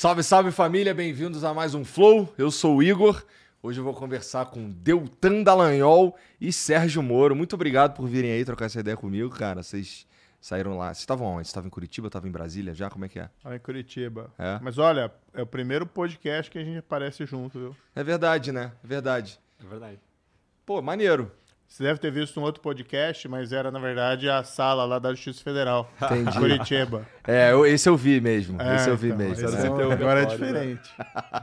Salve, salve família, bem-vindos a mais um Flow. Eu sou o Igor. Hoje eu vou conversar com Deltan Dallagnol e Sérgio Moro. Muito obrigado por virem aí trocar essa ideia comigo, cara. Vocês saíram lá. Vocês estavam onde? Vocês estavam em Curitiba? Estavam em Brasília já? Como é que é? Ah, em Curitiba. É? Mas olha, é o primeiro podcast que a gente aparece junto, viu? É verdade, né? É verdade. É verdade. Pô, maneiro. Você deve ter visto um outro podcast, mas era, na verdade, a sala lá da Justiça Federal. Entendi. Curitiba. É, eu- esse eu vi mesmo. É, esse eu vi então, mesmo. é agora é diferente.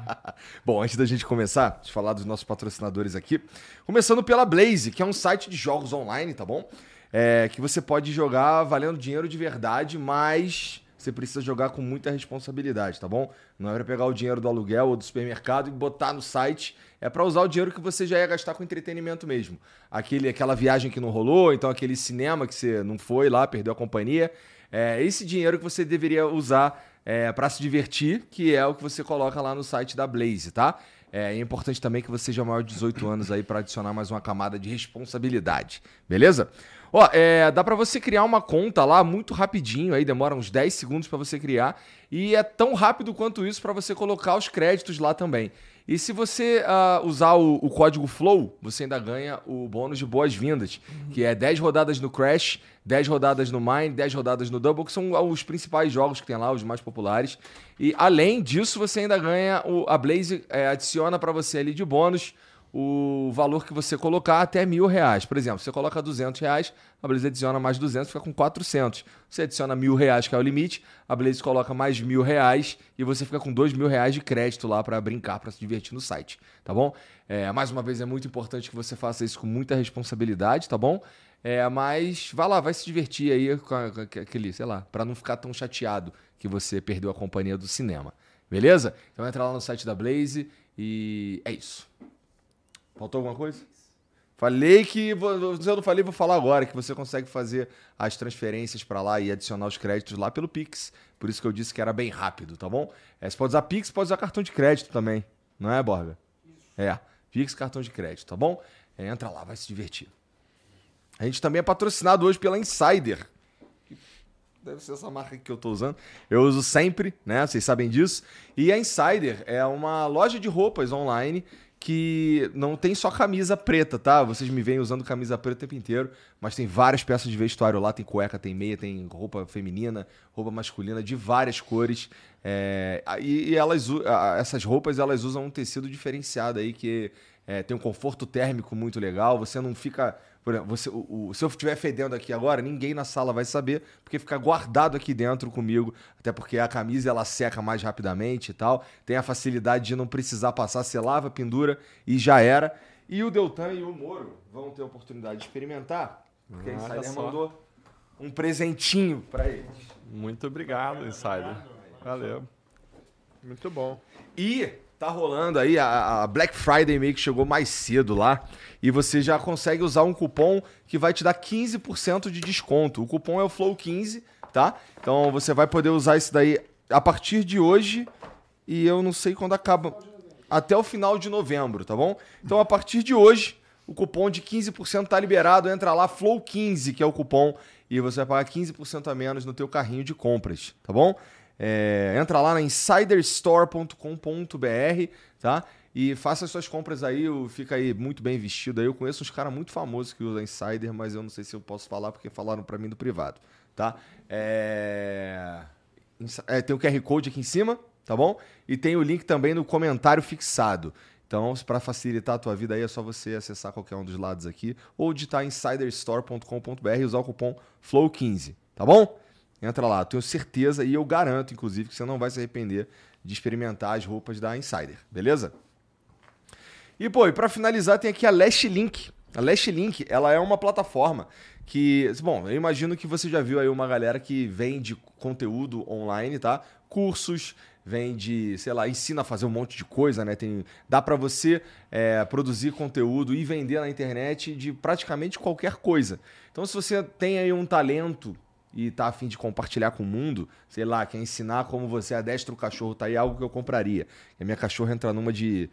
Bom, antes da gente começar, de falar dos nossos patrocinadores aqui, começando pela Blaze, que é um site de jogos online, tá bom? É, que você pode jogar valendo dinheiro de verdade, mas você precisa jogar com muita responsabilidade, tá bom? Não é pra pegar o dinheiro do aluguel ou do supermercado e botar no site. É pra usar o dinheiro que você já ia gastar com entretenimento mesmo. Aquele, aquela viagem que não rolou, então aquele cinema que você não foi lá, perdeu a companhia. É esse dinheiro que você deveria usar é, para se divertir, que é o que você coloca lá no site da Blaze, tá? É, é importante também que você seja maior de 18 anos aí para adicionar mais uma camada de responsabilidade, beleza? Ó, é, dá para você criar uma conta lá muito rapidinho, aí demora uns 10 segundos para você criar e é tão rápido quanto isso para você colocar os créditos lá também. E se você ah, usar o, o código FLOW, você ainda ganha o bônus de boas-vindas, que é 10 rodadas no Crash, 10 rodadas no Mine, 10 rodadas no Double, que são os principais jogos que tem lá, os mais populares. E além disso, você ainda ganha o, a Blaze é, adiciona para você ali de bônus o valor que você colocar até mil reais. Por exemplo, você coloca 200 reais, a Blaze adiciona mais 200, fica com 400. Você adiciona mil reais, que é o limite, a Blaze coloca mais mil reais e você fica com dois mil reais de crédito lá para brincar, para se divertir no site, tá bom? É, mais uma vez, é muito importante que você faça isso com muita responsabilidade, tá bom? É, mas vai lá, vai se divertir aí com, aquele, sei lá, para não ficar tão chateado que você perdeu a companhia do cinema. Beleza? Então entra lá no site da Blaze e é isso. Faltou alguma coisa? Falei que. Se eu não falei, vou falar agora, que você consegue fazer as transferências para lá e adicionar os créditos lá pelo Pix. Por isso que eu disse que era bem rápido, tá bom? É, você pode usar Pix, pode usar cartão de crédito também. Não é, Borga? É. Pix, cartão de crédito, tá bom? É, entra lá, vai se divertir. A gente também é patrocinado hoje pela Insider. Deve ser essa marca que eu tô usando. Eu uso sempre, né? Vocês sabem disso. E a Insider é uma loja de roupas online que não tem só camisa preta, tá? Vocês me veem usando camisa preta o tempo inteiro, mas tem várias peças de vestuário lá, tem cueca, tem meia, tem roupa feminina, roupa masculina de várias cores. É, e, elas, essas roupas elas usam um tecido diferenciado aí que é, tem um conforto térmico muito legal. Você não fica. Por exemplo, você, o, o- se eu estiver fedendo aqui agora, ninguém na sala vai saber, porque fica guardado aqui dentro comigo. Até porque a camisa ela seca mais rapidamente e tal. Tem a facilidade de não precisar passar, você lava, pendura e já era. E o Deltan e o Moro vão ter a oportunidade de experimentar, porque a Insider só. mandou um presentinho pra eles. Muito obrigado, Insider. Valeu. Muito bom. E Tá rolando aí a, a Black Friday meio que chegou mais cedo lá e você já consegue usar um cupom que vai te dar 15% de desconto. O cupom é o Flow15, tá? Então você vai poder usar isso daí a partir de hoje e eu não sei quando acaba. Até o final de novembro, tá bom? Então a partir de hoje, o cupom de 15% tá liberado. Entra lá, Flow15, que é o cupom, e você vai pagar 15% a menos no teu carrinho de compras, tá bom? É, entra lá na insiderstore.com.br, tá? E faça suas compras aí, fica aí muito bem vestido aí. Eu conheço uns caras muito famosos que usam Insider, mas eu não sei se eu posso falar porque falaram para mim do privado, tá? É... É, tem o QR Code aqui em cima, tá bom? E tem o link também no comentário fixado. Então, para facilitar a tua vida aí, é só você acessar qualquer um dos lados aqui ou digitar insiderstore.com.br e usar o cupom FLOW15, tá bom? Entra lá, tenho certeza e eu garanto, inclusive, que você não vai se arrepender de experimentar as roupas da Insider, beleza? E, pô, e para finalizar, tem aqui a Last Link. A Last Link, ela é uma plataforma que, bom, eu imagino que você já viu aí uma galera que vende conteúdo online, tá? Cursos, vende, sei lá, ensina a fazer um monte de coisa, né? Tem, dá para você é, produzir conteúdo e vender na internet de praticamente qualquer coisa. Então, se você tem aí um talento e tá afim de compartilhar com o mundo, sei lá, quer ensinar como você adestra o cachorro, tá aí algo que eu compraria. E a minha cachorra entra numa de.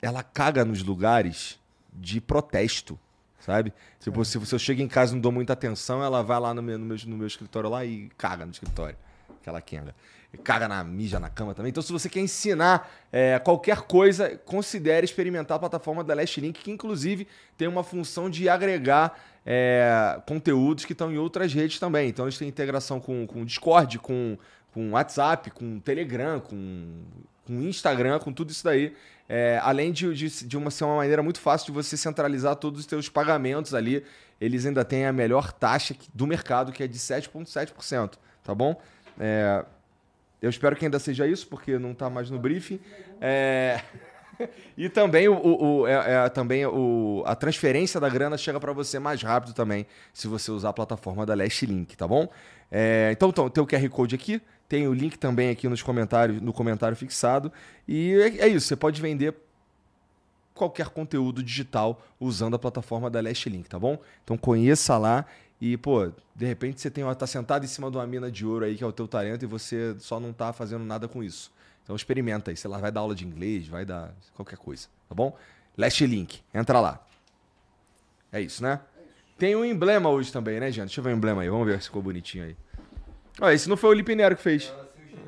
Ela caga nos lugares de protesto, sabe? Tipo, é. se eu chego em casa e não dou muita atenção, ela vai lá no meu, no meu, no meu escritório lá e caga no escritório. Aquela quenga caga na mija na cama também. Então, se você quer ensinar é, qualquer coisa, considere experimentar a plataforma da Last Link, que inclusive tem uma função de agregar é, conteúdos que estão em outras redes também. Então, eles têm integração com, com Discord, com, com WhatsApp, com Telegram, com, com Instagram, com tudo isso daí. É, além de, de, de uma, ser uma maneira muito fácil de você centralizar todos os seus pagamentos ali, eles ainda têm a melhor taxa do mercado, que é de 7,7%, tá bom? É, eu espero que ainda seja isso, porque não está mais no briefing. É... e também, o, o, é, é, também o, a transferência da grana chega para você mais rápido também, se você usar a plataforma da Last Link, tá bom? É, então, então, tem o QR Code aqui, tem o link também aqui nos comentários, no comentário fixado. E é, é isso, você pode vender qualquer conteúdo digital usando a plataforma da Last Link, tá bom? Então conheça lá e, pô, de repente você tem, tá sentado em cima de uma mina de ouro aí, que é o teu talento, e você só não tá fazendo nada com isso. Então experimenta aí, sei lá, vai dar aula de inglês, vai dar qualquer coisa, tá bom? Last Link, entra lá. É isso, né? Tem um emblema hoje também, né, gente? Deixa eu ver o emblema aí, vamos ver se ficou bonitinho aí. Ó, esse não foi o Lipinero que fez.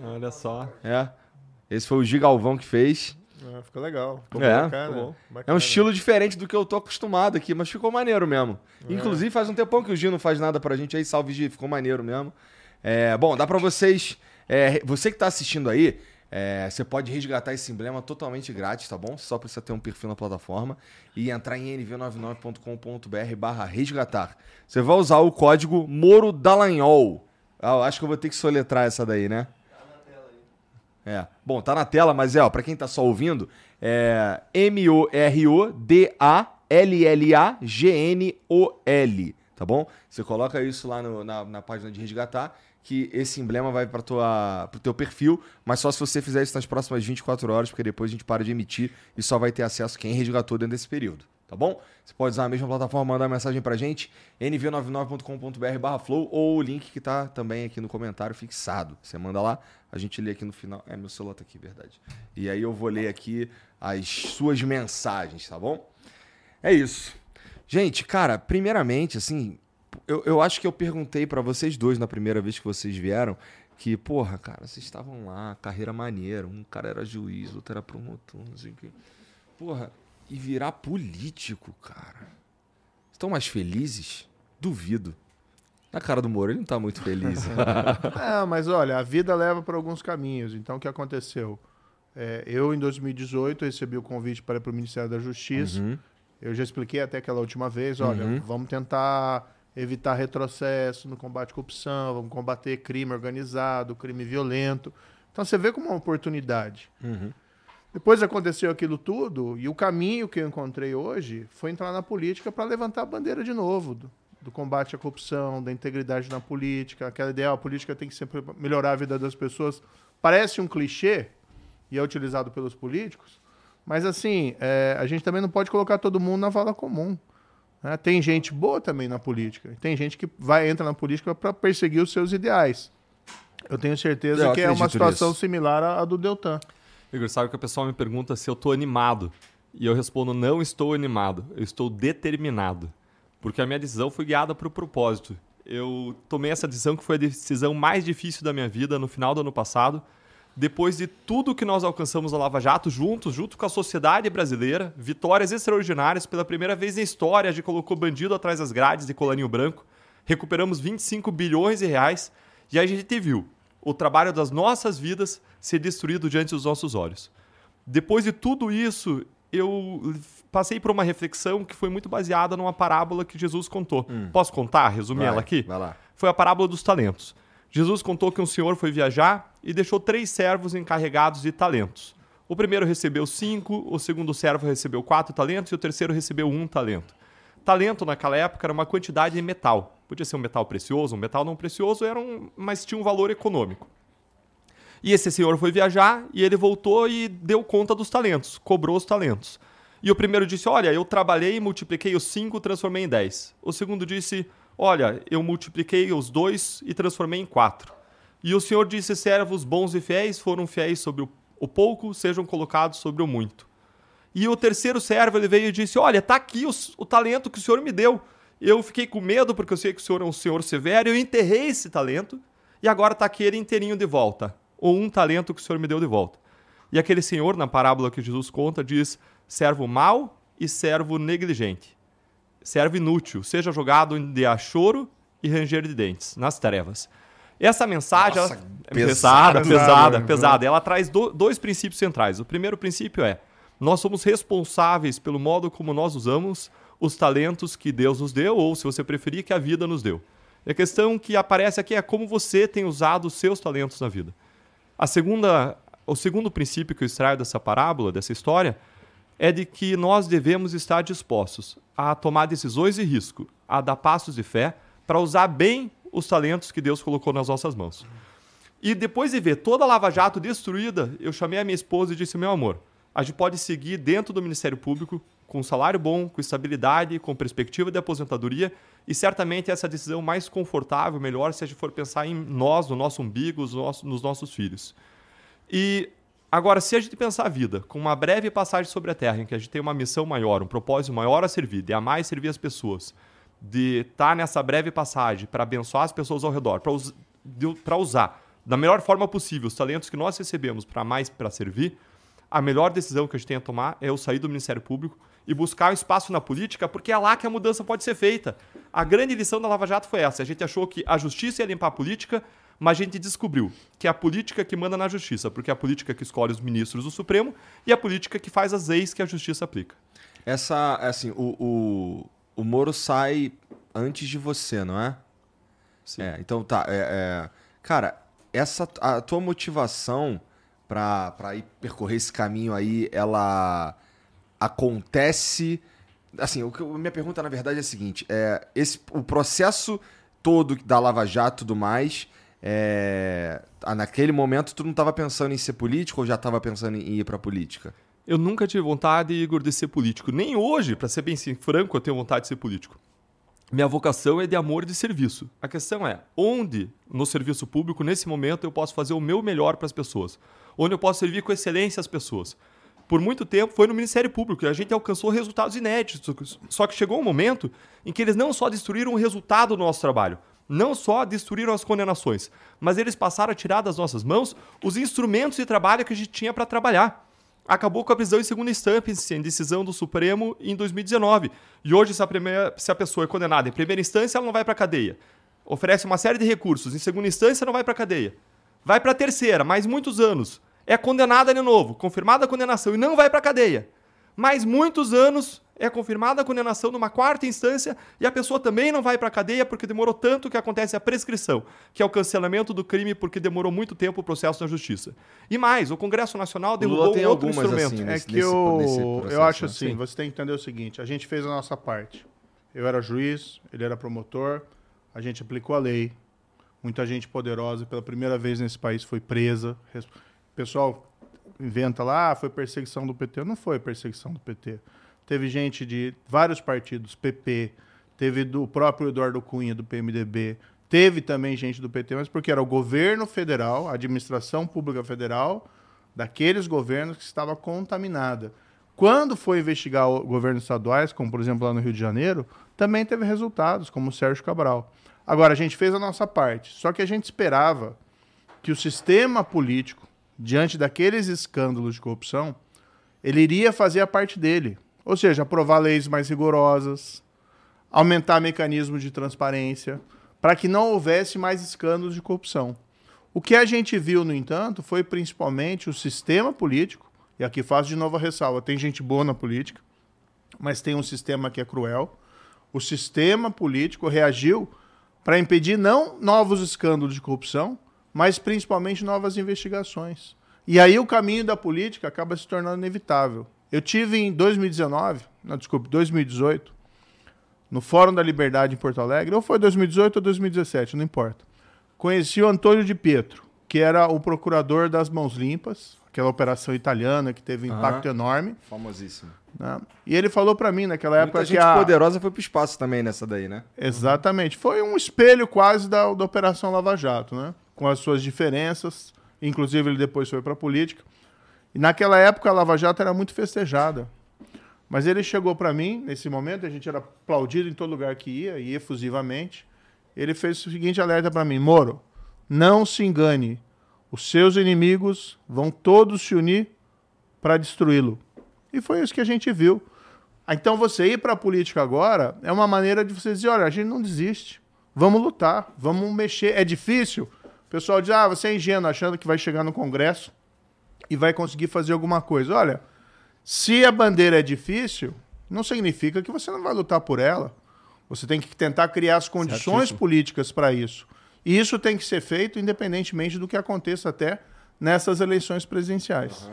Olha só. É. Esse foi o Gigalvão que fez. Ah, ficou legal. Ficou é, bacana, ficou bacana. é um estilo diferente do que eu tô acostumado aqui, mas ficou maneiro mesmo. É. Inclusive, faz um tempão que o Gino não faz nada pra gente aí. Salve, Gi, ficou maneiro mesmo. É, bom, dá pra vocês. É, você que tá assistindo aí, é, você pode resgatar esse emblema totalmente grátis, tá bom? Só precisa ter um perfil na plataforma e entrar em nv99.com.br barra resgatar. Você vai usar o código Moro Dallagnol. Ah, acho que eu vou ter que soletrar essa daí, né? É. Bom, tá na tela, mas é, ó, pra quem tá só ouvindo, é M-O-R-O-D-A-L-L-A-G-N-O-L, tá bom? Você coloca isso lá no, na, na página de resgatar, que esse emblema vai para tua pro teu perfil, mas só se você fizer isso nas próximas 24 horas, porque depois a gente para de emitir e só vai ter acesso quem resgatou dentro desse período tá bom? Você pode usar a mesma plataforma, mandar mensagem pra gente, nv99.com.br flow ou o link que tá também aqui no comentário fixado. Você manda lá, a gente lê aqui no final. É, meu celular tá aqui, verdade. E aí eu vou ler aqui as suas mensagens, tá bom? É isso. Gente, cara, primeiramente, assim, eu, eu acho que eu perguntei para vocês dois na primeira vez que vocês vieram que, porra, cara, vocês estavam lá, carreira maneira, um cara era juiz, outro era promotor, não sei o quê. Porra, e virar político, cara. Estão mais felizes? Duvido. Na cara do Moro, ele não está muito feliz. é, mas olha, a vida leva para alguns caminhos. Então, o que aconteceu? É, eu, em 2018, recebi o convite para ir para o Ministério da Justiça. Uhum. Eu já expliquei até aquela última vez, olha, uhum. vamos tentar evitar retrocesso no combate à corrupção, vamos combater crime organizado, crime violento. Então, você vê como uma oportunidade. Uhum. Depois aconteceu aquilo tudo e o caminho que eu encontrei hoje foi entrar na política para levantar a bandeira de novo do, combate à corrupção, da integridade na política, aquela ideia, a política tem que sempre melhorar a vida das pessoas. Parece um clichê, e é utilizado pelos políticos. Mas assim, é, a gente também não pode colocar todo mundo na vala comum. Né? Tem gente boa também na política. Tem gente que vai entra na política para perseguir os seus ideais. Eu tenho certeza eu que é uma situação nisso. similar à, à do Deltan. Igor, sabe que o pessoal me pergunta se eu estou animado. E eu respondo: não estou animado, eu estou determinado. Porque a minha decisão foi guiada para o propósito. Eu tomei essa decisão que foi a decisão mais difícil da minha vida no final do ano passado. Depois de tudo que nós alcançamos na Lava Jato juntos, junto com a sociedade brasileira, vitórias extraordinárias pela primeira vez na história, a gente colocou bandido atrás das grades de colarinho branco, recuperamos 25 bilhões de reais e a gente viu o trabalho das nossas vidas ser destruído diante dos nossos olhos. Depois de tudo isso, eu passei por uma reflexão que foi muito baseada numa parábola que Jesus contou. Hum. Posso contar, resumir vai, ela aqui? Vai lá. Foi a parábola dos talentos. Jesus contou que um senhor foi viajar e deixou três servos encarregados de talentos. O primeiro recebeu cinco, o segundo servo recebeu quatro talentos e o terceiro recebeu um talento. Talento naquela época era uma quantidade de metal. Podia ser um metal precioso, um metal não precioso, era um, mas tinha um valor econômico. E esse senhor foi viajar e ele voltou e deu conta dos talentos, cobrou os talentos. E o primeiro disse: Olha, eu trabalhei, multipliquei os cinco, transformei em dez. O segundo disse: Olha, eu multipliquei os dois e transformei em quatro. E o senhor disse: Servos bons e fiéis foram fiéis sobre o pouco, sejam colocados sobre o muito. E o terceiro servo ele veio e disse: Olha, está aqui o, o talento que o senhor me deu. Eu fiquei com medo porque eu sei que o senhor é um senhor severo, eu enterrei esse talento e agora está aqui ele inteirinho de volta ou um talento que o Senhor me deu de volta. E aquele senhor, na parábola que Jesus conta, diz: servo mau e servo negligente. Servo inútil, seja jogado de choro e ranger de dentes, nas trevas. Essa mensagem Nossa, ela, é pesada, pesada, pesada, pesada. Ela traz do, dois princípios centrais. O primeiro princípio é: nós somos responsáveis pelo modo como nós usamos os talentos que Deus nos deu, ou, se você preferir, que a vida nos deu. E a questão que aparece aqui é como você tem usado os seus talentos na vida. A segunda, o segundo princípio que eu extraio dessa parábola, dessa história, é de que nós devemos estar dispostos a tomar decisões de risco, a dar passos de fé, para usar bem os talentos que Deus colocou nas nossas mãos. E depois de ver toda a Lava Jato destruída, eu chamei a minha esposa e disse: Meu amor, a gente pode seguir dentro do Ministério Público com salário bom, com estabilidade, com perspectiva de aposentadoria e certamente essa decisão mais confortável, melhor, se a gente for pensar em nós, no nosso umbigo, nos nossos filhos. E agora, se a gente pensar a vida com uma breve passagem sobre a Terra, em que a gente tem uma missão maior, um propósito maior a servir, de amar e servir as pessoas, de estar nessa breve passagem para abençoar as pessoas ao redor, para us usar da melhor forma possível os talentos que nós recebemos para mais para servir, a melhor decisão que a gente tem a tomar é eu sair do Ministério Público e buscar um espaço na política, porque é lá que a mudança pode ser feita. A grande lição da Lava Jato foi essa. A gente achou que a justiça ia limpar a política, mas a gente descobriu que é a política que manda na justiça, porque é a política que escolhe os ministros do Supremo e a política que faz as leis que a justiça aplica. Essa, assim, o, o, o Moro sai antes de você, não é? Sim. É, então tá. É, é, cara, essa a tua motivação para ir percorrer esse caminho aí, ela acontece. Assim, o que, minha pergunta na verdade é a seguinte: é, esse, o processo todo da Lava Jato e tudo mais. É, naquele momento, tu não estava pensando em ser político ou já estava pensando em ir para política? Eu nunca tive vontade, Igor, de ser político. Nem hoje, para ser bem franco, eu tenho vontade de ser político. Minha vocação é de amor e de serviço. A questão é, onde no serviço público, nesse momento, eu posso fazer o meu melhor para as pessoas? Onde eu posso servir com excelência as pessoas? por muito tempo foi no Ministério Público e a gente alcançou resultados inéditos. Só que chegou um momento em que eles não só destruíram o resultado do nosso trabalho, não só destruíram as condenações, mas eles passaram a tirar das nossas mãos os instrumentos de trabalho que a gente tinha para trabalhar. Acabou com a prisão em segunda instância, em decisão do Supremo em 2019. E hoje, se a, primeira, se a pessoa é condenada em primeira instância, ela não vai para a cadeia. Oferece uma série de recursos. Em segunda instância, não vai para a cadeia. Vai para a terceira, mais muitos anos é condenada de novo, confirmada a condenação e não vai para a cadeia. Mais muitos anos é confirmada a condenação numa quarta instância e a pessoa também não vai para a cadeia porque demorou tanto que acontece a prescrição, que é o cancelamento do crime porque demorou muito tempo o processo na justiça. E mais, o Congresso Nacional derrubou um outro instrumento. Assim, nesse, é que eu, processo, eu acho assim, você tem que entender o seguinte, a gente fez a nossa parte. Eu era juiz, ele era promotor, a gente aplicou a lei. Muita gente poderosa pela primeira vez nesse país foi presa Pessoal, inventa lá, ah, foi perseguição do PT. Não foi perseguição do PT. Teve gente de vários partidos, PP, teve do próprio Eduardo Cunha, do PMDB, teve também gente do PT, mas porque era o governo federal, a administração pública federal, daqueles governos que estava contaminada. Quando foi investigar governos estaduais, como por exemplo lá no Rio de Janeiro, também teve resultados, como o Sérgio Cabral. Agora, a gente fez a nossa parte, só que a gente esperava que o sistema político, diante daqueles escândalos de corrupção, ele iria fazer a parte dele. Ou seja, aprovar leis mais rigorosas, aumentar mecanismos de transparência, para que não houvesse mais escândalos de corrupção. O que a gente viu, no entanto, foi principalmente o sistema político, e aqui faço de novo a ressalva: tem gente boa na política, mas tem um sistema que é cruel. O sistema político reagiu para impedir não novos escândalos de corrupção, mas principalmente novas investigações. E aí o caminho da política acaba se tornando inevitável. Eu tive em 2019, não, desculpe, 2018, no Fórum da Liberdade em Porto Alegre, ou foi 2018 ou 2017, não importa. Conheci o Antônio de Pietro, que era o procurador das Mãos Limpas, aquela operação italiana que teve um impacto enorme. Famosíssimo. Né? E ele falou para mim naquela Muita época gente que a... poderosa foi pro espaço também nessa daí, né? Exatamente. Foi um espelho quase da, da Operação Lava Jato, né? Com as suas diferenças. Inclusive, ele depois foi para a política. E naquela época, a Lava Jato era muito festejada. Mas ele chegou para mim, nesse momento, a gente era aplaudido em todo lugar que ia, e efusivamente. Ele fez o seguinte alerta para mim: Moro, não se engane. Os seus inimigos vão todos se unir para destruí-lo. E foi isso que a gente viu. Então você ir para a política agora é uma maneira de você dizer, olha, a gente não desiste. Vamos lutar, vamos mexer. É difícil? O pessoal diz, ah, você é ingênuo achando que vai chegar no Congresso e vai conseguir fazer alguma coisa. Olha, se a bandeira é difícil, não significa que você não vai lutar por ela. Você tem que tentar criar as condições Certíssimo. políticas para isso. E isso tem que ser feito independentemente do que aconteça até nessas eleições presidenciais.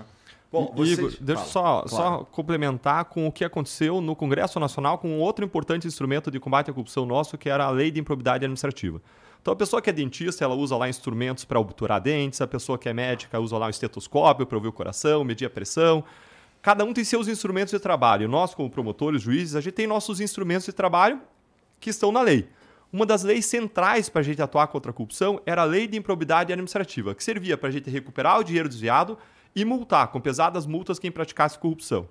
Bom, Igor, vocês... deixa eu Fala, só, claro. só complementar com o que aconteceu no Congresso Nacional com outro importante instrumento de combate à corrupção nosso, que era a Lei de Improbidade Administrativa. Então, a pessoa que é dentista, ela usa lá instrumentos para obturar dentes, a pessoa que é médica usa lá um estetoscópio para ouvir o coração, medir a pressão. Cada um tem seus instrumentos de trabalho. Nós, como promotores, juízes, a gente tem nossos instrumentos de trabalho que estão na lei. Uma das leis centrais para a gente atuar contra a corrupção era a Lei de Improbidade Administrativa, que servia para a gente recuperar o dinheiro desviado e multar com pesadas multas quem praticasse corrupção.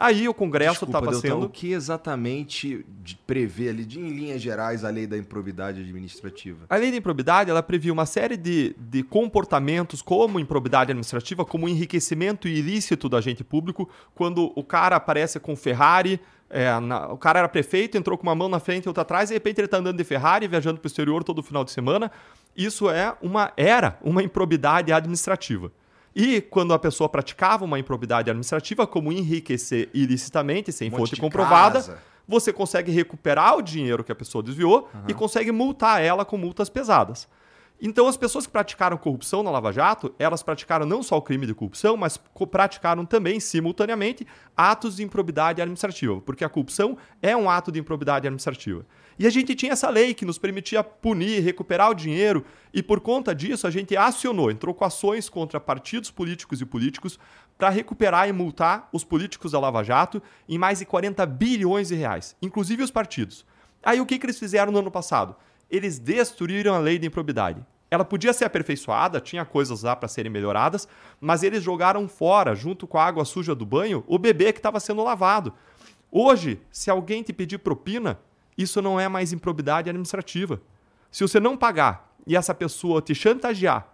Aí o Congresso Desculpa, estava sendo. O que exatamente de- prevê ali, de, em linhas gerais, a lei da improbidade administrativa? A lei de improbidade ela previa uma série de, de comportamentos, como improbidade administrativa, como enriquecimento ilícito do agente público, quando o cara aparece com Ferrari, é, na- o cara era prefeito, entrou com uma mão na frente e outra atrás, e de repente ele está andando de Ferrari, viajando para o exterior todo final de semana. Isso é uma era uma improbidade administrativa. E quando a pessoa praticava uma improbidade administrativa, como enriquecer ilicitamente, sem Um fonte comprovada, casa. você consegue recuperar o dinheiro que a pessoa desviou e consegue multar ela com multas pesadas. Então, as pessoas que praticaram corrupção na Lava Jato, elas praticaram não só o crime de corrupção, mas praticaram também, simultaneamente, atos de improbidade administrativa, porque a corrupção é um ato de improbidade administrativa. E a gente tinha essa lei que nos permitia punir, recuperar o dinheiro, e por conta disso a gente acionou, entrou com ações contra partidos políticos e políticos para recuperar e multar os políticos da Lava Jato em mais de 40 bilhões de reais, inclusive os partidos. Aí o que, que eles fizeram no ano passado? Eles destruíram a lei de improbidade. Ela podia ser aperfeiçoada, tinha coisas lá para serem melhoradas, mas eles jogaram fora, junto com a água suja do banho, o bebê que estava sendo lavado. Hoje, se alguém te pedir propina, isso não é mais improbidade administrativa. Se você não pagar e essa pessoa te chantagear,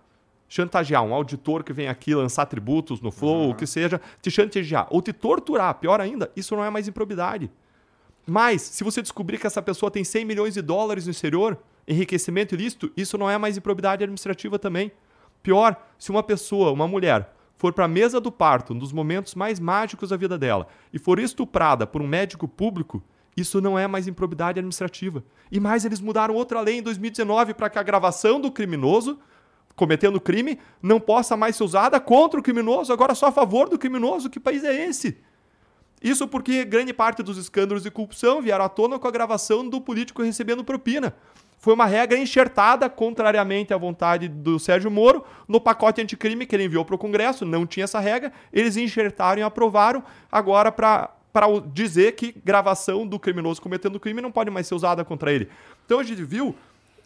chantagear um auditor que vem aqui lançar tributos no Flow, o que seja, te chantagear ou te torturar, pior ainda, isso não é mais improbidade. Mas, se você descobrir que essa pessoa tem 100 milhões de dólares no exterior, enriquecimento ilícito, isso não é mais improbidade administrativa também. Pior, se uma pessoa, uma mulher, for para a mesa do parto, um dos momentos mais mágicos da vida dela, e for estuprada por um médico público, isso não é mais improbidade administrativa. E mais, eles mudaram outra lei em 2019 para que a gravação do criminoso cometendo crime não possa mais ser usada contra o criminoso, agora só a favor do criminoso. Que país é esse? Isso porque grande parte dos escândalos de corrupção vieram à tona com a gravação do político recebendo propina. Foi uma regra enxertada, contrariamente à vontade do Sérgio Moro, no pacote anticrime que ele enviou para o Congresso, não tinha essa regra, eles enxertaram e aprovaram agora para para dizer que gravação do criminoso cometendo crime não pode mais ser usada contra ele. Então a gente viu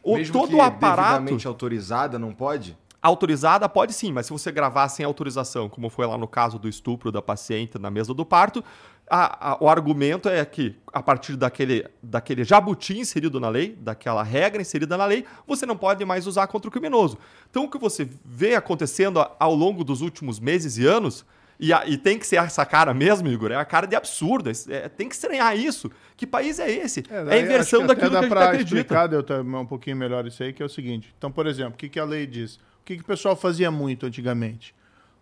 o, Mesmo todo o aparato autorizada, não pode? Autorizada pode sim, mas se você gravar sem autorização, como foi lá no caso do estupro da paciente na mesa do parto, a, a, o argumento é que, a partir daquele, daquele jabuti inserido na lei, daquela regra inserida na lei, você não pode mais usar contra o criminoso. Então, o que você vê acontecendo ao longo dos últimos meses e anos, e, a, e tem que ser essa cara mesmo, Igor, é a cara de absurdo. É, tem que estranhar isso. Que país é esse? É, é a inversão daquilo que a gente acredita. explicar eu um pouquinho melhor isso aí, que é o seguinte. Então, por exemplo, o que, que a lei diz? Que, que o pessoal fazia muito antigamente?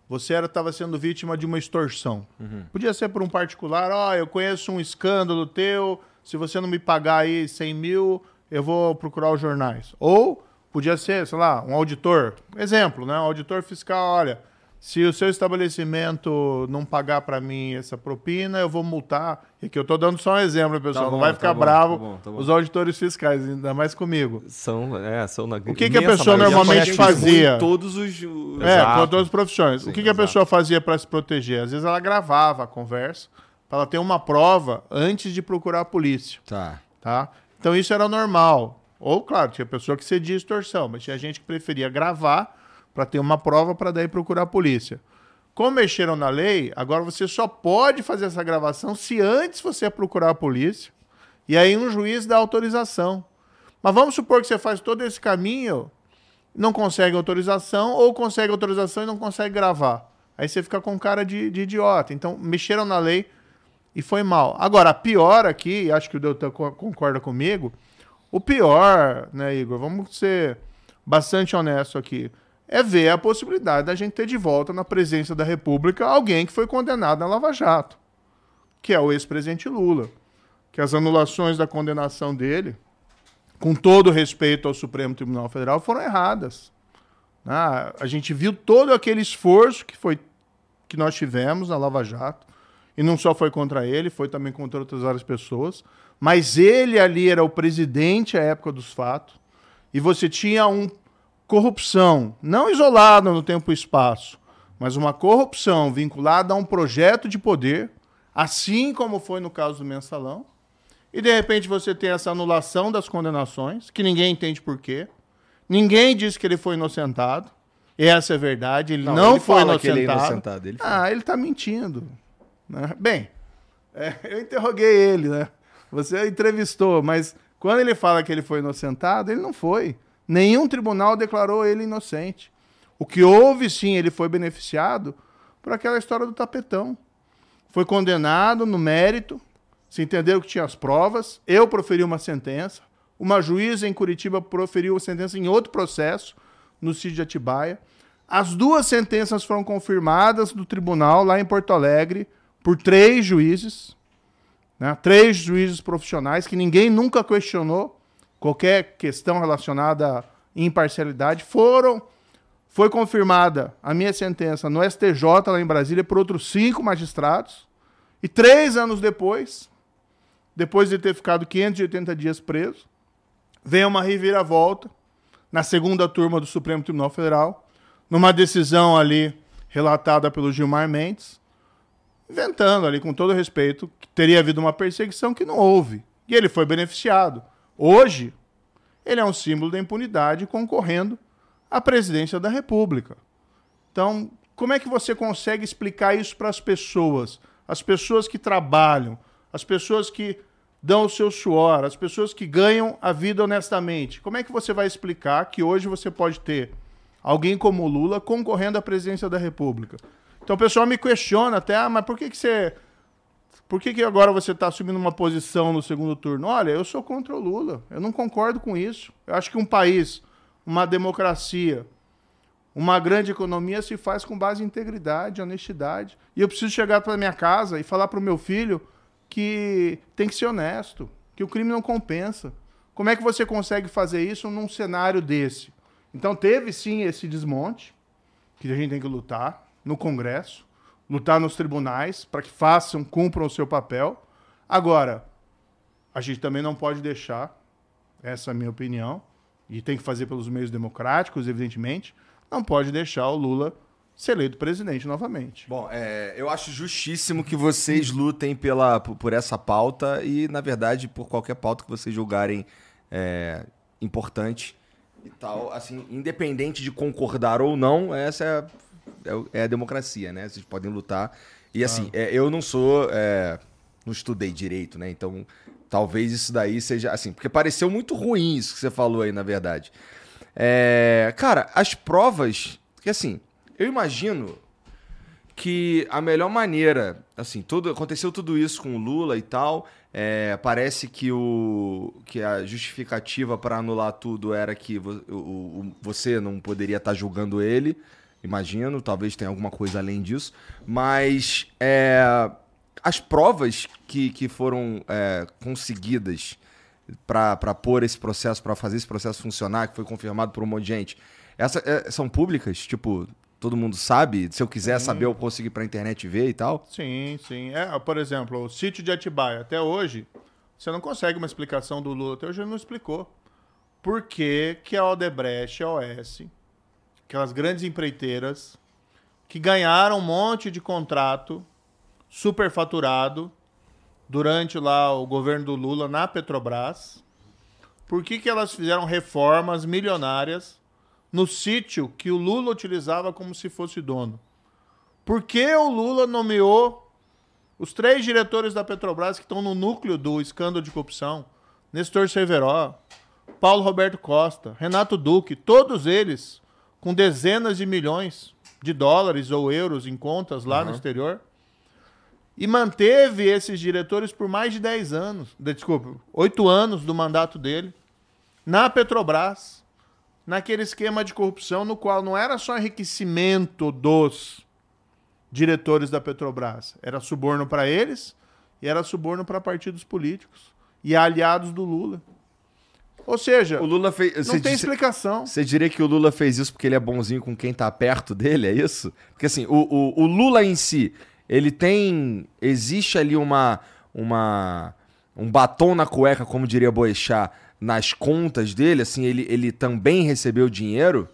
Você estava sendo vítima de uma extorsão. Uhum. Podia ser por um particular, ó, oh, eu conheço um escândalo teu, se você não me pagar aí 100 mil, eu vou procurar os jornais. Ou podia ser, sei lá, um auditor. Exemplo, né? Um auditor fiscal, olha, se o seu estabelecimento não pagar para mim essa propina, eu vou multar. E que eu estou dando só um exemplo, pessoal. Tá bom, não vai ficar tá bravo bom, tá bom, os auditores fiscais, ainda mais comigo. São, é, são na O que, que a pessoa normalmente fazia? Todos os. É, com todas as profissões. Sim, o que, que a pessoa fazia para se proteger? Às vezes ela gravava a conversa para ela ter uma prova antes de procurar a polícia. Tá. tá. Então isso era normal. Ou, claro, tinha pessoa que cedia extorsão, mas tinha gente que preferia gravar para ter uma prova para daí procurar a polícia. Como mexeram na lei, agora você só pode fazer essa gravação se antes você procurar a polícia e aí um juiz dá autorização. Mas vamos supor que você faz todo esse caminho, não consegue autorização ou consegue autorização e não consegue gravar. Aí você fica com cara de, de idiota. Então, mexeram na lei e foi mal. Agora, a pior aqui, acho que o Deltan concorda comigo, o pior, né, Igor? Vamos ser bastante honesto aqui é ver a possibilidade da gente ter de volta na presença da República alguém que foi condenado na Lava Jato, que é o ex-presidente Lula. Que as anulações da condenação dele, com todo respeito ao Supremo Tribunal Federal, foram erradas. Ah, a gente viu todo aquele esforço que, foi, que nós tivemos na Lava Jato, e não só foi contra ele, foi também contra outras várias pessoas, mas ele ali era o presidente à época dos fatos, e você tinha um corrupção, não isolada no tempo e espaço, mas uma corrupção vinculada a um projeto de poder, assim como foi no caso do mensalão, e de repente você tem essa anulação das condenações, que ninguém entende por quê. Ninguém diz que ele foi inocentado. Essa é a verdade. Ele não, não ele foi inocentado. Ele é inocentado. Ele ah, ele está mentindo. Né? Bem, é, eu interroguei ele, né? Você entrevistou, mas quando ele fala que ele foi inocentado, ele não foi. Nenhum tribunal declarou ele inocente. O que houve, sim, ele foi beneficiado por aquela história do tapetão. Foi condenado no mérito, se entenderam que tinha as provas. Eu proferi uma sentença. Uma juíza em Curitiba proferiu a sentença em outro processo, no sítio de Atibaia. As duas sentenças foram confirmadas do tribunal lá em Porto Alegre por três juízes, né? três juízes profissionais que ninguém nunca questionou qualquer questão relacionada à imparcialidade, foram foi confirmada a minha sentença no STJ lá em Brasília por outros cinco magistrados. E três anos depois, depois de ter ficado 580 dias preso, vem uma reviravolta na segunda turma do Supremo Tribunal Federal, numa decisão ali relatada pelo Gilmar Mendes, inventando ali, com todo respeito, que teria havido uma perseguição que não houve. E ele foi beneficiado. Hoje, ele é um símbolo da impunidade concorrendo à presidência da República. Então, como é que você consegue explicar isso para as pessoas? As pessoas que trabalham, as pessoas que dão o seu suor, as pessoas que ganham a vida honestamente. Como é que você vai explicar que hoje você pode ter alguém como o Lula concorrendo à presidência da República? Então o pessoal me questiona até, ah, mas por que, que você por que, que agora você está assumindo uma posição no segundo turno? Olha, eu sou contra o Lula. Eu não concordo com isso. Eu acho que um país, uma democracia, uma grande economia se faz com base em integridade, honestidade. E eu preciso chegar para minha casa e falar para o meu filho que tem que ser honesto, que o crime não compensa. Como é que você consegue fazer isso num cenário desse? Então teve sim esse desmonte que a gente tem que lutar no Congresso lutar nos tribunais para que façam, cumpram o seu papel. Agora, a gente também não pode deixar, essa é a minha opinião, e tem que fazer pelos meios democráticos, evidentemente, não pode deixar o Lula ser eleito presidente novamente. Bom, é, eu acho justíssimo que vocês lutem pela, por, essa pauta e, na verdade, por qualquer pauta que vocês julgarem é, importante e tal. Assim, independente de concordar ou não, essa é, é, é a democracia, né? Vocês podem lutar. E assim, ah. eu não sou. É, não estudei direito, né? Então, talvez isso daí seja assim, porque pareceu muito ruim isso que você falou aí, na verdade. É, cara, as provas, que assim, eu imagino que a melhor maneira, assim, tudo aconteceu tudo isso com o Lula e tal. É, parece que, o, que a justificativa para anular tudo era que o, o, você não poderia estar tá julgando ele. Imagino, talvez tenha alguma coisa além disso. Mas é, as provas que, que foram é, conseguidas para pôr esse processo, para fazer esse processo funcionar, que foi confirmado por um monte de gente, essa, é, são públicas? Tipo, todo mundo sabe? Se eu quiser sim. saber, eu consigo ir para a internet ver e tal? Sim, sim. É, por exemplo, o sítio de Atibaia, até hoje, você não consegue uma explicação do Lula. Até hoje ele não explicou. Por que, que a Odebrecht, a OS, aquelas grandes empreiteiras que ganharam um monte de contrato superfaturado durante lá o governo do Lula na Petrobras. Por que, que elas fizeram reformas milionárias no sítio que o Lula utilizava como se fosse dono? Por que o Lula nomeou os três diretores da Petrobras que estão no núcleo do escândalo de corrupção? Nestor Severo, Paulo Roberto Costa, Renato Duque, todos eles com dezenas de milhões de dólares ou euros em contas lá uhum. no exterior e manteve esses diretores por mais de 10 anos, desculpa, 8 anos do mandato dele, na Petrobras, naquele esquema de corrupção no qual não era só enriquecimento dos diretores da Petrobras, era suborno para eles e era suborno para partidos políticos e aliados do Lula. Ou seja, o Lula fez, não tem explicação. Você diria que o Lula fez isso porque ele é bonzinho com quem está perto dele, é isso? Porque assim, o, o, o Lula em si, ele tem. Existe ali uma. uma um batom na cueca, como diria Boechat, nas contas dele? Assim, ele, ele também recebeu dinheiro?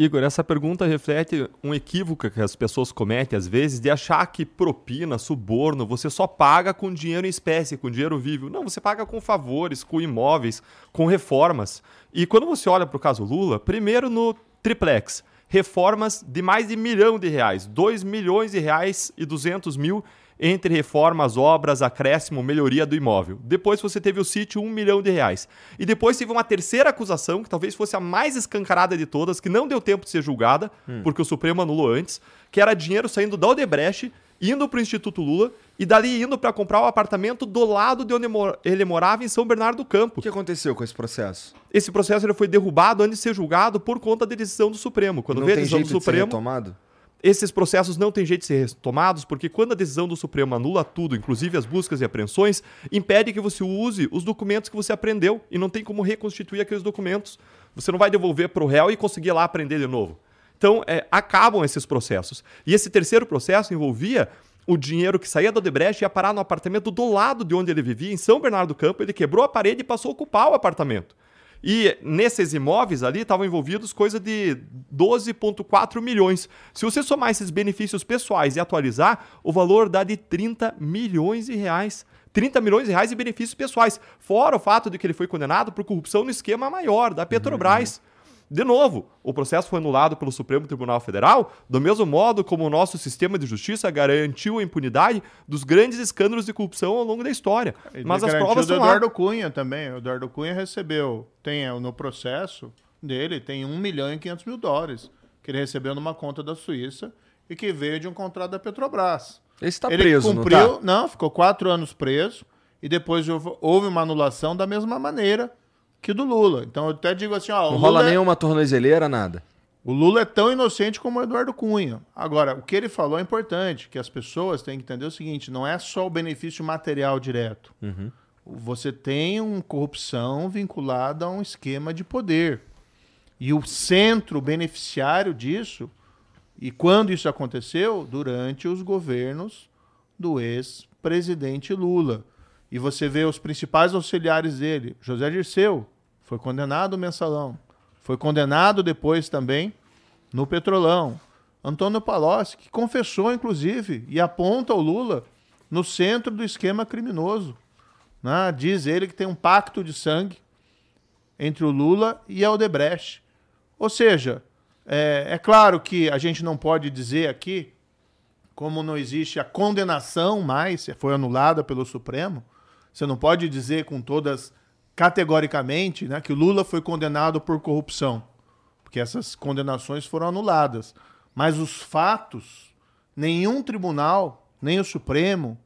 Igor, essa pergunta reflete um equívoco que as pessoas cometem às vezes de achar que propina, suborno, você só paga com dinheiro em espécie, com dinheiro vivo. Não, você paga com favores, com imóveis, com reformas. E quando você olha para o caso Lula, primeiro no triplex, reformas de mais de milhão de reais, 2 milhões de reais e 200 mil entre reformas, obras, acréscimo, melhoria do imóvel. Depois você teve o sítio, um milhão de reais. E depois teve uma terceira acusação, que talvez fosse a mais escancarada de todas, que não deu tempo de ser julgada, hum. porque o Supremo anulou antes, que era dinheiro saindo da Odebrecht, indo para o Instituto Lula e dali indo para comprar o um apartamento do lado de onde ele morava, em São Bernardo do Campo. O que aconteceu com esse processo? Esse processo ele foi derrubado antes de ser julgado por conta da decisão do Supremo. Quando Não veio a decisão do Supremo. De ser retomado? Esses processos não têm jeito de ser retomados porque quando a decisão do Supremo anula tudo, inclusive as buscas e apreensões, impede que você use os documentos que você aprendeu e não tem como reconstituir aqueles documentos. Você não vai devolver para o réu e conseguir lá aprender de novo. Então, é, acabam esses processos. E esse terceiro processo envolvia o dinheiro que saía do Odebrecht ia parar no apartamento do lado de onde ele vivia, em São Bernardo do Campo. Ele quebrou a parede e passou a ocupar o apartamento. E nesses imóveis ali estavam envolvidos coisa de 12,4 milhões. Se você somar esses benefícios pessoais e atualizar, o valor dá de 30 milhões de reais. 30 milhões de reais de benefícios pessoais. Fora o fato de que ele foi condenado por corrupção no esquema maior da Petrobras. Uhum. De novo, o processo foi anulado pelo Supremo Tribunal Federal, do mesmo modo como o nosso sistema de justiça garantiu a impunidade dos grandes escândalos de corrupção ao longo da história. Ele Mas as provas do Eduardo lá. Cunha também. O Eduardo Cunha recebeu, tem no processo dele, tem 1 milhão e 500 mil dólares que ele recebeu numa conta da Suíça e que veio de um contrato da Petrobras. Ele está ele preso, cumpriu, não, tá? não, ficou quatro anos preso e depois houve uma anulação da mesma maneira que do Lula. Então eu até digo assim, ó, não rola é... nenhuma tornozeleira, nada. O Lula é tão inocente como o Eduardo Cunha. Agora, o que ele falou é importante, que as pessoas têm que entender o seguinte: não é só o benefício material direto. Uhum. Você tem uma corrupção vinculada a um esquema de poder. E o centro beneficiário disso E quando isso aconteceu? Durante os governos do ex-presidente Lula. E você vê os principais auxiliares dele. José Dirceu foi condenado no mensalão. Foi condenado depois também no Petrolão. Antônio Palocci, que confessou, inclusive, e aponta o Lula no centro do esquema criminoso. Né? Diz ele que tem um pacto de sangue entre o Lula e a Odebrecht. Ou seja, é, é claro que a gente não pode dizer aqui, como não existe a condenação mais, foi anulada pelo Supremo, você não pode dizer com todas categoricamente né, que o Lula foi condenado por corrupção, porque essas condenações foram anuladas. Mas os fatos, nenhum tribunal, nem o Supremo,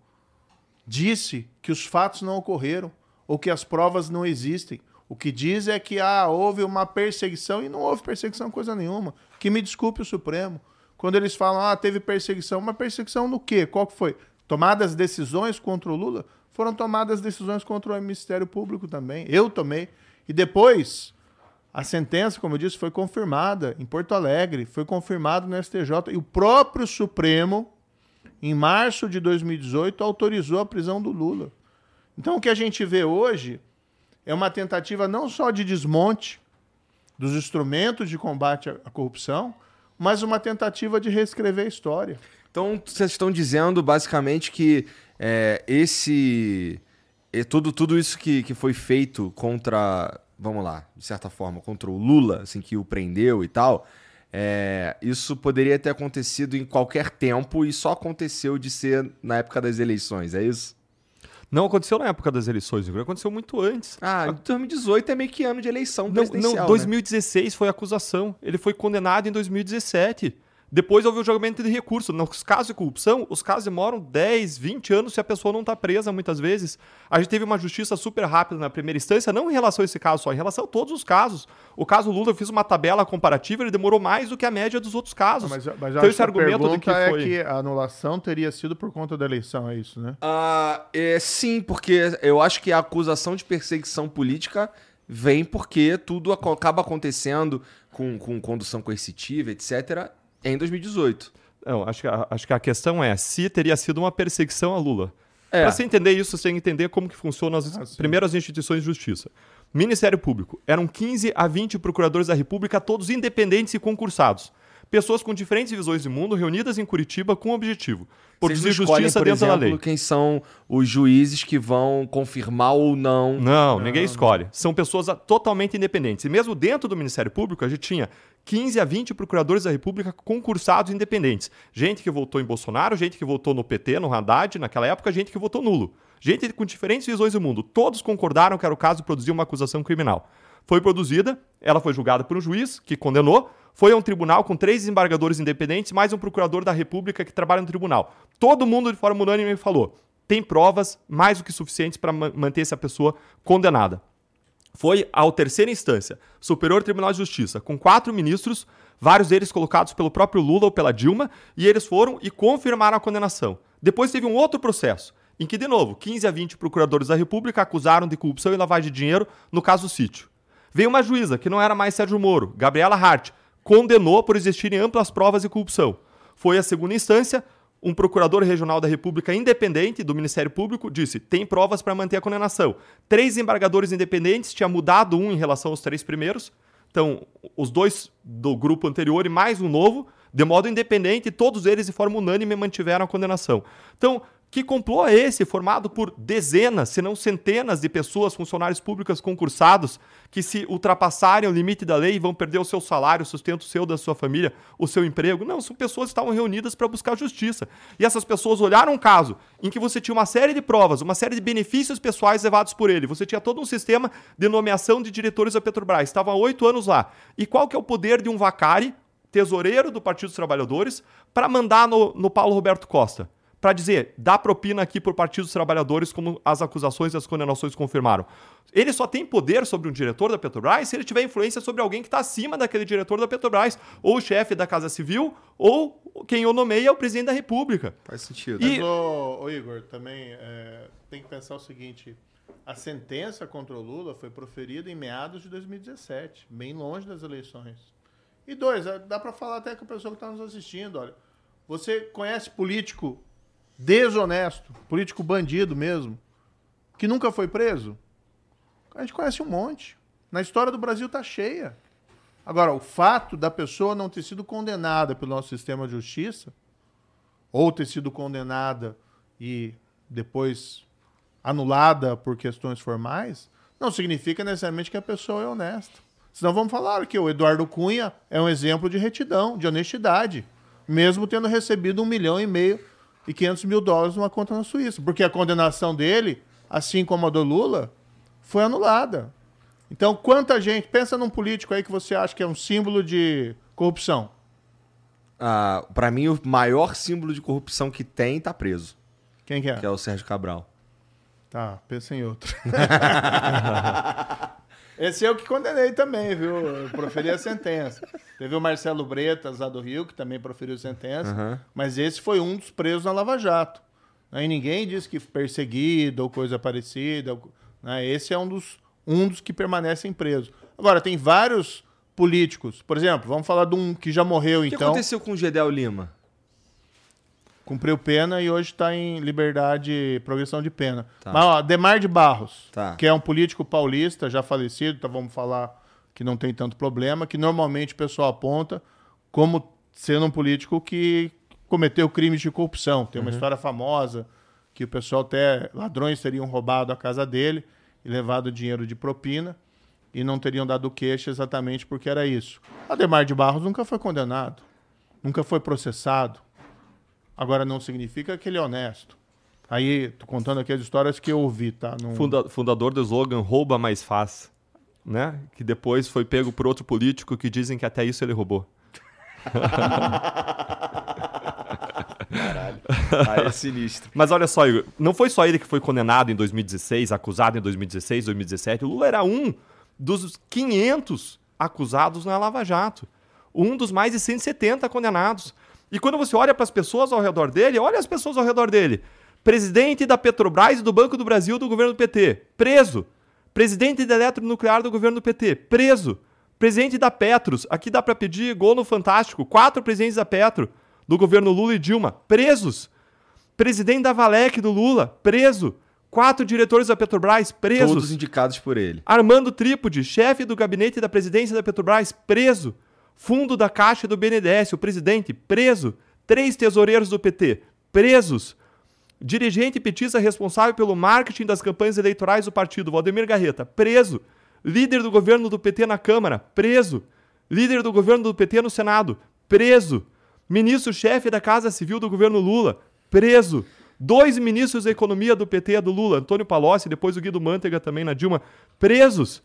disse que os fatos não ocorreram ou que as provas não existem. O que diz é que ah, houve uma perseguição e não houve perseguição coisa nenhuma. Que me desculpe o Supremo. Quando eles falam, ah, teve perseguição, uma perseguição no quê? Qual que foi? Tomadas decisões contra o Lula? Foram tomadas decisões contra o Ministério Público também. Eu tomei. E depois, a sentença, como eu disse, foi confirmada em Porto Alegre, foi confirmado no STJ. E o próprio Supremo, em março de 2018, autorizou a prisão do Lula. Então, o que a gente vê hoje é uma tentativa não só de desmonte dos instrumentos de combate à corrupção, mas uma tentativa de reescrever a história. Então, vocês estão dizendo basicamente que é, esse. É, tudo, tudo isso que, que foi feito contra. Vamos lá, de certa forma, contra o Lula, assim, que o prendeu e tal. É, isso poderia ter acontecido em qualquer tempo e só aconteceu de ser na época das eleições, é isso? Não aconteceu na época das eleições, aconteceu muito antes. Ah, 2018 é meio que ano de eleição não, presidencial. Não, 2016 né? foi acusação. Ele foi condenado em 2017. Depois houve o julgamento de recurso. Nos casos de corrupção, os casos demoram 10, 20 anos se a pessoa não está presa muitas vezes. A gente teve uma justiça super rápida na primeira instância, não em relação a esse caso só, em relação a todos os casos. O caso Lula, eu fiz uma tabela comparativa, ele demorou mais do que a média dos outros casos. Mas, mas então esse argumento de que é foi... é que a anulação teria sido por conta da eleição, é isso, né? Uh, é, sim, porque eu acho que a acusação de perseguição política vem porque tudo acaba acontecendo com, com condução coercitiva, etc., em 2018. Não, acho que, a, acho que a questão é se teria sido uma perseguição a Lula. É. Para você entender isso, você tem que entender como que funcionam as ah, primeiras instituições de justiça. Ministério Público. Eram 15 a 20 procuradores da República, todos independentes e concursados pessoas com diferentes visões de mundo reunidas em Curitiba com o objetivo produzir justiça por dentro exemplo, da lei. quem são os juízes que vão confirmar ou não? Não, ninguém escolhe. São pessoas totalmente independentes. E mesmo dentro do Ministério Público, a gente tinha 15 a 20 procuradores da República concursados independentes. Gente que votou em Bolsonaro, gente que votou no PT, no Haddad, naquela época, gente que votou nulo. Gente com diferentes visões do mundo. Todos concordaram que era o caso de produzir uma acusação criminal. Foi produzida, ela foi julgada por um juiz que condenou, foi a um tribunal com três desembargadores independentes, mais um procurador da República que trabalha no tribunal. Todo mundo de forma unânime falou: tem provas mais do que suficientes para manter essa pessoa condenada. Foi a terceira instância, Superior Tribunal de Justiça, com quatro ministros, vários deles colocados pelo próprio Lula ou pela Dilma, e eles foram e confirmaram a condenação. Depois teve um outro processo, em que, de novo, 15 a 20 procuradores da República acusaram de corrupção e lavagem de dinheiro no caso Sítio. Veio uma juíza, que não era mais Sérgio Moro, Gabriela Hart, condenou por existirem amplas provas de corrupção. Foi a segunda instância, um procurador regional da República independente do Ministério Público disse: tem provas para manter a condenação. Três embargadores independentes, tinha mudado um em relação aos três primeiros. Então, os dois do grupo anterior e mais um novo, de modo independente, todos eles de forma unânime mantiveram a condenação. Então, que complô é esse, formado por dezenas, se não centenas de pessoas, funcionários públicos concursados, que se ultrapassarem o limite da lei vão perder o seu salário, o sustento seu, da sua família, o seu emprego? Não, são pessoas que estavam reunidas para buscar justiça. E essas pessoas olharam um caso em que você tinha uma série de provas, uma série de benefícios pessoais levados por ele, você tinha todo um sistema de nomeação de diretores da Petrobras, estava há oito anos lá. E qual que é o poder de um vacari, tesoureiro do Partido dos Trabalhadores, para mandar no, no Paulo Roberto Costa? Para dizer, dá propina aqui por Partido dos Trabalhadores, como as acusações e as condenações confirmaram. Ele só tem poder sobre um diretor da Petrobras se ele tiver influência sobre alguém que está acima daquele diretor da Petrobras, ou o chefe da Casa Civil, ou quem o nomeia é o presidente da República. Faz sentido. E... Mas, ô, ô Igor, também é, tem que pensar o seguinte: a sentença contra o Lula foi proferida em meados de 2017, bem longe das eleições. E dois, é, dá para falar até com a pessoa que está nos assistindo, olha. Você conhece político desonesto, político bandido mesmo, que nunca foi preso? A gente conhece um monte. Na história do Brasil tá cheia. Agora, o fato da pessoa não ter sido condenada pelo nosso sistema de justiça, ou ter sido condenada e depois anulada por questões formais, não significa necessariamente que a pessoa é honesta. Senão vamos falar que o Eduardo Cunha é um exemplo de retidão, de honestidade, mesmo tendo recebido um milhão e meio e 500 mil dólares numa conta na Suíça. Porque a condenação dele, assim como a do Lula, foi anulada. Então, quanta gente. Pensa num político aí que você acha que é um símbolo de corrupção. Ah, para mim, o maior símbolo de corrupção que tem tá preso. Quem que é? Que é o Sérgio Cabral. Tá, pensa em outro. Esse eu que condenei também, viu? Eu proferi a sentença. Teve o Marcelo Bretas, lá do Rio, que também proferiu sentença. Uhum. Mas esse foi um dos presos na Lava Jato. Aí ninguém disse que perseguido ou coisa parecida. Né? Esse é um dos, um dos que permanecem presos. Agora, tem vários políticos. Por exemplo, vamos falar de um que já morreu, O que então. aconteceu com o Gedel Lima? Cumpriu pena e hoje está em liberdade, progressão de pena. Tá. Mas, ó, Demar de Barros, Tá. que é um político paulista, já falecido, então vamos falar que não tem tanto problema, que normalmente o pessoal aponta como sendo um político que cometeu crimes de corrupção. Tem uma história famosa que o pessoal até ladrões teriam roubado a casa dele e levado dinheiro de propina e não teriam dado queixa exatamente porque era isso. Ademar de Barros nunca foi condenado, nunca foi processado. Agora não significa que ele é honesto. Aí, tô contando aqui as histórias que eu ouvi, tá? Não... Funda- fundador do slogan Rouba Mais Faz, né? Que depois foi pego por outro político que dizem que até isso ele roubou. Ah, é sinistro. Mas olha só, Igor, não foi só ele que foi condenado em 2016, acusado em 2016, 2017. O Lula era um dos 500 acusados na Lava Jato. Um dos mais de 170 condenados. E quando você olha para as pessoas ao redor dele, olha as pessoas ao redor dele. Presidente da Petrobras e do Banco do Brasil do governo do PT, preso. Presidente da Eletronuclear do governo do PT, preso. Presidente da Petros, aqui dá para pedir gol no Fantástico. Quatro presidentes da Petro, do governo Lula e Dilma, presos. Presidente da Valec do Lula, preso. Quatro diretores da Petrobras, presos. Todos indicados por ele. Armando Trípode, chefe do gabinete da presidência da Petrobras, preso. Fundo da Caixa do BNDES, o presidente, preso. Três tesoureiros do PT, presos. Dirigente petista responsável pelo marketing das campanhas eleitorais do partido, Valdemir Garreta, preso. Líder do governo do PT na Câmara, preso. Líder do governo do PT no Senado, preso. Ministro-chefe da Casa Civil do governo Lula, preso. Dois ministros da Economia do PT do Lula, Antônio Palocci, depois o Guido Mantega também na Dilma, presos.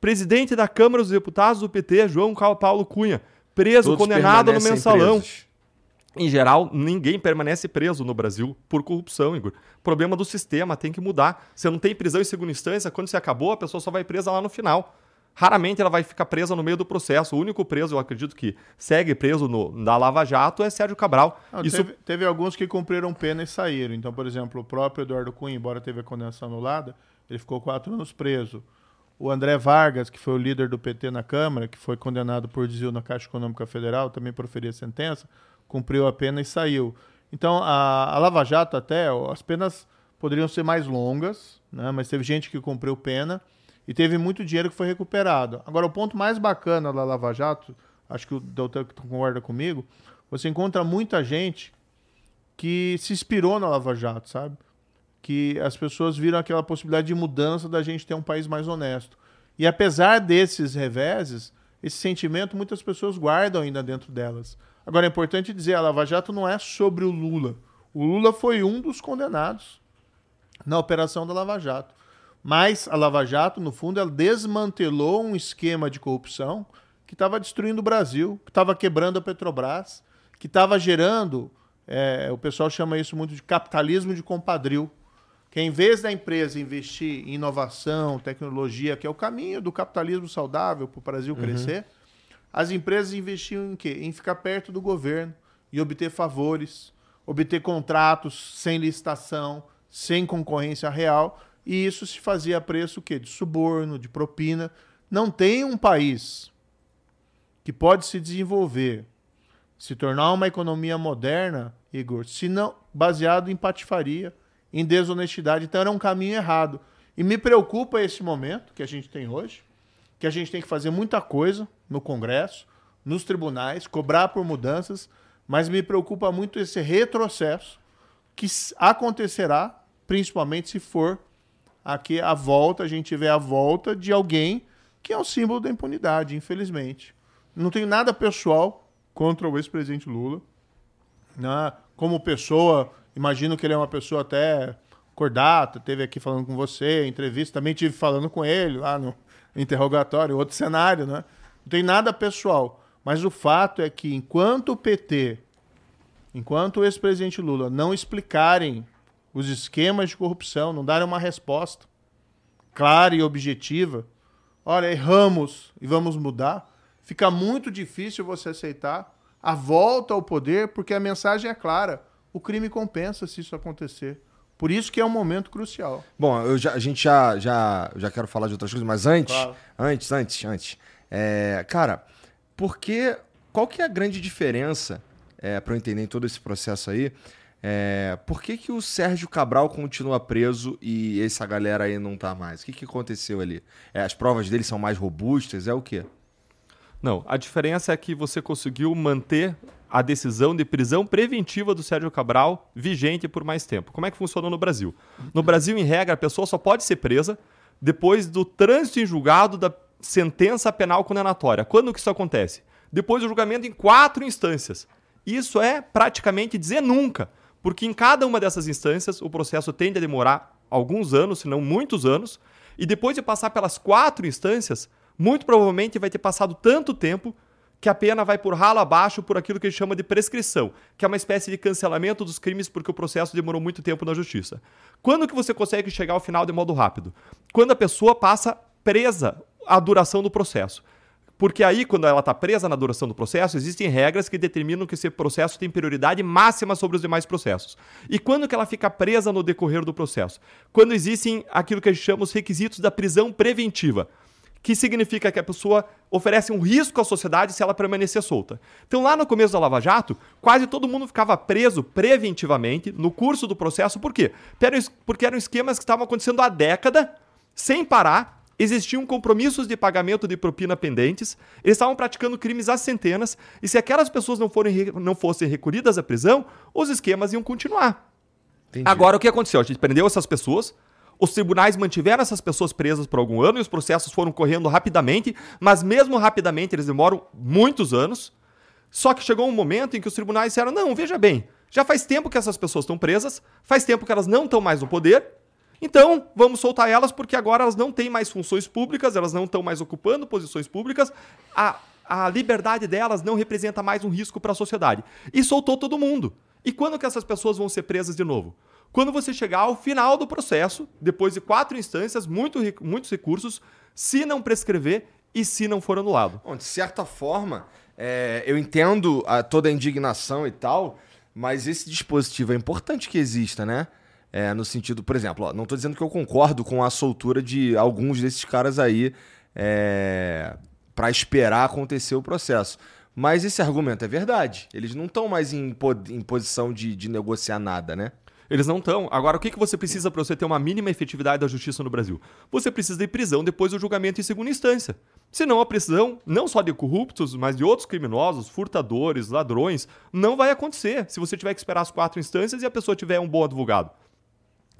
Presidente da Câmara dos Deputados do PT, João Paulo Cunha, preso, Todos condenado no mensalão. presos. Em geral, ninguém permanece preso no Brasil por corrupção, Igor. Problema do sistema, tem que mudar. Você não tem prisão em segunda instância, quando você acabou, a pessoa só vai presa lá no final. Raramente ela vai ficar presa no meio do processo. O único preso, eu acredito que segue preso no, na Lava Jato é Sérgio Cabral. Não, Isso teve, teve alguns que cumpriram pena e saíram. Então, por exemplo, o próprio Eduardo Cunha, embora teve a condenação anulada, ele ficou quatro anos preso. O André Vargas, que foi o líder do PT na Câmara, que foi condenado por desvio na Caixa Econômica Federal, também proferia sentença, cumpriu a pena e saiu. Então, a, a Lava Jato até, as penas poderiam ser mais longas, né? mas teve gente que cumpriu pena e teve muito dinheiro que foi recuperado. Agora, o ponto mais bacana da Lava Jato, acho que o doutor concorda comigo, você encontra muita gente que se inspirou na Lava Jato, sabe? Que as pessoas viram aquela possibilidade de mudança da gente ter um país mais honesto. E apesar desses reveses, esse sentimento muitas pessoas guardam ainda dentro delas. Agora é importante dizer, a Lava Jato não é sobre o Lula. O Lula foi um dos condenados na operação da Lava Jato. Mas a Lava Jato, no fundo, ela desmantelou um esquema de corrupção que estava destruindo o Brasil, que estava quebrando a Petrobras, que estava gerando, é, o pessoal chama isso muito de capitalismo de compadril, que em vez da empresa investir em inovação, tecnologia, que é o caminho do capitalismo saudável para o Brasil crescer, as empresas investiam em quê? Em ficar perto do governo e obter favores, obter contratos sem licitação, sem concorrência real, e isso se fazia a preço quê? De suborno, de propina. Não tem um país que que pode se desenvolver, se tornar uma economia moderna, Igor, se não baseado em patifaria, em desonestidade. Então era um caminho errado. E me preocupa esse momento que a gente tem hoje, que a gente tem que fazer muita coisa no Congresso, nos tribunais, cobrar por mudanças, mas me preocupa muito esse retrocesso que acontecerá, principalmente se for aqui a volta, a gente tiver a volta de alguém que é um símbolo da impunidade, infelizmente. Não tenho nada pessoal contra o ex-presidente Lula. Né? Como pessoa, imagino que ele é uma pessoa até cordata, teve aqui falando com você, entrevista, também tive falando com ele lá no interrogatório, outro cenário, né? Não tem nada pessoal. Mas o fato é que enquanto o PT, enquanto o ex-presidente Lula não explicarem os esquemas de corrupção, não darem uma resposta clara e objetiva, olha, erramos e vamos mudar, fica muito difícil você aceitar a volta ao poder, porque a mensagem é clara: o crime compensa se isso acontecer. Por isso que é um momento crucial. Bom, eu já, a gente já, já, já quero falar de outras coisas, mas antes, claro. antes, antes, antes. É, cara, porque qual que é a grande diferença, é, para eu entender todo esse processo aí, é, por que, que o Sérgio Cabral continua preso e essa galera aí não tá mais? O que, que aconteceu ali? É, as provas dele são mais robustas? É o quê? Não, a diferença é que você conseguiu manter a decisão de prisão preventiva do Sérgio Cabral vigente por mais tempo. Como é que funcionou no Brasil? No Brasil, em regra, a pessoa só pode ser presa depois do trânsito em julgado da sentença penal condenatória. Quando que isso acontece? Depois do julgamento em quatro instâncias. Isso é praticamente dizer nunca. Porque em cada uma dessas instâncias o processo tende a demorar alguns anos, se não muitos anos, e depois de passar pelas quatro instâncias, muito provavelmente vai ter passado tanto tempo que a pena vai por ralo abaixo por aquilo que gente chama de prescrição, que é uma espécie de cancelamento dos crimes porque o processo demorou muito tempo na justiça. Quando que você consegue chegar ao final de modo rápido? Quando a pessoa passa presa a duração do processo. Porque aí, quando ela está presa na duração do processo, existem regras que determinam que esse processo tem prioridade máxima sobre os demais processos. E quando que ela fica presa no decorrer do processo? Quando existem aquilo que a gente chama os requisitos da prisão preventiva, que significa que a pessoa oferece um risco à sociedade se ela permanecer solta. Então, lá no começo da Lava Jato, quase todo mundo ficava preso preventivamente no curso do processo. Por quê? Porque eram esquemas que estavam acontecendo há década, sem parar, existiam compromissos de pagamento de propina pendentes, eles estavam praticando crimes às centenas, e se aquelas pessoas não, forem, não fossem recolhidas à prisão, os esquemas iam continuar. Entendi. Agora, o que aconteceu? A gente prendeu essas pessoas, os tribunais mantiveram essas pessoas presas por algum ano e os processos foram correndo rapidamente, mas mesmo rapidamente eles demoram muitos anos. Só que chegou um momento em que os tribunais disseram: não, veja bem, já faz tempo que essas pessoas estão presas, faz tempo que elas não estão mais no poder, então, vamos soltar elas porque agora elas não têm mais funções públicas, elas não estão mais ocupando posições públicas, a, a liberdade delas não representa mais um risco para a sociedade. E soltou todo mundo. E quando que essas pessoas vão ser presas de novo? Quando você chegar ao final do processo, depois de quatro instâncias, muito, muitos recursos, se não prescrever e se não for anulado. Bom, de certa forma, é, eu entendo a, toda a indignação e tal, mas esse dispositivo é importante que exista, né? É, no sentido, por exemplo, ó, não estou dizendo que eu concordo com a soltura de alguns desses caras aí é, para esperar acontecer o processo. Mas esse argumento é verdade. Eles não estão mais em, em posição de, de, negociar nada, né? Eles não estão. Agora, o que, que você precisa para você ter uma mínima efetividade da justiça no Brasil? Você precisa de prisão depois do julgamento em segunda instância. Senão a prisão, não só de corruptos, mas de outros criminosos, furtadores, ladrões, não vai acontecer se você tiver que esperar as quatro instâncias e a pessoa tiver um bom advogado.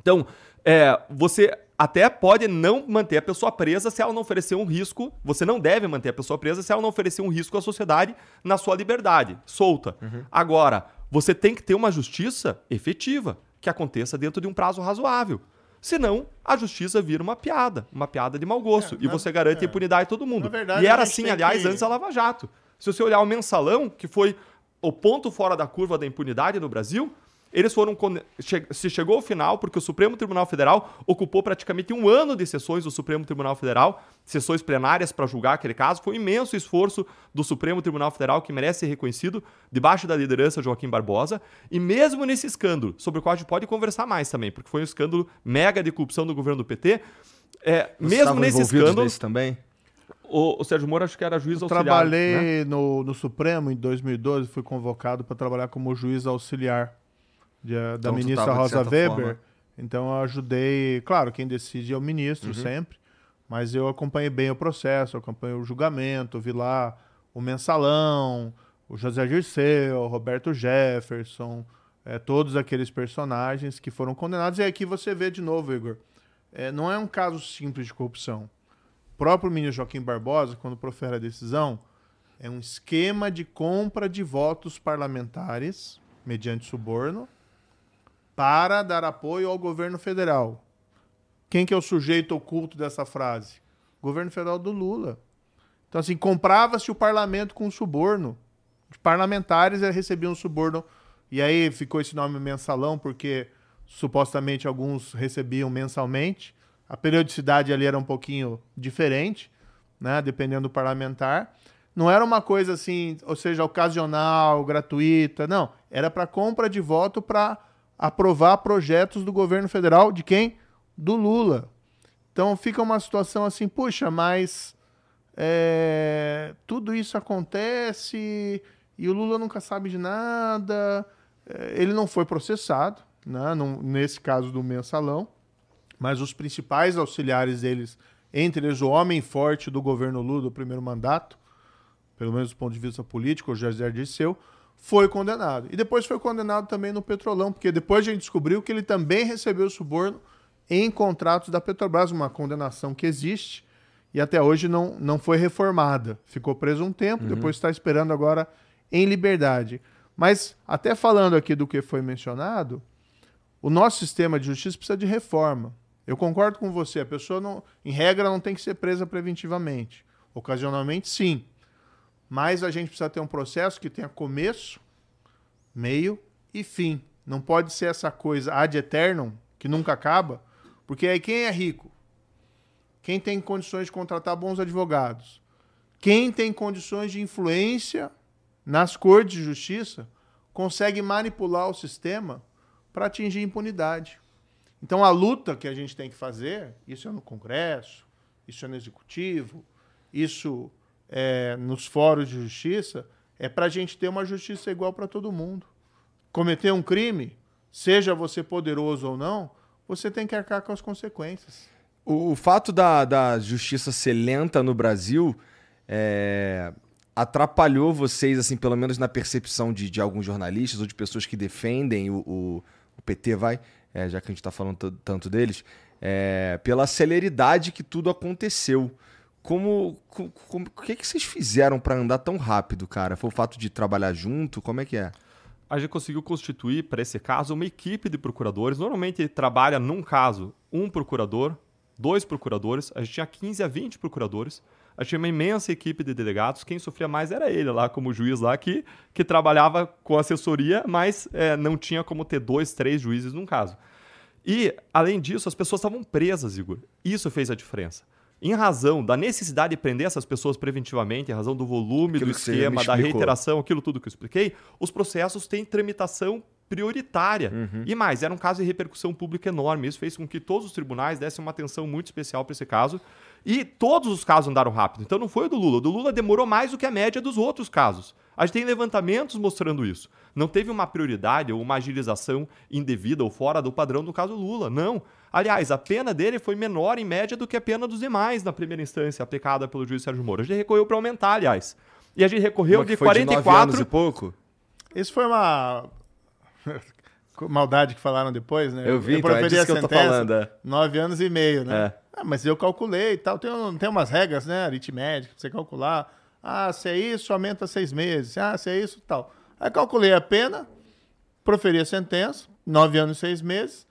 Então, é, você até pode não manter a pessoa presa se ela não oferecer um risco. Você não deve manter a pessoa presa se ela não oferecer um risco à sociedade na sua liberdade, solta. Uhum. Agora, você tem que ter uma justiça efetiva, que aconteça dentro de um prazo razoável. Senão, a justiça vira uma piada, uma piada de mau gosto. É, e você garante é. impunidade a todo mundo. Verdade, e era assim, aliás, que... antes da Lava Jato. Se você olhar o mensalão, que foi o ponto fora da curva da impunidade no Brasil, eles foram. Se chegou ao final, porque o Supremo Tribunal Federal ocupou praticamente um ano de sessões do Supremo Tribunal Federal, sessões plenárias para julgar aquele caso. Foi um imenso esforço do Supremo Tribunal Federal, que merece ser reconhecido, debaixo da liderança de Joaquim Barbosa. E mesmo nesse escândalo, sobre o qual a gente pode conversar mais também, porque foi um escândalo mega de corrupção do governo do PT. É, mesmo nesse escândalo. também? O, o Sérgio Moro acho que era juiz auxiliar. Trabalhei né? no, no Supremo em 2012, fui convocado para trabalhar como juiz auxiliar de- da Então, ministra Rosa Weber. forma- Então eu ajudei, claro, quem decide é o ministro Uhum. sempre, mas eu acompanhei bem o processo, acompanhei o julgamento, vi lá o mensalão, o José Dirceu, o Roberto Jefferson, é, todos aqueles personagens que foram condenados. E aqui você vê de novo, Igor, é, não é um caso simples de corrupção. O próprio ministro Joaquim Barbosa, quando profere a decisão, é um esquema de compra de votos parlamentares, mediante suborno, para dar apoio ao governo federal. Quem que é o sujeito oculto dessa frase? Governo federal do Lula. Então, assim, comprava-se o parlamento com suborno. Os parlamentares recebiam suborno. E aí ficou esse nome mensalão, porque supostamente alguns recebiam mensalmente. A periodicidade ali era um pouquinho diferente, né? Dependendo do parlamentar. Não era uma coisa assim, ou seja, ocasional, gratuita. Não. Era para compra de voto para aprovar projetos do governo federal. De quem? Do Lula. Então fica uma situação assim, puxa, mas é, tudo isso acontece e o Lula nunca sabe de nada. É, ele não foi processado, né, nesse caso do mensalão, mas os principais auxiliares deles, entre eles o homem forte do governo Lula, do primeiro mandato, pelo menos do ponto de vista político, o José Dirceu, foi condenado. E depois foi condenado também no Petrolão, porque depois a gente descobriu que ele também recebeu suborno em contratos da Petrobras, uma condenação que existe e até hoje não, não foi reformada. Ficou preso um tempo, depois está esperando agora em liberdade. Mas, até falando aqui do que foi mencionado, o nosso sistema de justiça precisa de reforma. Eu concordo com você, a pessoa, não, em regra, não tem que ser presa preventivamente. Ocasionalmente, sim. Mas a gente precisa ter um processo que tenha começo, meio e fim. Não pode ser essa coisa ad eternum, que nunca acaba, porque aí quem é rico? Quem tem condições de contratar bons advogados? Quem tem condições de influência nas cortes de justiça consegue manipular o sistema para atingir impunidade. Então a luta que a gente tem que fazer, isso é no Congresso, isso é no Executivo, isso é nos fóruns de justiça, é para a gente ter uma justiça igual para todo mundo. Cometer um crime, seja você poderoso ou não, você tem que arcar com as consequências. O, o fato da, da justiça ser lenta no Brasil é, atrapalhou vocês, assim, pelo menos na percepção de, de alguns jornalistas ou de pessoas que defendem o, o, o PT, vai, é, já que a gente está falando tanto deles, é, pela celeridade que tudo aconteceu. Como, co- como, o que, que vocês fizeram para andar tão rápido, cara? Foi o fato de trabalhar junto? Como é que é? A gente conseguiu constituir, para esse caso, uma equipe de procuradores. Normalmente trabalha, num caso, um procurador, dois procuradores. A gente tinha 15 a 20 procuradores. A gente tinha uma imensa equipe de delegados. Quem sofria mais era ele lá, como juiz lá, que, que trabalhava com assessoria, mas é, não tinha como ter dois, três juízes num caso. E, além disso, as pessoas estavam presas, Igor. Isso fez a diferença. Em razão da necessidade de prender essas pessoas preventivamente, em razão do volume Aquilo do esquema, da reiteração, aquilo tudo que eu expliquei, os processos têm tramitação prioritária. Uhum. E mais, era um caso de repercussão pública enorme. Isso fez com que todos os tribunais dessem uma atenção muito especial para esse caso. E todos os casos andaram rápido. Então não foi o do Lula. O do Lula demorou mais do que a média dos outros casos. A gente tem levantamentos mostrando isso. Não teve uma prioridade ou uma agilização indevida ou fora do padrão do caso Lula. Não. Aliás, a pena dele foi menor em média do que a pena dos demais na primeira instância aplicada pelo juiz Sérgio Moro. A gente recorreu para aumentar, aliás. E a gente recorreu de foi de nove 44 anos e pouco? Isso foi uma maldade que falaram depois, né? Eu vi, então, é disso a que eu tô falando, é. Nove anos e meio, né? É. Ah, mas eu calculei e tal. Tem, tem umas regras, né? Aritmética, pra você calcular. Ah, se é isso, aumenta seis meses. Ah, se é isso, tal. Aí calculei a pena, proferi a sentença, nove anos e seis meses.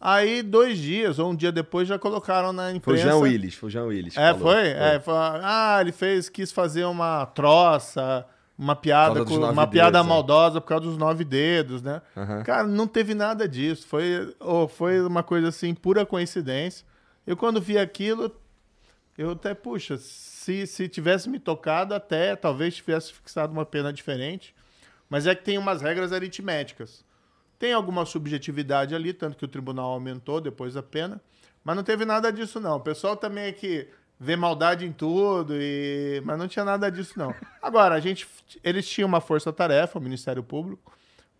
Aí, dois dias ou um dia depois, já colocaram na Foi o imprensa. Jean Willis, foi o Jean Willis. É, falou. foi? É, foi. Ah, ele fez, quis fazer uma troça, uma piada, com, uma piada é. maldosa por causa dos nove dedos, né? Aham. Cara, não teve nada disso. Foi, oh, foi uma coisa assim, pura coincidência. Eu, quando vi aquilo, eu até, puxa, se, se tivesse me tocado, até talvez tivesse fixado uma pena diferente. Mas é que tem umas regras aritméticas. Tem alguma subjetividade ali, tanto que o tribunal aumentou depois a pena. Mas não teve nada disso, não. O pessoal também é que vê maldade em tudo, e... mas não tinha nada disso, não. Agora, a gente, eles tinham uma força-tarefa, o Ministério Público,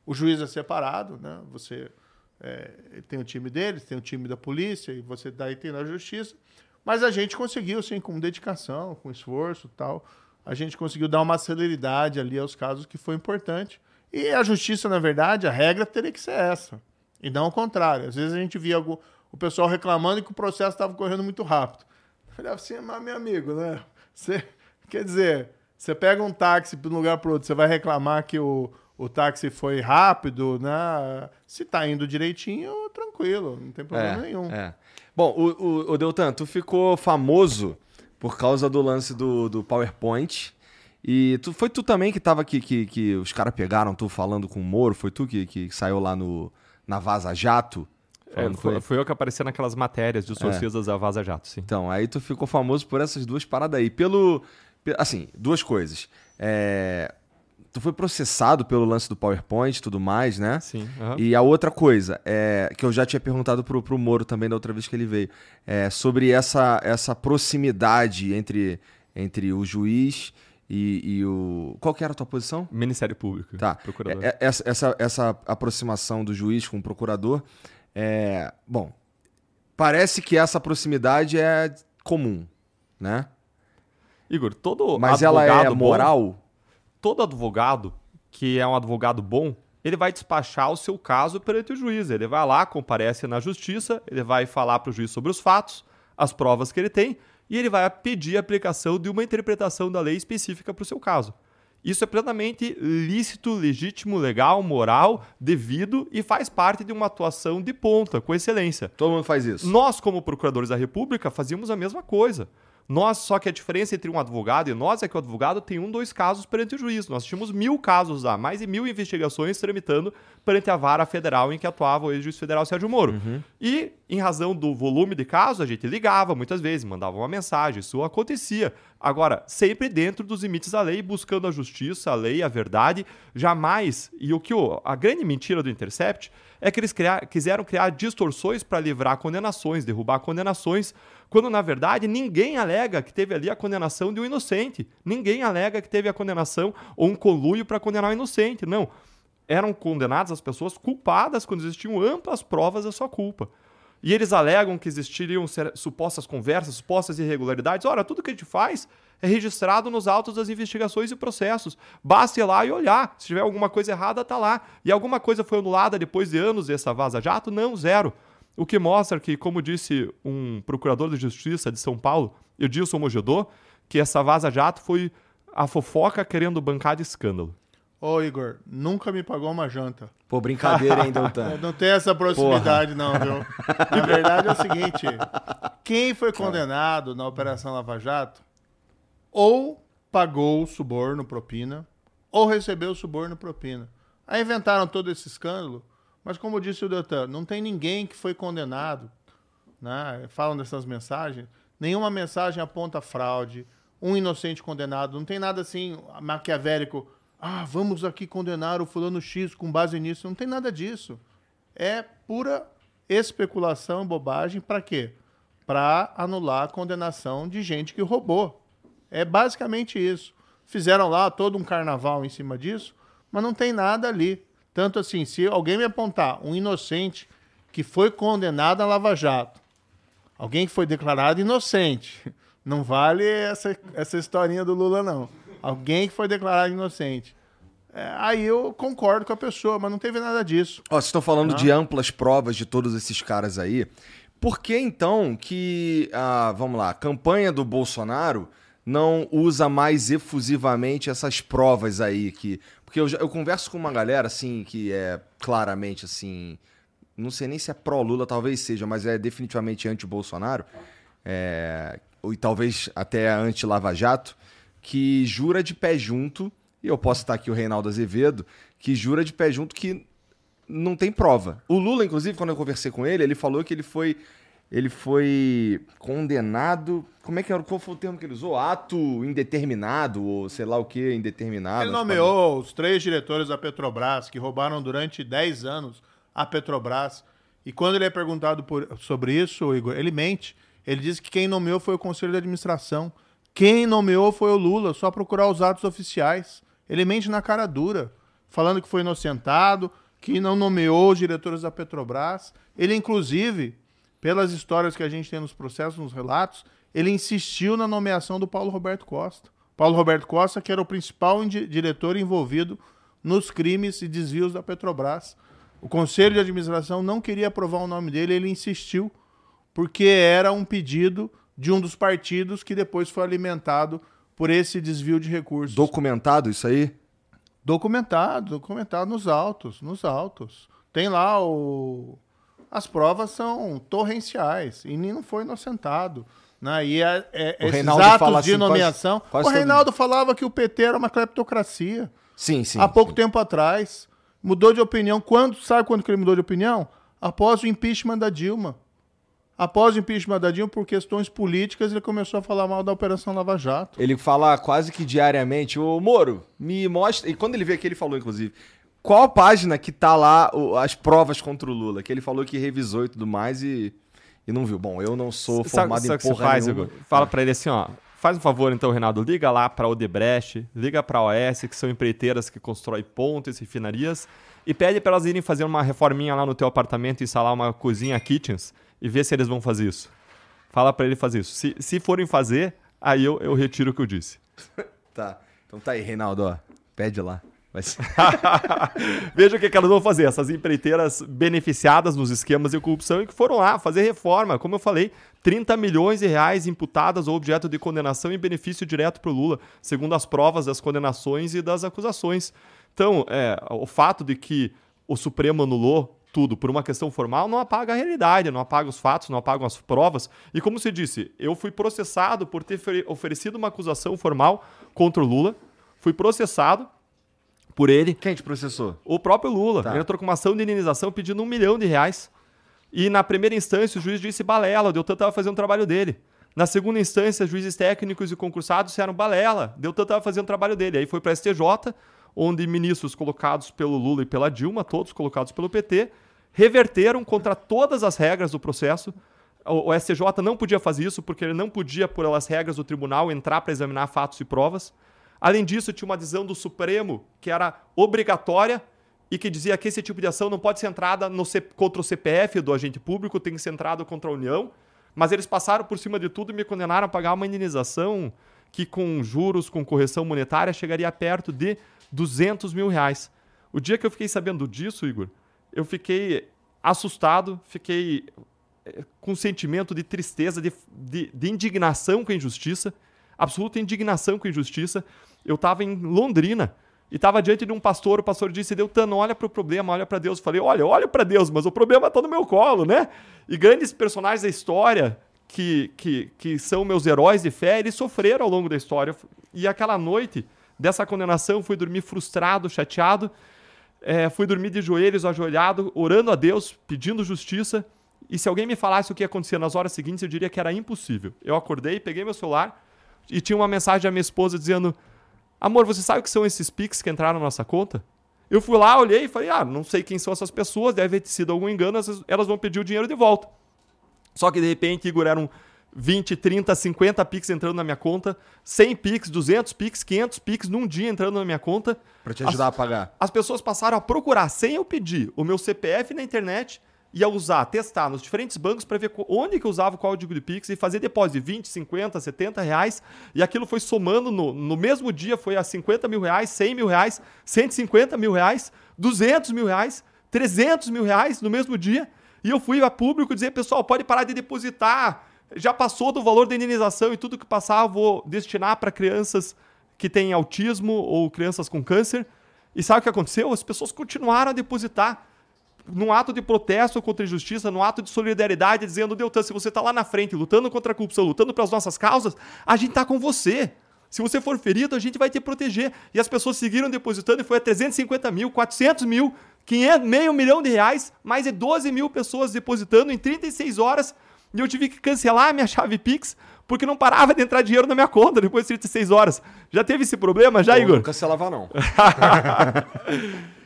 o juiz é separado, né? Você é, tem o time deles, tem o time da polícia, e você daí tem na justiça. Mas a gente conseguiu, sim, com dedicação, com esforço tal, a gente conseguiu dar uma celeridade ali aos casos que foi importante. E a justiça, na verdade, a regra teria que ser essa. E não o contrário. Às vezes a gente via o pessoal reclamando que o processo estava correndo muito rápido. Eu falei assim, mas meu amigo, né? Você, quer dizer, você pega um táxi de um lugar para outro, você vai reclamar que o, o táxi foi rápido, né? Se tá indo direitinho, tranquilo, não tem problema É, nenhum. é. Bom, o, o, o Deltan, tu ficou famoso por causa do lance do, do PowerPoint. E tu, foi tu também que tava aqui, que, que os caras pegaram tu falando com o Moro? Foi tu que, que saiu lá no, na Vaza Jato? É, foi, foi eu que apareci naquelas matérias de torcidas da Vaza Jato, sim. Então, aí tu ficou famoso por essas duas paradas aí. Pelo. pe- Assim, duas coisas. É, tu foi processado pelo lance do PowerPoint e tudo mais, né? Sim. aham. E a outra coisa, é, que eu já tinha perguntado pro, pro Moro também da outra vez que ele veio, é sobre essa, essa proximidade entre, entre o juiz e, e o. Qual que era a tua posição? Ministério Público. Tá. Procurador. É- é- essa, essa, essa aproximação do juiz com o procurador. É, bom, parece que essa proximidade é comum, né? Igor, todo Mas ela é advogado bom- moral? todo advogado que é um advogado bom, ele vai despachar o seu caso perante o juiz. Ele vai lá, comparece na justiça, ele vai falar para o juiz sobre os fatos, as provas que ele tem, e ele vai pedir a aplicação de uma interpretação da lei específica para o seu caso. Isso é plenamente lícito, legítimo, legal, moral, devido e faz parte de uma atuação de ponta, com excelência. Todo mundo faz isso. Nós, como procuradores da República, fazíamos a mesma coisa. Nós, só que a diferença entre um advogado e nós é que o advogado tem um, dois casos perante o juiz. Nós tínhamos mil casos lá, mais de mil investigações tramitando perante a vara federal em que atuava o ex-juiz federal Sérgio Moro. E, em razão do volume de casos, a gente ligava muitas vezes, mandava uma mensagem, isso acontecia. Agora, sempre dentro dos limites da lei, buscando a justiça, a lei, a verdade, jamais. E o que o, a grande mentira do Intercept é que eles criar- quiseram criar distorções para livrar condenações, derrubar condenações, quando na verdade ninguém alega que teve ali a condenação de um inocente. Ninguém alega que teve a condenação ou um conluio para condenar um inocente. Não. Eram condenadas as pessoas culpadas quando existiam amplas provas da sua culpa. E eles alegam que existiriam supostas conversas, supostas irregularidades. Ora, tudo que a gente faz é registrado nos autos das investigações e processos. Basta ir lá e olhar. Se tiver alguma coisa errada, tá lá. E alguma coisa foi anulada depois de anos dessa vaza-jato? Não, zero. O que mostra que, como disse um procurador de justiça de São Paulo, Edilson Mogedô, que essa vaza-jato foi a fofoca querendo bancar de escândalo. Ô, Igor, nunca me pagou uma janta. Pô, brincadeira, hein, Deltan? não tem essa proximidade, não, viu? Na verdade é o seguinte: quem foi condenado na Operação Lava Jato ou pagou o suborno propina, ou recebeu o suborno propina. Aí inventaram todo esse escândalo, mas como disse o Deltan, não tem ninguém que foi condenado. Né? Falam dessas mensagens, nenhuma mensagem aponta fraude, um inocente condenado, não tem nada assim maquiavélico. Ah, vamos aqui condenar o fulano X com base nisso. Não tem nada disso. É pura especulação, bobagem, para quê? Para anular a condenação de gente que roubou. É basicamente isso. Fizeram lá todo um carnaval em cima disso, mas não tem nada ali. Tanto assim, se alguém me apontar um inocente que foi condenado a Lava Jato, alguém que foi declarado inocente, não vale essa, essa historinha do Lula, não. Alguém que foi declarado inocente. É, aí eu concordo com a pessoa, mas não teve nada disso. Ó, vocês estão falando de amplas provas de todos esses caras aí. Por que então que, a, vamos lá, a campanha do Bolsonaro não usa mais efusivamente essas provas aí? Que, porque eu, já- eu converso com uma galera, assim, que é claramente, assim, não sei nem se é pró-Lula, talvez seja, mas é definitivamente anti-Bolsonaro, é, e talvez até anti-Lava Jato, que jura de pé junto, e eu posso estar aqui o Reinaldo Azevedo, que jura de pé junto que não tem prova. O Lula, inclusive, quando eu conversei com ele, ele falou que ele foi ele foi condenado. Como é que era? Qual foi o termo que ele usou? Ato indeterminado, ou sei lá o que, indeterminado. Ele nomeou os três diretores da Petrobras que roubaram durante 10 anos a Petrobras. E quando ele é perguntado por- sobre isso, Igor, ele mente. Ele disse que quem nomeou foi o conselho de administração. Quem nomeou foi o Lula, só procurar os atos oficiais. Ele mente na cara dura, falando que foi inocentado, que não nomeou os diretores da Petrobras. Ele, inclusive, pelas histórias que a gente tem nos processos, nos relatos, ele insistiu na nomeação do Paulo Roberto Costa. Paulo Roberto Costa, que era o principal diretor envolvido nos crimes e desvios da Petrobras. O conselho de administração não queria aprovar o nome dele, ele insistiu, porque era um pedido de um dos partidos que depois foi alimentado por esse desvio de recursos. Documentado isso aí? Documentado, documentado nos autos, nos autos. Tem lá o. As provas são torrenciais e não foi inocentado. Né? E é, é, esses atos de assim, nomeação. Quase, quase o Reinaldo todo... falava que o PT era uma cleptocracia. Sim, sim. Há pouco sim. tempo atrás. Mudou de opinião. Quando, sabe quando que ele mudou de opinião? Após o impeachment da Dilma. Após o impeachment da Dilma, por questões políticas, ele começou a falar mal da Operação Lava Jato. Ele fala quase que diariamente, ô Moro, me mostra. E quando ele veio aqui, ele falou, inclusive, qual a página que tá lá as provas contra o Lula? Que ele falou que revisou e tudo mais e, e não viu. Bom, eu não sou formado sabe, em porra faz, Igor? Fala pra ele assim, ó. Faz um favor então, Renato, liga lá para Odebrecht, liga para a OS, que são empreiteiras que constroem pontes, refinarias, e pede para elas irem fazer uma reforminha lá no teu apartamento e instalar uma cozinha kitchens e ver se eles vão fazer isso. Fala para ele fazer isso. Se, se forem fazer, aí eu, eu retiro o que eu disse. tá. Então tá aí, Reinaldo, ó. Pede lá. Mas... Veja o que, que elas vão fazer. Essas empreiteiras beneficiadas nos esquemas de corrupção e que foram lá fazer reforma. Como eu falei, 30 milhões de reais imputadas ou objeto de condenação em benefício direto para o Lula, segundo as provas das condenações e das acusações. Então, é, o fato de que o Supremo anulou tudo por uma questão formal não apaga a realidade, não apaga os fatos, não apaga as provas. E como se disse, eu fui processado por ter oferecido uma acusação formal contra o Lula, fui processado por ele. Quem te processou? O próprio Lula. Tá. Ele entrou com uma ação de indenização pedindo um milhão de reais. E na primeira instância o juiz disse balela, o Deltan estava fazendo o trabalho dele. Na segunda instância, juízes técnicos e concursados disseram balela, Deltan estava fazendo o trabalho dele. Aí foi para a STJ, onde ministros colocados pelo Lula e pela Dilma, todos colocados pelo PT, reverteram contra todas as regras do processo. O, STJ não podia fazer isso porque ele não podia, por as regras do tribunal, entrar para examinar fatos e provas. Além disso, tinha uma decisão do Supremo que era obrigatória e que dizia que esse tipo de ação não pode ser entrada no contra o CPF do agente público, tem que ser entrada contra a União. Mas eles passaram por cima de tudo e me condenaram a pagar uma indenização que, com juros, com correção monetária, chegaria perto de 200 mil reais. O dia que eu fiquei sabendo disso, Igor, eu fiquei assustado, fiquei eh, com um sentimento de tristeza, de, de, de indignação com a injustiça, absoluta indignação com a injustiça eu estava em Londrina e estava diante de um pastor, o pastor disse, Deltano, olha para o problema, olha para Deus. Eu falei, olha, olha para Deus, mas o problema está no meu colo, né? E grandes personagens da história, que, que, que são meus heróis de fé, eles sofreram ao longo da história. E aquela noite dessa condenação, fui dormir frustrado, chateado, é, fui dormir de joelhos, ajoelhado, orando a Deus, pedindo justiça. E se alguém me falasse o que ia acontecer nas horas seguintes, eu diria que era impossível. Eu acordei, peguei meu celular e tinha uma mensagem da minha esposa dizendo: Amor, você sabe o que são esses Pix que entraram na nossa conta? Eu fui lá, olhei e falei, ah, não sei quem são essas pessoas, deve ter sido algum engano, elas vão pedir o dinheiro de volta. Só que de repente, Igor, eram 20, 30, 50 Pix entrando na minha conta, 100 Pix, 200 Pix, 500 Pix num dia entrando na minha conta. Para te ajudar as, a pagar. As pessoas passaram a procurar, sem eu pedir, o meu CPF na internet ia usar, testar nos diferentes bancos para ver onde que usava o código de Pix e fazer depósito de 20, 50, 70 reais. E aquilo foi somando no, no mesmo dia, foi a 50 mil reais, 100 mil reais, 150 mil reais, 200 mil reais, 300 mil reais no mesmo dia. E eu fui a público dizer, pessoal, pode parar de depositar. Já passou do valor da indenização e tudo que passar eu vou destinar para crianças que têm autismo ou crianças com câncer. E sabe o que aconteceu? As pessoas continuaram a depositar num ato de protesto contra a injustiça, num ato de solidariedade, dizendo, Deltan, se você está lá na frente, lutando contra a corrupção, lutando pelas nossas causas, a gente está com você. Se você for ferido, a gente vai te proteger. E as pessoas seguiram depositando e foi a 350 mil, 400 mil, 500, meio milhão de reais, mais de 12 mil pessoas depositando em 36 horas. e eu tive que cancelar a minha chave Pix porque não parava de entrar dinheiro na minha conta depois de 36 horas. Já teve esse problema já, Eu Igor? Não cancelava, não.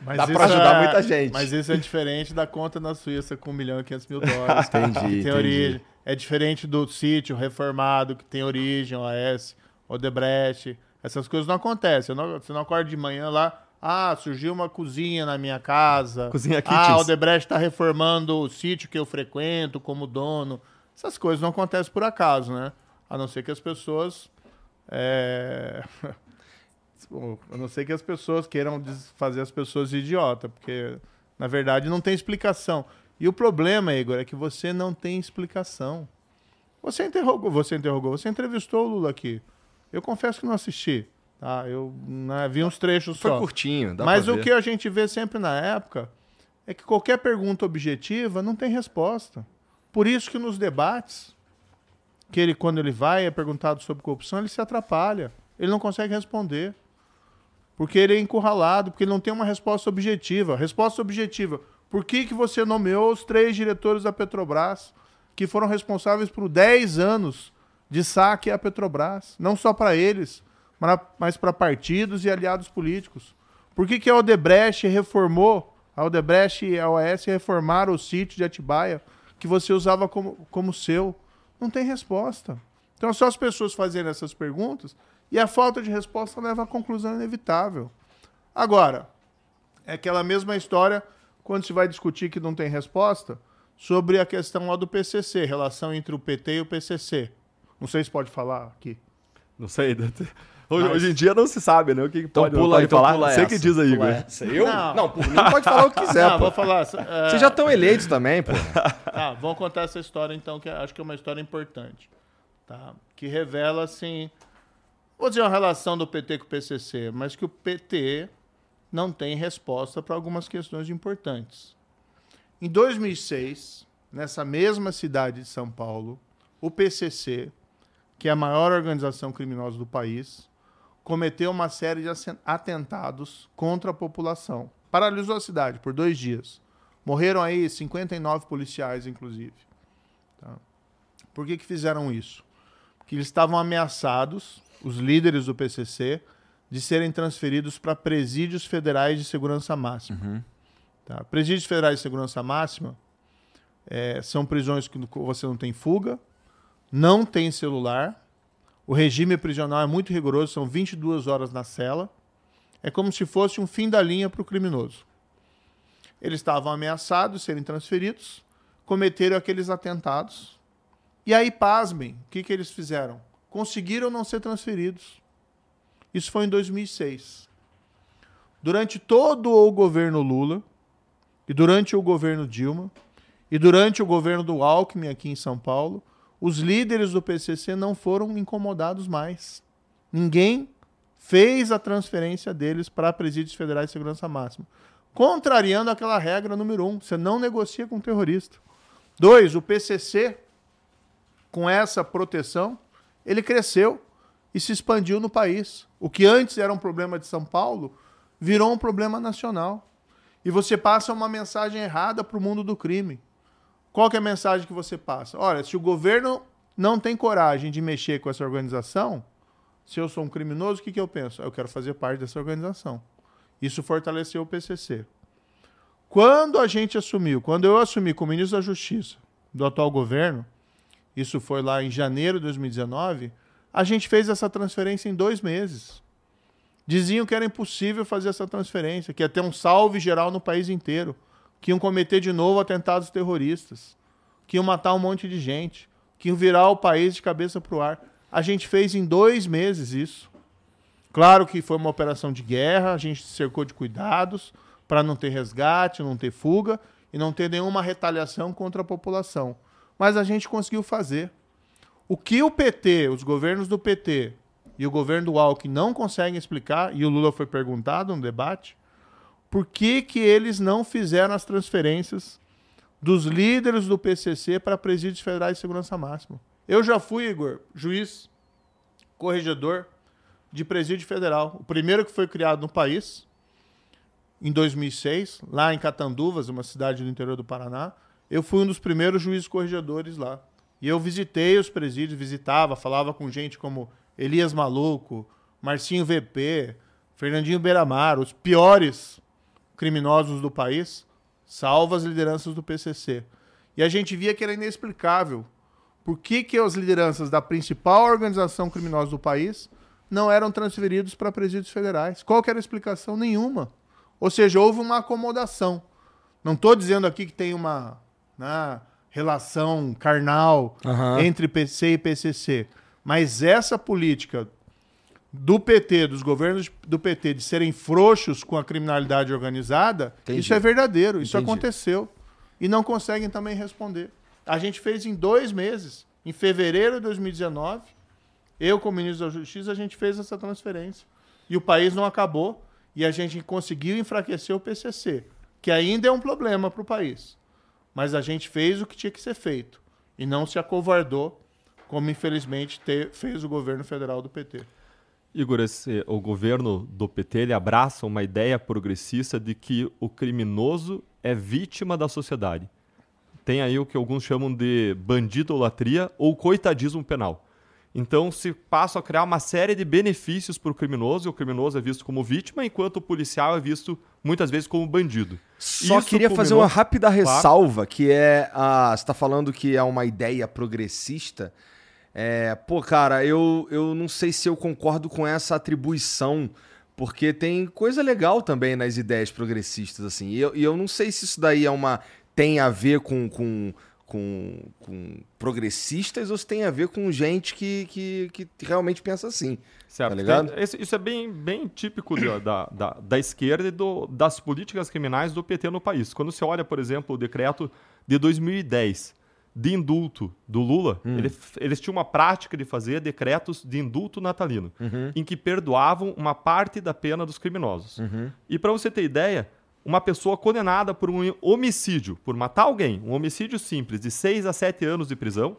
Mas Dá pra isso ajudar é- muita gente. Mas isso é diferente da conta na Suíça com 1 milhão e 500 mil dólares. Entendi, que tem entendi. origem. É diferente do sítio reformado, que tem origem, OAS, Odebrecht. Essas coisas não acontecem. Eu não- Você não acorda de manhã lá, ah, surgiu uma cozinha na minha casa. Cozinha Ah, kitchens. Odebrecht está reformando o sítio que eu frequento como dono. Essas coisas não acontecem por acaso, né? A não ser que as pessoas... é, A não ser que as pessoas queiram fazer as pessoas idiota, porque na verdade não tem explicação. E o problema, Igor, é que você não tem explicação. Você interrogou, você interrogou, você entrevistou o Lula aqui. Eu confesso que não assisti, tá? Eu né, vi uns trechos Foi só. curtinho, dá Mas o ver. que a gente vê sempre na época é que qualquer pergunta objetiva não tem resposta. Por isso que nos debates, que ele quando ele vai é perguntado sobre corrupção, ele se atrapalha. Ele não consegue responder. Porque ele é encurralado, porque ele não tem uma resposta objetiva. Resposta objetiva. Por que, que você nomeou os três diretores da Petrobras que foram responsáveis por 10 anos de saque à Petrobras? Não só para eles, mas- para partidos e aliados políticos. Por que, que a Odebrecht reformou, a Odebrecht e a OAS reformaram o sítio de Atibaia que você usava como, como seu? Não tem resposta. Então só as pessoas fazerem essas perguntas e a falta de resposta leva à conclusão inevitável. Agora, é aquela mesma história quando se vai discutir que não tem resposta sobre a questão lá do PCC, relação entre o PT e o PCC. Não sei se pode falar aqui. Não sei. Hoje, Mas- hoje em dia não se sabe, né? O que que Então pode, pula, pode então falar. pula Você essa, que diz aí, Igor. essa. Eu? Não. Não. por mim pode falar o que quiser, Não, pô. vou falar. é, Vocês já estão eleitos também, pô. Tá, vamos contar essa história então, que acho que é uma história importante. Tá? Que revela, assim. Vou dizer uma relação do PT com o PCC, mas que o PT não tem resposta para algumas questões importantes. Em 2006, nessa mesma cidade de São Paulo, o PCC, que é a maior organização criminosa do país, cometeu uma série de atentados contra a população. Paralisou a cidade por dois dias. Morreram aí 59 policiais, inclusive. Tá? Por que, que fizeram isso? Porque eles estavam ameaçados, os líderes do PCC, de serem transferidos para presídios federais de segurança máxima. Tá? Presídios federais de segurança máxima eh, são prisões que você não tem fuga, não tem celular, o regime prisional é muito rigoroso, são 22 horas na cela. É como se fosse um fim da linha para o criminoso. Eles estavam ameaçados de serem transferidos, cometeram aqueles atentados. E aí, pasmem, o que, que eles fizeram? Conseguiram não ser transferidos. Isso foi em 2006. Durante todo o governo Lula, e durante o governo Dilma, e durante o governo do Alckmin aqui em São Paulo, os líderes do PCC não foram incomodados mais. Ninguém fez a transferência deles para presídios federais de segurança máxima. Contrariando aquela regra número um, você não negocia com terrorista. Dois, o PCC, com essa proteção, ele cresceu e se expandiu no país. O que antes era um problema de São Paulo, virou um problema nacional. E você passa uma mensagem errada para o mundo do crime. Qual é a mensagem que você passa? Olha, se o governo não tem coragem de mexer com essa organização, se eu sou um criminoso, o que, que eu penso? Eu quero fazer parte dessa organização. Isso fortaleceu o PCC. Quando a gente assumiu, quando eu assumi como ministro da Justiça do atual governo, isso foi lá em janeiro de 2019, a gente fez essa transferência em dois meses. Diziam que era impossível fazer essa transferência, que ia ter um salve geral no país inteiro, que iam cometer de novo atentados terroristas, que iam matar um monte de gente, que iam virar o país de cabeça para o ar. A gente fez em dois meses isso. Claro que foi uma operação de guerra, a gente se cercou de cuidados para não ter resgate, não ter fuga e não ter nenhuma retaliação contra a população. Mas a gente conseguiu fazer. O que o PT, os governos do PT e o governo do Alckmin não conseguem explicar, e o Lula foi perguntado no debate, por que, que eles não fizeram as transferências dos líderes do PCC para presídios federais de segurança máxima. Eu já fui, Igor, juiz, corregedor de presídio federal. O primeiro que foi criado no país, em 2006, lá em Catanduvas, uma cidade do interior do Paraná. Eu fui um dos primeiros juízes corregedores lá. E eu visitei os presídios, visitava, falava com gente como Elias Maluco, Marcinho VP, Fernandinho Beiramar, os piores criminosos do país, salvo as lideranças do PCC. E a gente via que era inexplicável. Por que, que as lideranças da principal organização criminosa do país não eram transferidos para presídios federais? Qual que era a explicação? Nenhuma. Ou seja, houve uma acomodação. Não estou dizendo aqui que tem uma né, relação carnal Aham. entre PC e PCC, mas essa política do PT, dos governos do PT, de serem frouxos com a criminalidade organizada, Entendi. isso é verdadeiro, isso Entendi. aconteceu. E não conseguem também responder. A gente fez em dois meses, em fevereiro de 2019, eu, como ministro da Justiça, a gente fez essa transferência. E o país não acabou, e a gente conseguiu enfraquecer o PCC, que ainda é um problema para o país. Mas a gente fez o que tinha que ser feito, e não se acovardou, como infelizmente te- fez o governo federal do PT. Igor, esse- o governo do PT ele abraça uma ideia progressista de que o criminoso é vítima da sociedade. Tem aí o que alguns chamam de bandidolatria ou coitadismo penal. Então se passa a criar uma série de benefícios para o criminoso, e o criminoso é visto como vítima, enquanto o policial é visto muitas vezes como bandido. Só Isso queria fazer uma rápida ressalva, que é a. Você tá falando que é uma ideia progressista. É, pô, cara, eu, eu não sei se eu concordo com essa atribuição, porque tem coisa legal também nas ideias progressistas, assim. E eu, e eu não sei se isso daí é uma. tem a ver com. com com, com progressistas ou se tem a ver com gente que, que, que realmente pensa assim. Certo. Tá ligado? Esse- Isso é bem, bem típico da, da, da, da esquerda e do- das políticas criminais do PT no país. Quando você olha, por exemplo, o decreto de 2010 de indulto do Lula, ele- eles tinham uma prática de fazer decretos de indulto natalino, em que perdoavam uma parte da pena dos criminosos. E para você ter ideia, uma pessoa condenada por um homicídio, por matar alguém, um homicídio simples, de 6 a 7 anos de prisão,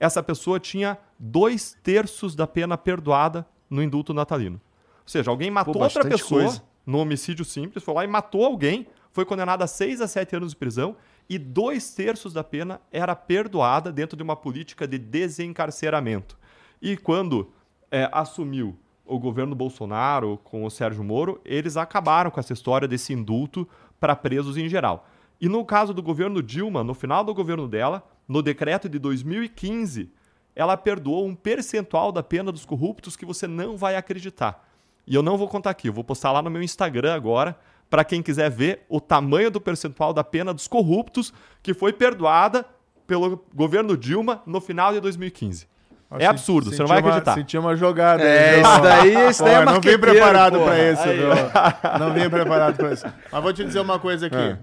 essa pessoa tinha dois terços da pena perdoada no indulto natalino. Ou seja, alguém matou outra bastante pessoa coisa. no homicídio simples, foi lá e matou alguém, foi condenado a 6 a 7 anos de prisão e dois terços da pena era perdoada dentro de uma política de desencarceramento. E quando é, assumiu o governo Bolsonaro com o Sérgio Moro, eles acabaram com essa história desse indulto para presos em geral. E no caso do governo Dilma, no final do governo dela, no decreto de 2015, ela perdoou um percentual da pena dos corruptos que você não vai acreditar. E eu não vou contar aqui, eu vou postar lá no meu Instagram agora, para quem quiser ver o tamanho do percentual da pena dos corruptos que foi perdoada pelo governo Dilma no final de 2015. Ó, É absurdo, você não vai senti uma- acreditar. Senti uma jogada É, isso daí- isso daí é Não vim preparado porra. pra isso, viu? Não vim preparado pra isso. Mas vou te dizer uma coisa aqui. É.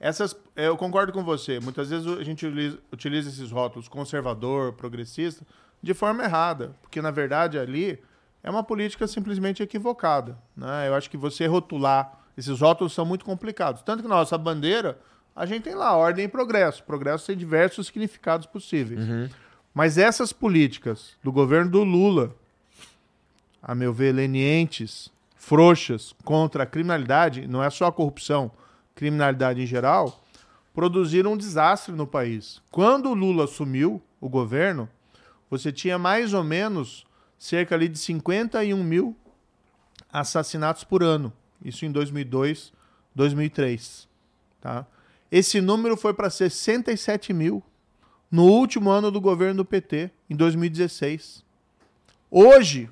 Essas, eu concordo com você. Muitas vezes a gente utiliza, utiliza esses rótulos conservador, progressista, de forma errada. Porque, na verdade, ali é uma política simplesmente equivocada. Né? Eu acho que você rotular esses rótulos são muito complicados. Tanto que na nossa bandeira, a gente tem lá ordem e progresso. Progresso tem diversos significados possíveis. Mas essas políticas do governo do Lula, a meu ver, lenientes, frouxas contra a criminalidade, não é só a corrupção, criminalidade em geral, produziram um desastre no país. Quando o Lula assumiu o governo, você tinha mais ou menos cerca ali de 51 mil assassinatos por ano. Isso em 2002, 2003. Tá? Esse número foi para 67 mil no último ano do governo do PT, em 2016. Hoje,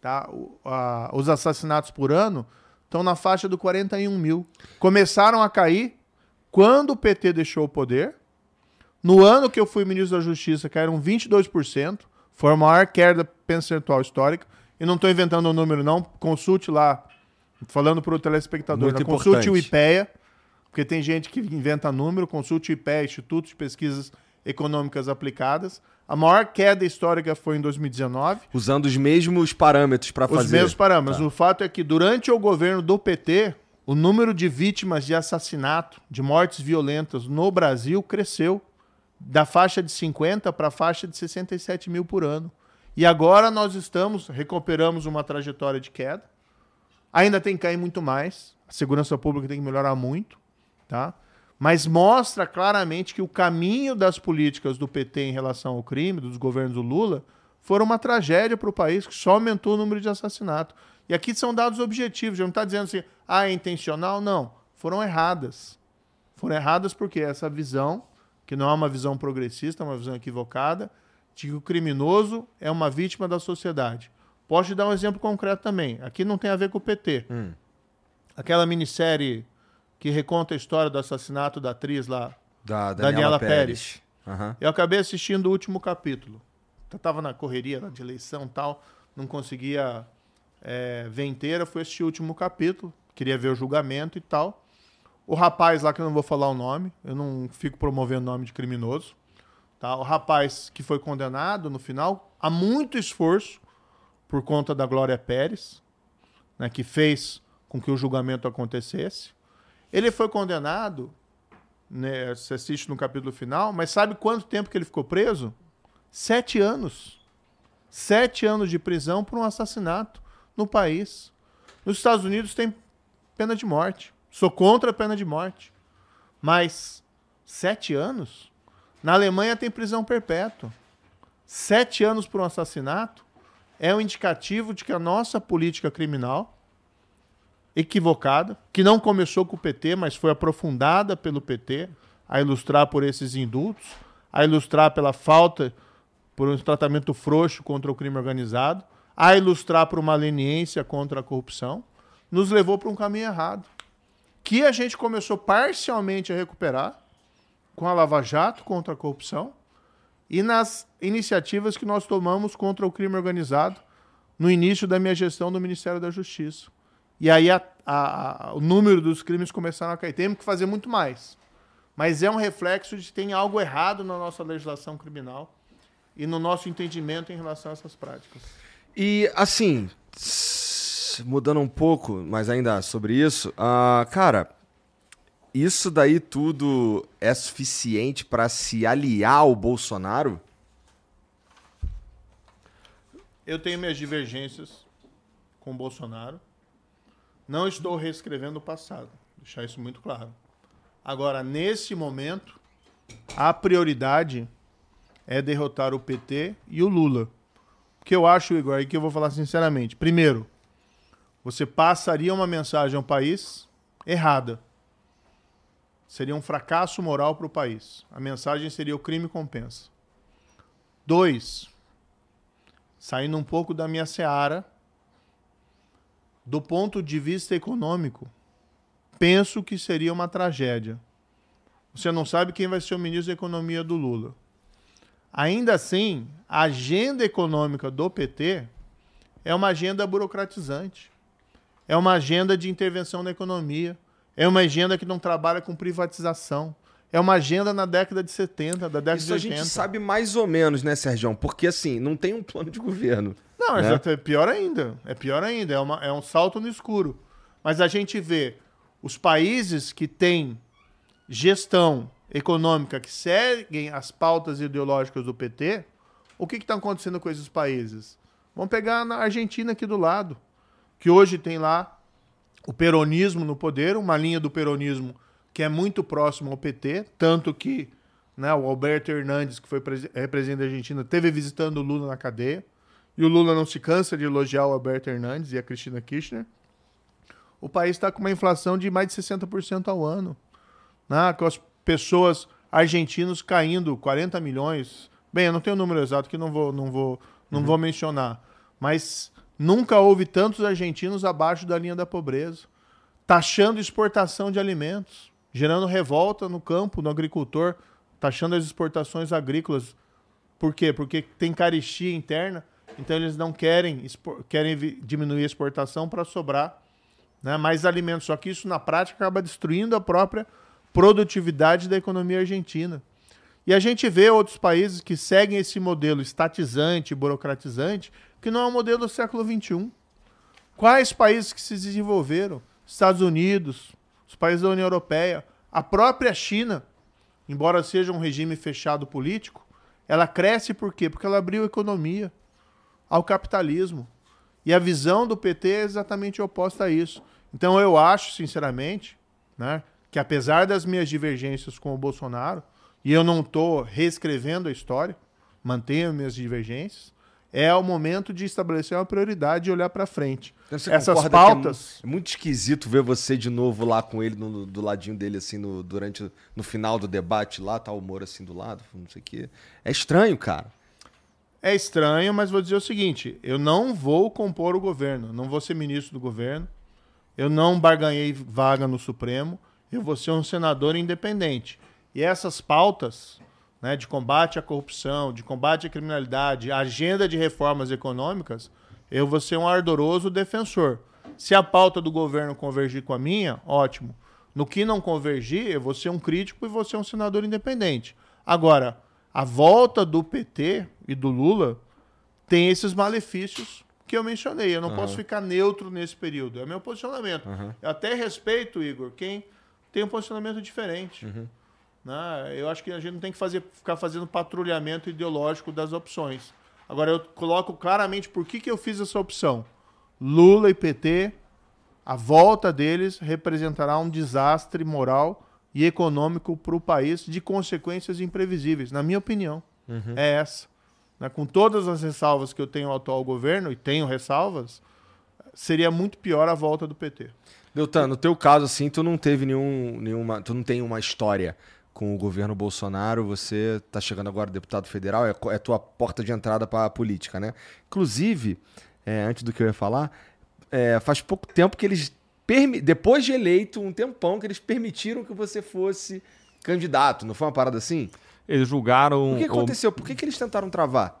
tá, a- os assassinatos por ano estão na faixa do 41 mil. Começaram a cair quando o PT deixou o poder. No ano que eu fui ministro da Justiça, caíram 22%. Foi a maior queda percentual histórica. E não estou inventando o número, não. Consulte lá, falando para o telespectador, Muito né? consulte o. IPEA, porque tem gente que inventa número. Consulte o IPEA, Instituto de Pesquisas Econômicas Aplicadas. A maior queda histórica foi em 2019 Usando os mesmos parâmetros para os fazer. mesmos parâmetros. Tá. O fato é que durante o governo do PT, o número de vítimas de assassinato, de mortes violentas no Brasil cresceu da faixa de 50 para a faixa de 67 mil por ano. E agora nós estamos, recuperamos uma trajetória de queda. Ainda tem que cair muito mais. A segurança pública tem que melhorar muito, tá? mas mostra claramente que o caminho das políticas do PT em relação ao crime, dos governos do Lula, foram uma tragédia para o país, que só aumentou o número de assassinatos. E aqui são dados objetivos, já não está dizendo assim, ah, é intencional. Não, foram erradas. Foram erradas porque essa visão, que não é uma visão progressista, é uma visão equivocada, de que o criminoso é uma vítima da sociedade. Posso te dar um exemplo concreto também. Aqui não tem a ver com o PT. Hum. Aquela minissérie que reconta a história do assassinato da atriz lá, Da Daniela Daniela, Pérez. Aham. eu acabei assistindo o último capítulo. Eu tava na correria de eleição e tal, não conseguia é, ver inteira, fui assistir o último capítulo, queria ver o julgamento e tal. O rapaz lá, que eu não vou falar o nome, eu não fico promovendo nome de criminoso, tá? O rapaz que foi condenado no final, há muito esforço por conta da Glória Pérez, né, que fez com que o julgamento acontecesse. Ele foi condenado, né, você assiste no capítulo final, mas sabe quanto tempo que ele ficou preso? Sete anos. Sete anos de prisão por um assassinato no país. Nos Estados Unidos tem pena de morte. Sou contra a pena de morte. Mas sete anos? Na Alemanha tem prisão perpétua. Sete anos por um assassinato é um indicativo de que a nossa política criminal equivocada, que não começou com o PT, mas foi aprofundada pelo PT, a ilustrar por esses indultos, a ilustrar pela falta, por um tratamento frouxo contra o crime organizado, a ilustrar por uma leniência contra a corrupção, nos levou para um caminho errado. Que a gente começou parcialmente a recuperar com a Lava Jato contra a corrupção e nas iniciativas que nós tomamos contra o crime organizado no início da minha gestão do Ministério da Justiça. E aí a- a- a- o número dos crimes começaram a cair. Temos que fazer muito mais. Mas é um reflexo de que tem algo errado na nossa legislação criminal e no nosso entendimento em relação a essas práticas. E assim, mudando um pouco, mas ainda sobre isso, ah, cara, isso daí tudo é suficiente pra se aliar ao Bolsonaro? Eu tenho minhas divergências com o Bolsonaro. Não estou reescrevendo o passado. Deixar isso muito claro. Agora, nesse momento, a prioridade é derrotar o PT e o Lula. O que eu acho, Igor, aí que eu vou falar sinceramente. Primeiro, você passaria uma mensagem ao país errada. Seria um fracasso moral para o país. A mensagem seria o crime compensa. Dois, saindo um pouco da minha seara, do ponto de vista econômico, penso que seria uma tragédia. Você não sabe quem vai ser o ministro da Economia do Lula. Ainda assim, a agenda econômica do PT é uma agenda burocratizante. É uma agenda de intervenção na economia. É uma agenda que não trabalha com privatização. É uma agenda na década de 70, da década Isso de a 80. gente sabe mais ou menos, né, Sérgio? Porque assim, não tem um plano de governo. Não, né? é pior ainda. É pior ainda. É, uma- é um salto no escuro. Mas a gente vê os países que têm gestão econômica que seguem as pautas ideológicas do PT, o que está acontecendo com esses países? Vamos pegar na Argentina aqui do lado, que hoje tem lá o peronismo no poder, uma linha do peronismo que é muito próximo ao PT, tanto que né, o Alberto Hernandes, que foi é presidente da Argentina, teve visitando o Lula na cadeia. E o Lula não se cansa de elogiar o Alberto Hernandes e a Cristina Kirchner. O país está com uma inflação de mais de 60% ao ano. Né? Com as pessoas argentinos caindo 40 milhões. Bem, eu não tenho o número exato que não vou, não vou, não vou mencionar. Mas nunca houve tantos argentinos abaixo da linha da pobreza. Taxando exportação de alimentos, gerando revolta no campo, no agricultor, taxando as exportações agrícolas por quê? Porque tem caristia interna, então eles não querem, querem diminuir a exportação para sobrar né, mais alimentos. Só que isso, na prática, acaba destruindo a própria produtividade da economia argentina. E a gente vê outros países que seguem esse modelo estatizante, burocratizante, que não é um modelo do século XXI. Quais países que se desenvolveram? Estados Unidos, os países da União Europeia, a própria China, embora seja um regime fechado político, ela cresce por quê? Porque ela abriu a economia ao capitalismo. E a visão do PT é exatamente oposta a isso. Então eu acho, sinceramente, né, que apesar das minhas divergências com o Bolsonaro, e eu não estou reescrevendo a história, mantenho minhas divergências, é o momento de estabelecer uma prioridade e olhar para frente. Então Essas é pautas. mu- É, muito esquisito ver você de novo lá com ele no- do ladinho dele, assim, no, durante no final do debate lá, tá o Moro assim do lado, não sei o quê. É estranho, cara. É estranho, mas vou dizer o seguinte: eu não vou compor o governo, não vou ser ministro do governo, eu não barganhei vaga no Supremo, eu vou ser um senador independente. E essas pautas né, de combate à corrupção, de combate à criminalidade, agenda de reformas econômicas, eu vou ser um ardoroso defensor. Se a pauta do governo convergir com a minha, ótimo. No que não convergir, eu vou ser um crítico e vou ser um senador independente. Agora, a volta do PT e do Lula tem esses malefícios que eu mencionei. Eu não posso ficar neutro nesse período. É meu posicionamento. Eu até respeito, Igor, quem tem um posicionamento diferente. Né? Eu acho que a gente não tem que fazer, ficar fazendo patrulhamento ideológico das opções. Agora, eu coloco claramente por que, que eu fiz essa opção. Lula e PT, a volta deles representará um desastre moral e econômico para o país de consequências imprevisíveis, na minha opinião. É essa. Né? Com todas as ressalvas que eu tenho ao atual governo, e tenho ressalvas, seria muito pior a volta do PT. Deltan, no teu caso, assim, tu não teve nenhum, nenhuma. Tu não tem uma história com o governo Bolsonaro, você tá chegando agora deputado federal, é, é tua porta de entrada para a política, né? Inclusive, é, antes do que eu ia falar, é, faz pouco tempo que eles. Depois de eleito, um tempão, que eles permitiram que você fosse candidato. Não foi uma parada assim? Eles julgaram O que o- aconteceu? Por que, que eles tentaram travar?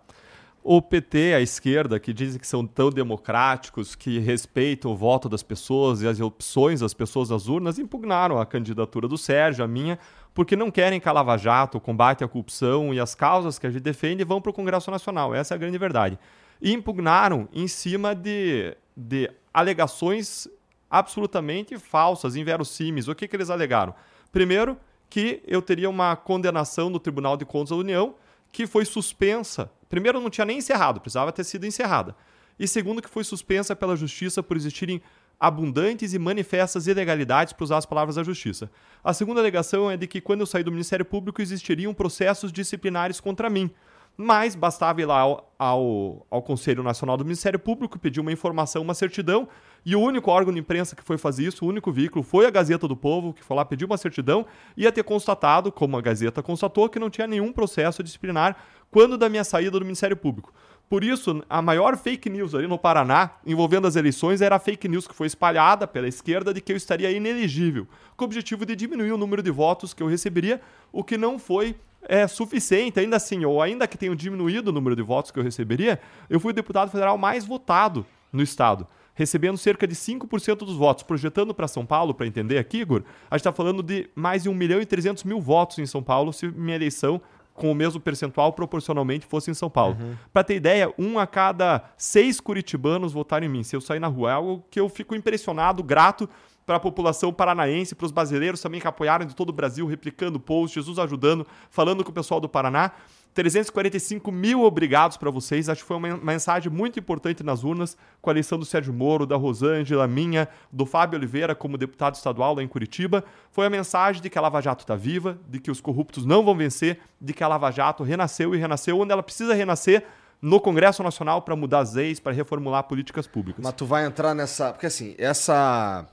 o PT, a esquerda, que dizem que são tão democráticos, que respeitam o voto das pessoas e as opções das pessoas nas urnas, impugnaram a candidatura do Sérgio, a minha, porque não querem que a Lava Jato, combate à corrupção e as causas que a gente defende vão para o Congresso Nacional. Essa é a grande verdade. E impugnaram em cima de, de alegações absolutamente falsas, inverossímeis. O que, que eles alegaram? Primeiro, que eu teria uma condenação do Tribunal de Contas da União que foi suspensa. Primeiro, não tinha nem encerrado, precisava ter sido encerrada. E segundo, que foi suspensa pela Justiça por existirem abundantes e manifestas ilegalidades, para usar as palavras da Justiça. A segunda alegação é de que, quando eu saí do Ministério Público, existiriam processos disciplinares contra mim. Mas bastava ir lá ao, ao, ao Conselho Nacional do Ministério Público, pedir uma informação, uma certidão, e o único órgão de imprensa que foi fazer isso, o único veículo, foi a Gazeta do Povo, que foi lá pedir uma certidão, ia ter constatado, como a Gazeta constatou, que não tinha nenhum processo disciplinar quando da minha saída do Ministério Público. Por isso, a maior fake news ali no Paraná, envolvendo as eleições, era a fake news que foi espalhada pela esquerda de que eu estaria inelegível, com o objetivo de diminuir o número de votos que eu receberia, o que não foi é, suficiente. Ainda assim, ou ainda que tenha diminuído o número de votos que eu receberia, eu fui o deputado federal mais votado no Estado recebendo cerca de 5% dos votos. Projetando para São Paulo, para entender aqui, Igor, a gente está falando de mais de 1 milhão e 300 mil votos em São Paulo se minha eleição com o mesmo percentual proporcionalmente fosse em São Paulo. Para ter ideia, um a cada seis curitibanos votaram em mim. Se eu sair na rua, é algo que eu fico impressionado, grato para a população paranaense, para os brasileiros também que apoiaram de todo o Brasil, replicando posts, Jesus ajudando, falando com o pessoal do Paraná. 345 mil obrigados para vocês. Acho que foi uma mensagem muito importante nas urnas, com a eleição do Sérgio Moro, da Rosângela, minha, do Fábio Oliveira como deputado estadual lá em Curitiba. Foi a mensagem de que a Lava Jato está viva, de que os corruptos não vão vencer, de que a Lava Jato renasceu e renasceu onde ela precisa renascer no Congresso Nacional para mudar as leis, para reformular políticas públicas. Mas tu vai entrar nessa. Porque assim, essa,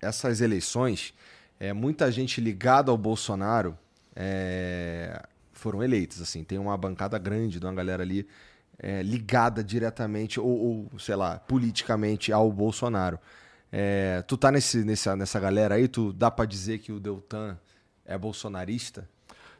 essas eleições, é, muita gente ligada ao Bolsonaro é, foram eleitas. Assim, tem uma bancada grande de uma galera ali é, ligada diretamente, ou, ou, sei lá, politicamente ao Bolsonaro. É, tu tá nesse, nessa, nessa galera aí, tu dá pra dizer que o Deltan é bolsonarista?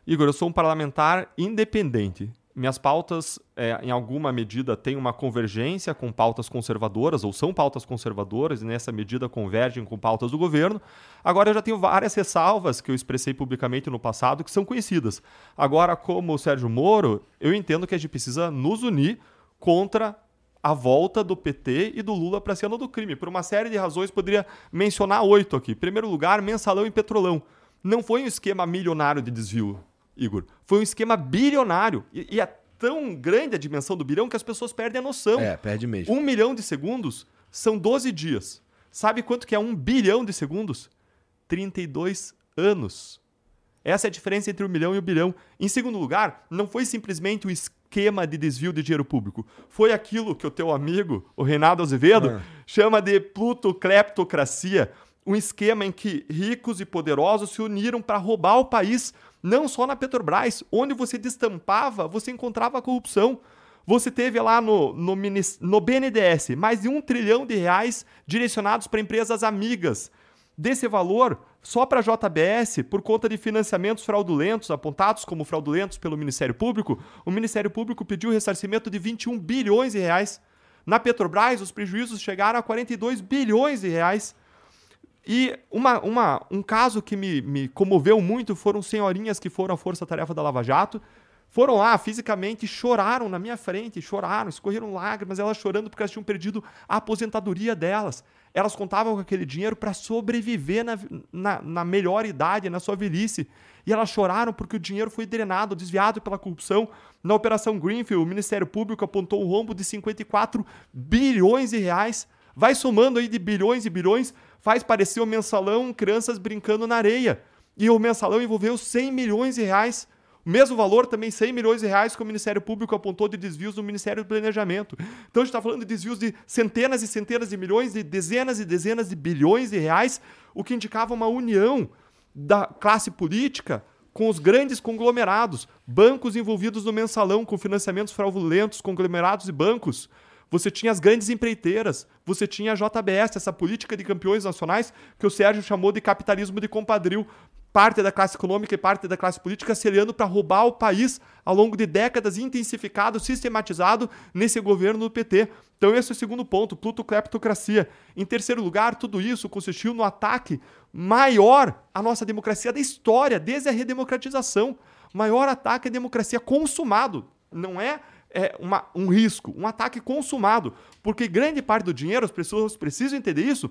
Igor, eu sou um parlamentar independente. Minhas pautas, é, em alguma medida, têm uma convergência com pautas conservadoras, ou são pautas conservadoras, e nessa medida convergem com pautas do governo. Agora, eu já tenho várias ressalvas que eu expressei publicamente no passado que são conhecidas. Agora, como Sérgio Moro, eu entendo que a gente precisa nos unir contra a volta do PT e do Lula para a cena do crime. Por uma série de razões, poderia mencionar oito aqui. Em primeiro lugar, mensalão e petrolão. Não foi um esquema milionário de desvio, Igor. Foi um esquema bilionário. E, e é tão grande a dimensão do bilhão que as pessoas perdem a noção. É, perde mesmo. Um milhão de segundos são 12 dias. Sabe quanto que é um bilhão de segundos? 32 anos. Essa é a diferença entre o milhão e o bilhão. Em segundo lugar, não foi simplesmente o esquema de desvio de dinheiro público. Foi aquilo que o teu amigo, o Reinaldo Azevedo, ah. chama de plutocleptocracia. Um esquema em que ricos e poderosos se uniram para roubar o país, não só na Petrobras, onde você destampava, você encontrava corrupção. Você teve lá no, no, no BNDES mais de um trilhão de reais direcionados para empresas amigas. Desse valor, só para a JBS, por conta de financiamentos fraudulentos, apontados como fraudulentos pelo Ministério Público, o Ministério Público pediu ressarcimento de 21 bilhões de reais. Na Petrobras, os prejuízos chegaram a 42 bilhões de reais. E uma, uma, um caso que me, me comoveu muito foram senhorinhas que foram à Força Tarefa da Lava Jato, foram lá fisicamente, choraram na minha frente, choraram, escorreram lágrimas, elas chorando porque elas tinham perdido a aposentadoria delas. Elas contavam com aquele dinheiro para sobreviver na, na, na, melhor idade, na sua velhice. E elas choraram porque o dinheiro foi drenado, desviado pela corrupção. Na Operação Greenfield, o Ministério Público apontou um rombo de 54 bilhões de reais. Vai somando aí de bilhões e bilhões, faz parecer o mensalão crianças brincando na areia. E o mensalão envolveu 100 milhões de reais mesmo valor, também 100 milhões de reais que o Ministério Público apontou de desvios no Ministério do Planejamento. Então a gente está falando de desvios de centenas e centenas de milhões, de dezenas e dezenas de bilhões de reais, o que indicava uma união da classe política com os grandes conglomerados, bancos envolvidos no mensalão com financiamentos fraudulentos, conglomerados e bancos. Você tinha as grandes empreiteiras, você tinha a JBS, essa política de campeões nacionais que o Sérgio chamou de capitalismo de compadril parte da classe econômica e parte da classe política se aliando para roubar o país ao longo de décadas, intensificado, sistematizado nesse governo do PT. Então, esse é o segundo ponto, plutocleptocracia. Em terceiro lugar, tudo isso consistiu no ataque maior à nossa democracia da história, desde a redemocratização. Maior ataque à democracia consumado. Não é, é uma, um risco, um ataque consumado. Porque grande parte do dinheiro, as pessoas precisam entender isso,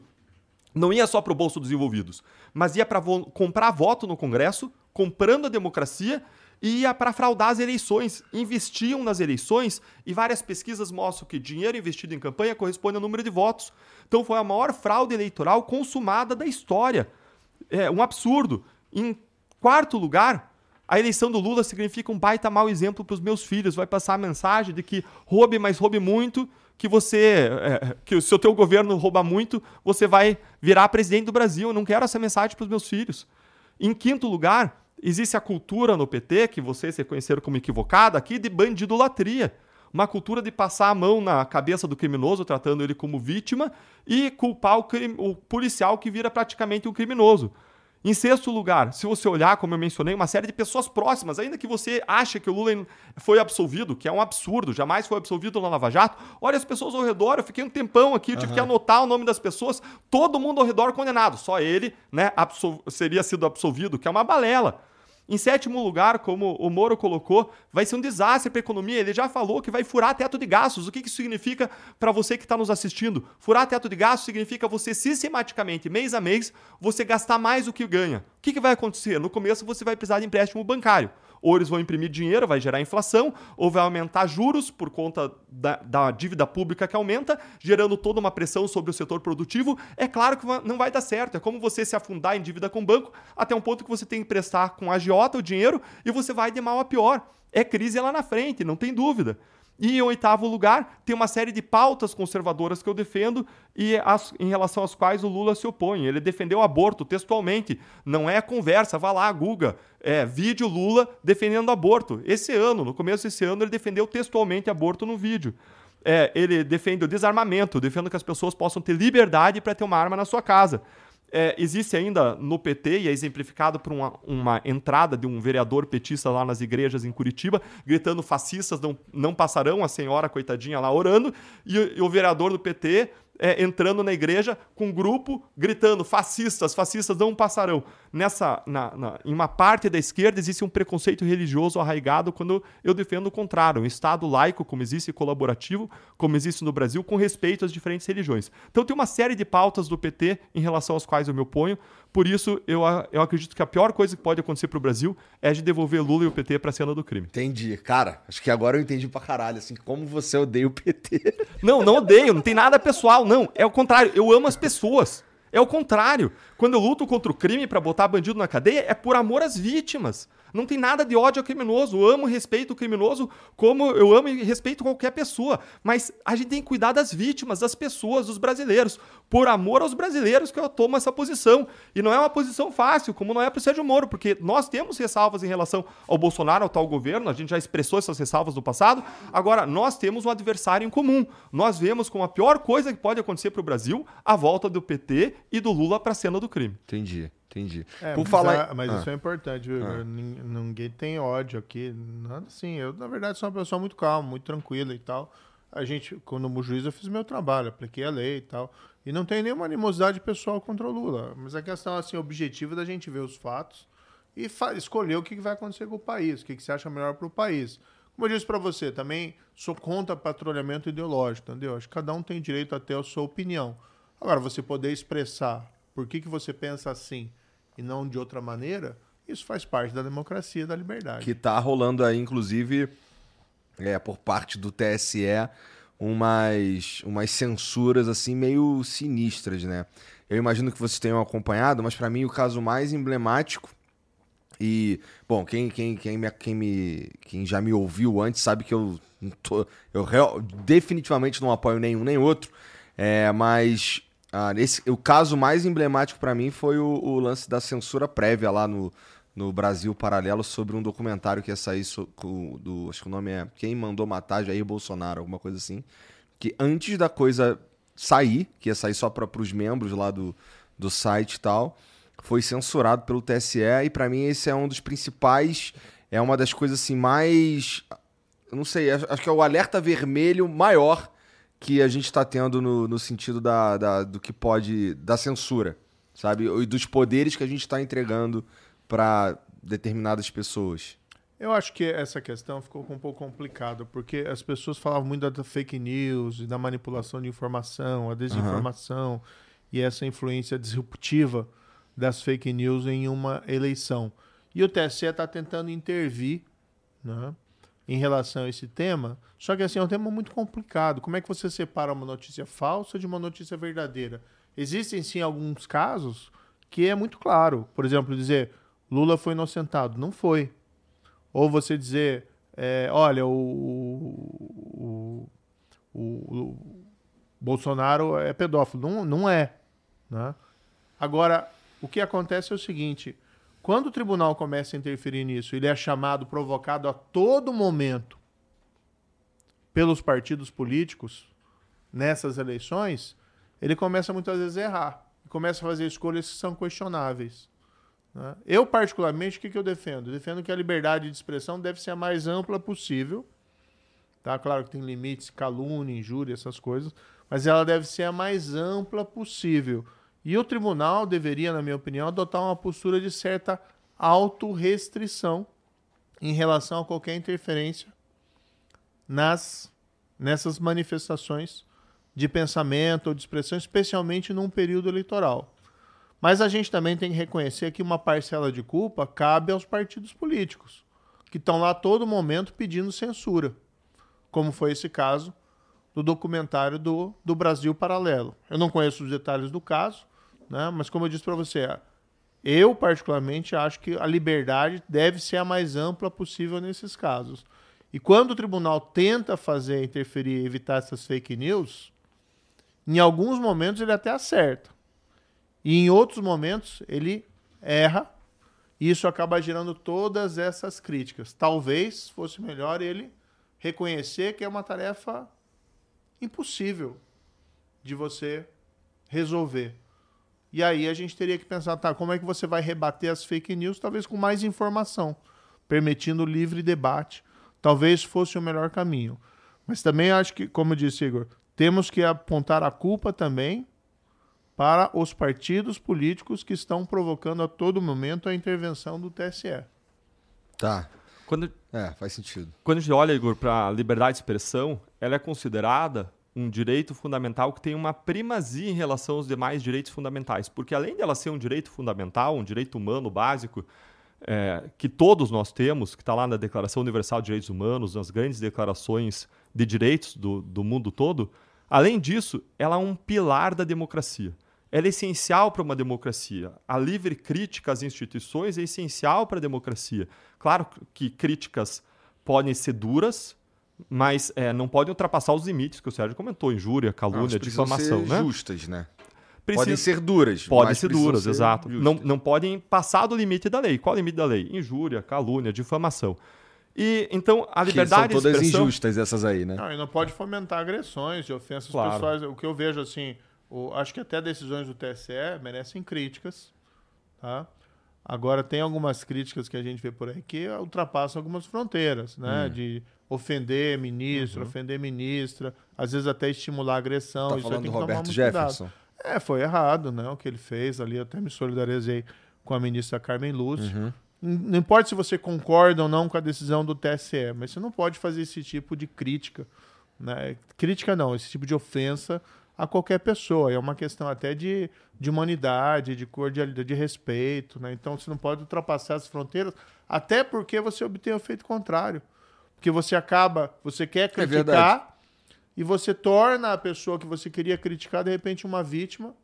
não ia só para o bolso dos envolvidos, mas ia para vo comprar voto no Congresso, comprando a democracia e ia para fraudar as eleições. Investiam nas eleições e várias pesquisas mostram que dinheiro investido em campanha corresponde ao número de votos. Então foi a maior fraude eleitoral consumada da história. É um absurdo. Em quarto lugar, a eleição do Lula significa um baita mau exemplo para os meus filhos. Vai passar a mensagem de que roube, mas roube muito que você, é, que se o teu governo rouba muito, você vai virar presidente do Brasil. Eu não quero essa mensagem para os meus filhos. Em quinto lugar, existe a cultura no PT, que vocês reconheceram como equivocada aqui, de bandidolatria. Uma cultura de passar a mão na cabeça do criminoso, tratando ele como vítima, e culpar o, o policial que vira praticamente um criminoso. Em sexto lugar, se você olhar, como eu mencionei, uma série de pessoas próximas, ainda que você ache que o Lula foi absolvido, que é um absurdo, jamais foi absolvido na Lava Jato, olha as pessoas ao redor, eu fiquei um tempão aqui, eu tive que anotar o nome das pessoas, todo mundo ao redor condenado, só ele né, seria sido absolvido, que é uma balela. Em sétimo lugar, como o Moro colocou, vai ser um desastre para a economia. Ele já falou que vai furar teto de gastos. O que isso significa para você que está nos assistindo? Furar teto de gastos significa você sistematicamente, mês a mês, você gastar mais do que ganha. O que, que vai acontecer? No começo você vai precisar de empréstimo bancário ou eles vão imprimir dinheiro, vai gerar inflação, ou vai aumentar juros por conta da, da, dívida pública que aumenta, gerando toda uma pressão sobre o setor produtivo. É claro que não vai dar certo. É como você se afundar em dívida com o banco até um ponto que você tem que prestar com agiota o dinheiro e você vai de mal a pior. É crise lá na frente, não tem dúvida. E em oitavo lugar, tem uma série de pautas conservadoras que eu defendo e as, em relação às quais o Lula se opõe. Ele defendeu aborto textualmente. Não é conversa, vá lá, Guga. É vídeo Lula defendendo aborto. Esse ano, no começo desse ano, ele defendeu textualmente aborto no vídeo. É, ele defende o desarmamento, defende que as pessoas possam ter liberdade para ter uma arma na sua casa. É, existe ainda no PT, e é exemplificado por uma, uma, entrada de um vereador petista lá nas igrejas em Curitiba, gritando fascistas não, não passarão, a senhora coitadinha lá orando, e, e o vereador do PT é, entrando na igreja com um grupo gritando fascistas, fascistas não passarão. Nessa, na, na, em uma parte da esquerda existe um preconceito religioso arraigado quando eu defendo o contrário, um Estado laico, como existe colaborativo, como existe no Brasil, com respeito às diferentes religiões. Então tem uma série de pautas do PT em relação às quais eu me oponho, por isso eu, eu acredito que a pior coisa que pode acontecer para o Brasil é de devolver Lula e o PT para a cena do crime. Entendi. Cara, acho que agora eu entendi pra caralho, assim, como você odeia o PT. Não, não odeio, não tem nada pessoal, não. É o contrário, eu amo as pessoas. É o contrário. Quando eu luto contra o crime para botar bandido na cadeia, é por amor às vítimas. Não tem nada de ódio ao criminoso. Eu amo e respeito o criminoso como eu amo e respeito qualquer pessoa. Mas a gente tem que cuidar das vítimas, das pessoas, dos brasileiros. Por amor aos brasileiros que eu tomo essa posição. E não é uma posição fácil, como não é para o Sérgio Moro, porque nós temos ressalvas em relação ao Bolsonaro, ao tal governo. A gente já expressou essas ressalvas no passado. Agora, nós temos um adversário em comum. Nós vemos como a pior coisa que pode acontecer para o Brasil a volta do PT e do Lula para a cena do crime. Entendi. Entendi. É, Por mas falar. a- mas Ah. isso é importante? Ah. Nin- Ninguém tem ódio aqui, nada assim. Eu, na verdade, sou uma pessoa muito calma, muito tranquila e tal. A gente, como juiz, eu fiz meu trabalho, apliquei a lei e tal. E não tem nenhuma animosidade pessoal contra o Lula. Mas a questão, assim, objetiva da gente ver os fatos e fa- escolher o que que vai acontecer com o país, o que que você acha melhor para o país. Como eu disse para você, também sou contra patrulhamento ideológico, entendeu? Acho que cada um tem direito a ter a sua opinião. Agora, você poder expressar por que, que você pensa assim e não de outra maneira, isso faz parte da democracia da liberdade. Que tá rolando aí, inclusive, é, por parte do TSE, umas, umas censuras assim meio sinistras, né? Eu imagino que vocês tenham acompanhado, mas para mim o caso mais emblemático e, bom, quem, quem, quem, me, quem, me, quem já me ouviu antes sabe que eu, tô, eu real- definitivamente não apoio nenhum nem outro, é, mas ah, o caso mais emblemático para mim foi o, o lance da censura prévia lá no, no Brasil Paralelo sobre um documentário que ia sair so- com- do, acho que o nome é Quem Mandou Matar Jair Bolsonaro, alguma coisa assim, que antes da coisa sair, que ia sair só para os membros lá do, do site e tal, foi censurado pelo TSE e para mim esse é um dos principais, é uma das coisas assim mais, eu não sei, acho que é o alerta vermelho maior que a gente está tendo no, no sentido da, da- do que pode, da censura, sabe? E dos poderes que a gente está entregando para determinadas pessoas. Eu acho que essa questão ficou um pouco complicada, porque as pessoas falavam muito da fake news e da manipulação de informação, a desinformação e essa influência disruptiva das fake news em uma eleição. E o TSE está tentando intervir né, em relação a esse tema, só que assim, é um tema muito complicado. Como é que você separa uma notícia falsa de uma notícia verdadeira? Existem sim alguns casos que é muito claro. Por exemplo, dizer Lula foi inocentado. Não foi. Ou você dizer, é, olha, o, o, o, o Bolsonaro é pedófilo. Não, não é. Né? Agora, o que acontece é o seguinte: quando o tribunal começa a interferir nisso, ele é chamado, provocado a todo momento pelos partidos políticos nessas eleições, ele começa muitas vezes a errar. Começa a fazer escolhas que são questionáveis. né? Eu, particularmente, o que, que eu defendo? Defendo que a liberdade de expressão deve ser a mais ampla possível. Tá? Claro que tem limites, calúnia, injúria, essas coisas, mas ela deve ser a mais ampla possível. E o tribunal deveria, na minha opinião, adotar uma postura de certa autorrestrição em relação a qualquer interferência nas nessas manifestações de pensamento ou de expressão, especialmente num período eleitoral. Mas a gente também tem que reconhecer que uma parcela de culpa cabe aos partidos políticos, que estão lá todo momento pedindo censura, como foi esse caso do documentário do, do Brasil Paralelo. Eu não conheço os detalhes do caso, né? mas como eu disse para você, eu particularmente acho que a liberdade deve ser a mais ampla possível nesses casos. E quando o tribunal tenta fazer, interferir, evitar essas fake news, em alguns momentos ele até acerta. E em outros momentos ele erra. E isso acaba gerando todas essas críticas. Talvez fosse melhor ele reconhecer que é uma tarefa impossível de você resolver. E aí a gente teria que pensar, tá, como é que você vai rebater as fake news, talvez com mais informação, permitindo livre debate. Talvez fosse o melhor caminho. Mas também acho que, como disse Igor, temos que apontar a culpa também para os partidos políticos que estão provocando a todo momento a intervenção do TSE. Tá. Quando, É, faz sentido. quando a gente olha, Igor, para a liberdade de expressão, ela é considerada um direito fundamental que tem uma primazia em relação aos demais direitos fundamentais. Porque além dela ser um direito fundamental, um direito humano básico, é, que todos nós temos, que está lá na Declaração Universal de Direitos Humanos, nas grandes declarações de direitos do, do mundo todo, além disso, ela é um pilar da democracia. ela é essencial para uma democracia. A livre crítica às instituições é essencial para a democracia. Claro que críticas podem ser duras, mas é, não podem ultrapassar os limites que o Sérgio comentou: injúria, calúnia, difamação. Ser né? justas, né? Precisa... Podem ser duras. Podem ser duras, ser exato. Não, não podem passar do limite da lei. Qual é o limite da lei? Injúria, calúnia, difamação. E então a liberdade que são todas expressão... injustas essas aí, né? Não, e não pode fomentar agressões e ofensas claro. pessoais. O que eu vejo assim, o, acho que até decisões do TSE merecem críticas, tá? Agora tem algumas críticas que a gente vê por aí que ultrapassam algumas fronteiras, né? Hum. De ofender ministro, uhum. ofender ministra, às vezes até estimular a agressão. Tá Isso falando do Roberto Jefferson. Cuidado. É, foi errado, né? O que ele fez ali. Eu até me solidarizei com a ministra Carmen Lúcio. Uhum. Não importa se você concorda ou não com a decisão do TSE, mas você não pode fazer esse tipo de crítica. Né? Crítica não, esse tipo de ofensa a qualquer pessoa. É uma questão até de, de humanidade, de cordialidade, de respeito. Né? Então você não pode ultrapassar as fronteiras, até porque você obtém o efeito contrário. Porque você acaba, você quer é criticar. É e você torna a pessoa que você queria criticar, de repente, uma vítima,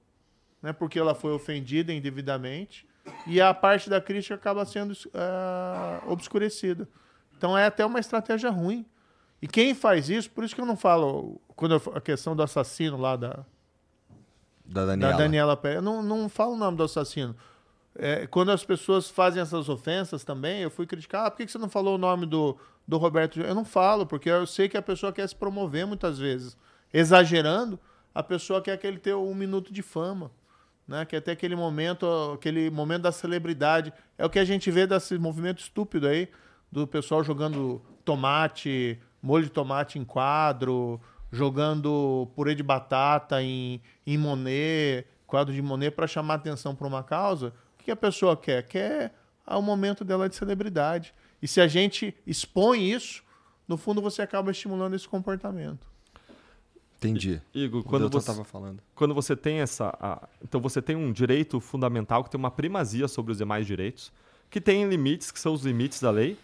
né, porque ela foi ofendida indevidamente, e a parte da crítica acaba sendo uh, obscurecida. Então é até uma estratégia ruim. E quem faz isso, por isso que eu não falo, quando eu, a questão do assassino lá da. Da Daniela. Da Daniela Pérez, eu não, não falo o nome do assassino. É, quando as pessoas fazem essas ofensas também, eu fui criticar, ah, por que você não falou o nome do, do Roberto? Eu não falo, porque eu sei que a pessoa quer se promover muitas vezes. Exagerando, a pessoa quer que ele tenha um minuto de fama. Né? Quer ter aquele momento, aquele momento da celebridade. É o que a gente vê desse movimento estúpido aí, do pessoal jogando tomate, molho de tomate em quadro, jogando purê de batata em, em Monet, quadro de Monet para chamar atenção para uma causa que a pessoa quer? Quer o momento dela de celebridade. E se a gente expõe isso, no fundo você acaba estimulando esse comportamento. Entendi. Igor, quando você, estava falando. quando você tem essa. A, então você tem um direito fundamental que tem uma primazia sobre os demais direitos, que tem limites, que são os limites da lei.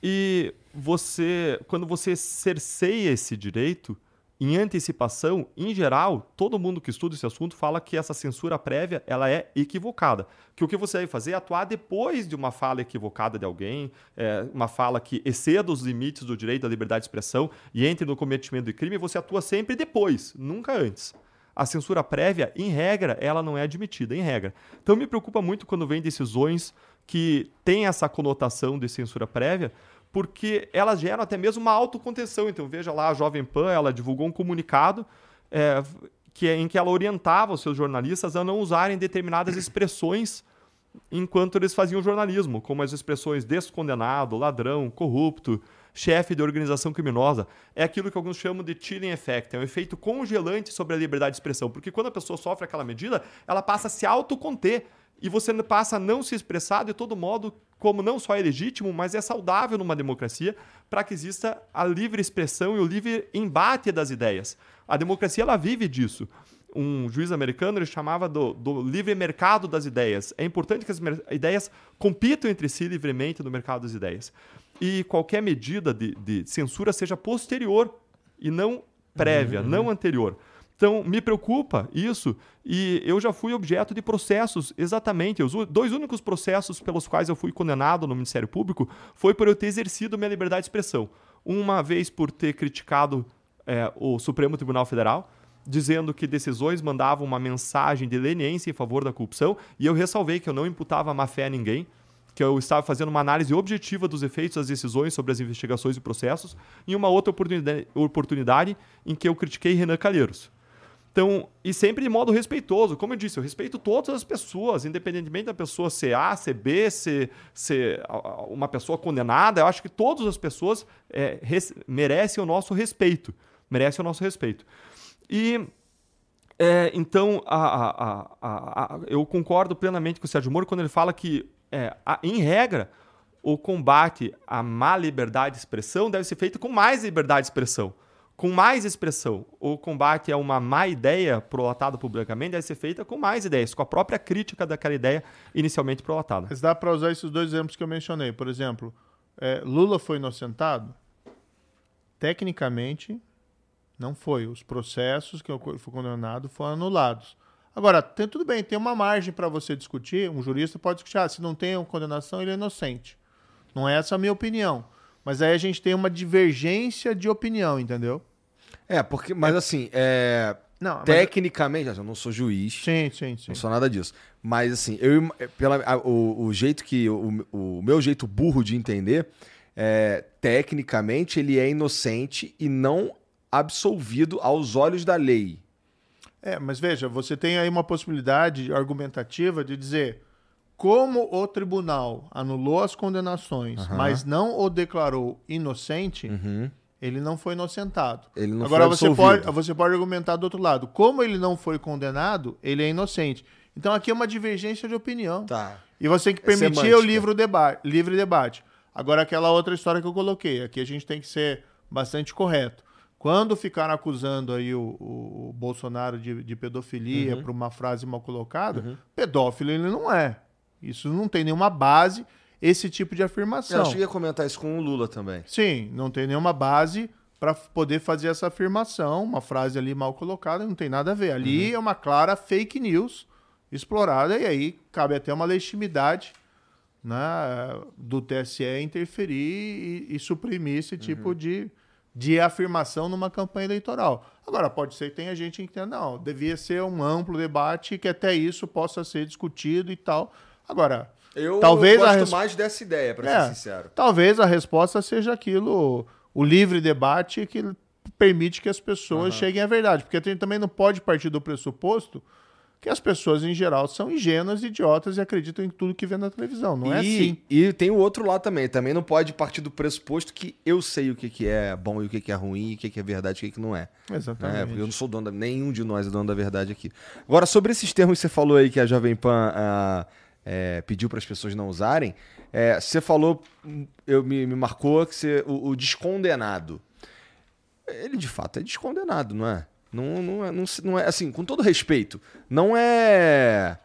E você, quando você cerceia esse direito, em antecipação, em geral, todo mundo que estuda esse assunto fala que essa censura prévia ela é equivocada. Que o que você deve fazer é atuar depois de uma fala equivocada de alguém, é, uma fala que exceda os limites do direito à liberdade de expressão e entre no cometimento de crime, você atua sempre depois, nunca antes. A censura prévia, em regra, ela não é admitida, em regra. Então me preocupa muito quando vem decisões que têm essa conotação de censura prévia, porque elas geram até mesmo uma autocontenção. Então, veja lá, a Jovem Pan, ela divulgou um comunicado é, que, é, em que ela orientava os seus jornalistas a não usarem determinadas expressões enquanto eles faziam jornalismo, como as expressões descondenado, ladrão, corrupto, chefe de organização criminosa. É aquilo que alguns chamam de chilling effect, é um efeito congelante sobre a liberdade de expressão, porque quando a pessoa sofre aquela medida, ela passa a se autoconter e você passa a não se expressar de todo modo como não só é legítimo, mas é saudável numa democracia para que exista a livre expressão e o livre embate das ideias. A democracia ela vive disso. Um juiz americano ele chamava do, do livre mercado das ideias. É importante que as ideias compitam entre si livremente no mercado das ideias. E qualquer medida de, de censura seja posterior e não prévia, uhum. não anterior. Então, me preocupa isso e eu já fui objeto de processos, exatamente. Os dois únicos processos pelos quais eu fui condenado no Ministério Público foi por eu ter exercido minha liberdade de expressão. Uma vez por ter criticado é, o Supremo Tribunal Federal, dizendo que decisões mandavam uma mensagem de leniência em favor da corrupção, e eu ressalvei que eu não imputava má fé a ninguém, que eu estava fazendo uma análise objetiva dos efeitos das decisões sobre as investigações e processos, e uma outra oportunidade, oportunidade em que eu critiquei Renan Calheiros então, e sempre de modo respeitoso. Como eu disse, eu respeito todas as pessoas, independentemente da pessoa ser A, ser B, ser, ser uma pessoa condenada. Eu acho que todas as pessoas é, res, merecem o nosso respeito. Merecem o nosso respeito. E é, então, a, a, a, eu concordo plenamente com o Sérgio Moro quando ele fala que, é, em regra, o combate à má liberdade de expressão deve ser feito com mais liberdade de expressão com mais expressão. O combate a uma má ideia prolatada publicamente deve ser feita com mais ideias, com a própria crítica daquela ideia inicialmente prolatada. Mas dá para usar esses dois exemplos que eu mencionei. Por exemplo, é, Lula foi inocentado? Tecnicamente, não foi. Os processos que fui condenado foram anulados. Agora, tem, tudo bem, tem uma margem para você discutir. Um jurista pode discutir, ah, se não tem condenação, ele é inocente. Não é essa a minha opinião. Mas aí a gente tem uma divergência de opinião, entendeu? É, porque, mas assim, é, Não, mas- tecnicamente, eu não sou juiz, Sim, sim, sim. não sou nada disso. Mas assim, eu, pela, a- o, o jeito que. O, o meu jeito burro de entender, é, tecnicamente, ele é inocente e não absolvido aos olhos da lei. É, mas veja, você tem aí uma possibilidade argumentativa de dizer como o tribunal anulou as condenações, Aham. mas não o declarou inocente, Uhum. ele não foi inocentado. Ele não Agora foi você pode, você pode argumentar do outro lado. Como ele não foi condenado, ele é inocente. Então aqui é uma divergência de opinião. Tá. E você tem que É permitir semântica. o livre debate, livre debate. Agora, aquela outra história que eu coloquei, aqui a gente tem que ser bastante correto. Quando ficaram acusando aí o, o- o Bolsonaro de, de pedofilia Uhum. por uma frase mal colocada, pedófilo ele não é. Isso não tem nenhuma base, esse tipo de afirmação. Eu cheguei a comentar isso com o Lula também. Sim, não tem nenhuma base para poder fazer essa afirmação, uma frase ali mal colocada, não tem nada a ver. Ali Uhum. é uma clara fake news explorada e aí cabe até uma legitimidade né, do TSE interferir e, e suprimir esse tipo Uhum. de, de afirmação numa campanha eleitoral. Agora, pode ser que tenha gente que entenda, não, devia ser um amplo debate que até isso possa ser discutido e tal. Agora, Eu Talvez a gosto res- mais dessa ideia, pra É. ser sincero. Talvez a resposta seja aquilo, o livre debate que permite que as pessoas cheguem à verdade. Porque a gente também não pode partir do pressuposto que as pessoas, em geral, são ingênuas, idiotas e acreditam em tudo que vê na televisão. Não é e, assim. E tem o outro lado também. Também não pode partir do pressuposto que eu sei o que, que é bom e o que, que é ruim, e o que, que é verdade e o que, que não é. Exatamente. É, porque eu não sou dono da, nenhum de nós é dono da verdade aqui. Agora, sobre esses termos que você falou aí que a Jovem Pan ah, é, pediu para as pessoas não usarem, é, você falou, eu me, me marcou que você, o, o descondenado. Ele de fato é descondenado, não é? Não, não, é, não, não é assim, com todo respeito, não é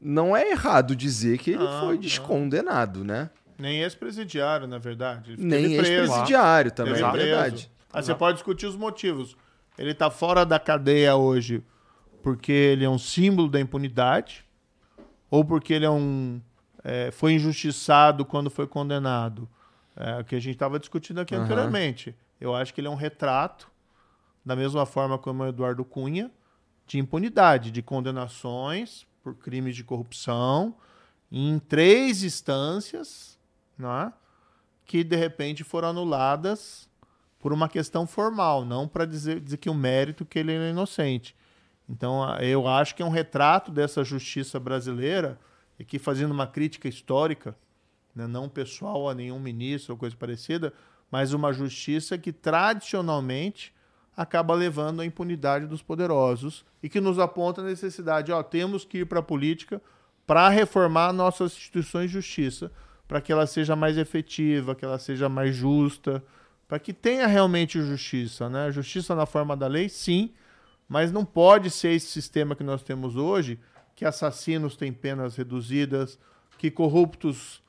não é errado dizer que ele foi descondenado, né? Nem ex-presidiário, na verdade. Nem ex-presidiário também, é verdade. Aí você pode discutir os motivos. Ele tá fora da cadeia hoje porque ele é um símbolo da impunidade ou porque ele é um é, foi injustiçado quando foi condenado. É, o que a gente estava discutindo aqui Aham. anteriormente. Eu acho que ele é um retrato, da mesma forma como o Eduardo Cunha, de impunidade, de condenações por crimes de corrupção em três instâncias, né, que de repente foram anuladas por uma questão formal, não para dizer, dizer que o mérito que ele é inocente. Então, eu acho que é um retrato dessa justiça brasileira, e que fazendo uma crítica histórica, né, não pessoal a nenhum ministro ou coisa parecida, mas uma justiça que tradicionalmente acaba levando à impunidade dos poderosos e que nos aponta a necessidade, ó, temos que ir para a política para reformar nossas instituições de justiça, para que ela seja mais efetiva, que ela seja mais justa, para que tenha realmente justiça, né? Justiça na forma da lei, sim, mas não pode ser esse sistema que nós temos hoje, que assassinos têm penas reduzidas, que corruptos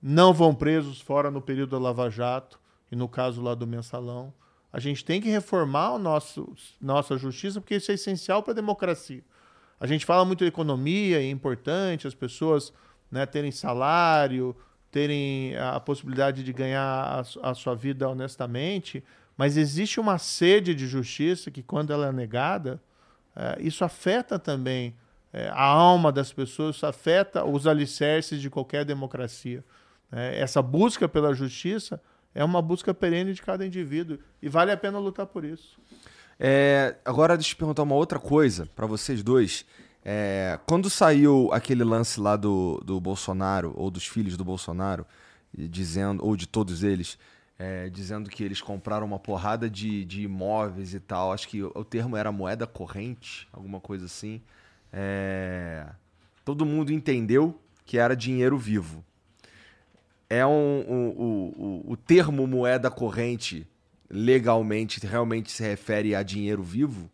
não vão presos fora no período da Lava Jato e no caso lá do mensalão. A gente tem que reformar o nosso, nossa justiça porque isso é essencial para a democracia. A gente fala muito de economia, é importante as pessoas né, terem salário, terem a possibilidade de ganhar a, a sua vida honestamente, mas existe uma sede de justiça que, quando ela é negada, eh, isso afeta também eh, a alma das pessoas, isso afeta os alicerces de qualquer democracia. né? essa busca pela justiça é uma busca perene de cada indivíduo e vale a pena lutar por isso. É, agora deixa eu perguntar uma outra coisa pra vocês dois. É, quando saiu aquele lance lá do, do Bolsonaro, ou dos filhos do Bolsonaro, dizendo, ou de todos eles, é, dizendo que eles compraram uma porrada de, de imóveis e tal, acho que o, o termo era moeda corrente, alguma coisa assim. É, todo mundo entendeu que era dinheiro vivo. É um, um- o, o, termo moeda corrente legalmente realmente se refere a dinheiro vivo?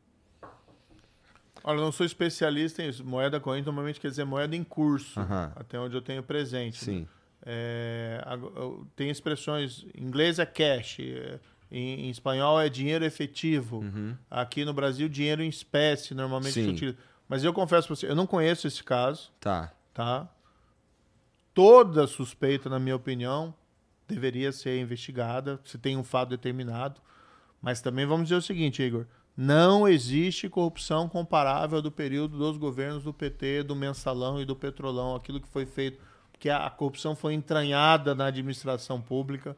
Olha, eu não sou especialista em isso. Moeda corrente normalmente quer dizer moeda em curso, até onde eu tenho presente. Sim. É, tem expressões, em inglês é cash, é, em, em espanhol é dinheiro efetivo. Uhum. Aqui no Brasil, dinheiro em espécie, normalmente Sim. se utiliza. Mas eu confesso pra você, eu não conheço esse caso, Tá. tá? Toda suspeita, na minha opinião, deveria ser investigada, se tem um fato determinado. Mas também vamos dizer o seguinte, Igor: não existe corrupção comparável do período dos governos do PT, do mensalão e do petrolão, aquilo que foi feito, porque a a corrupção foi entranhada na administração pública.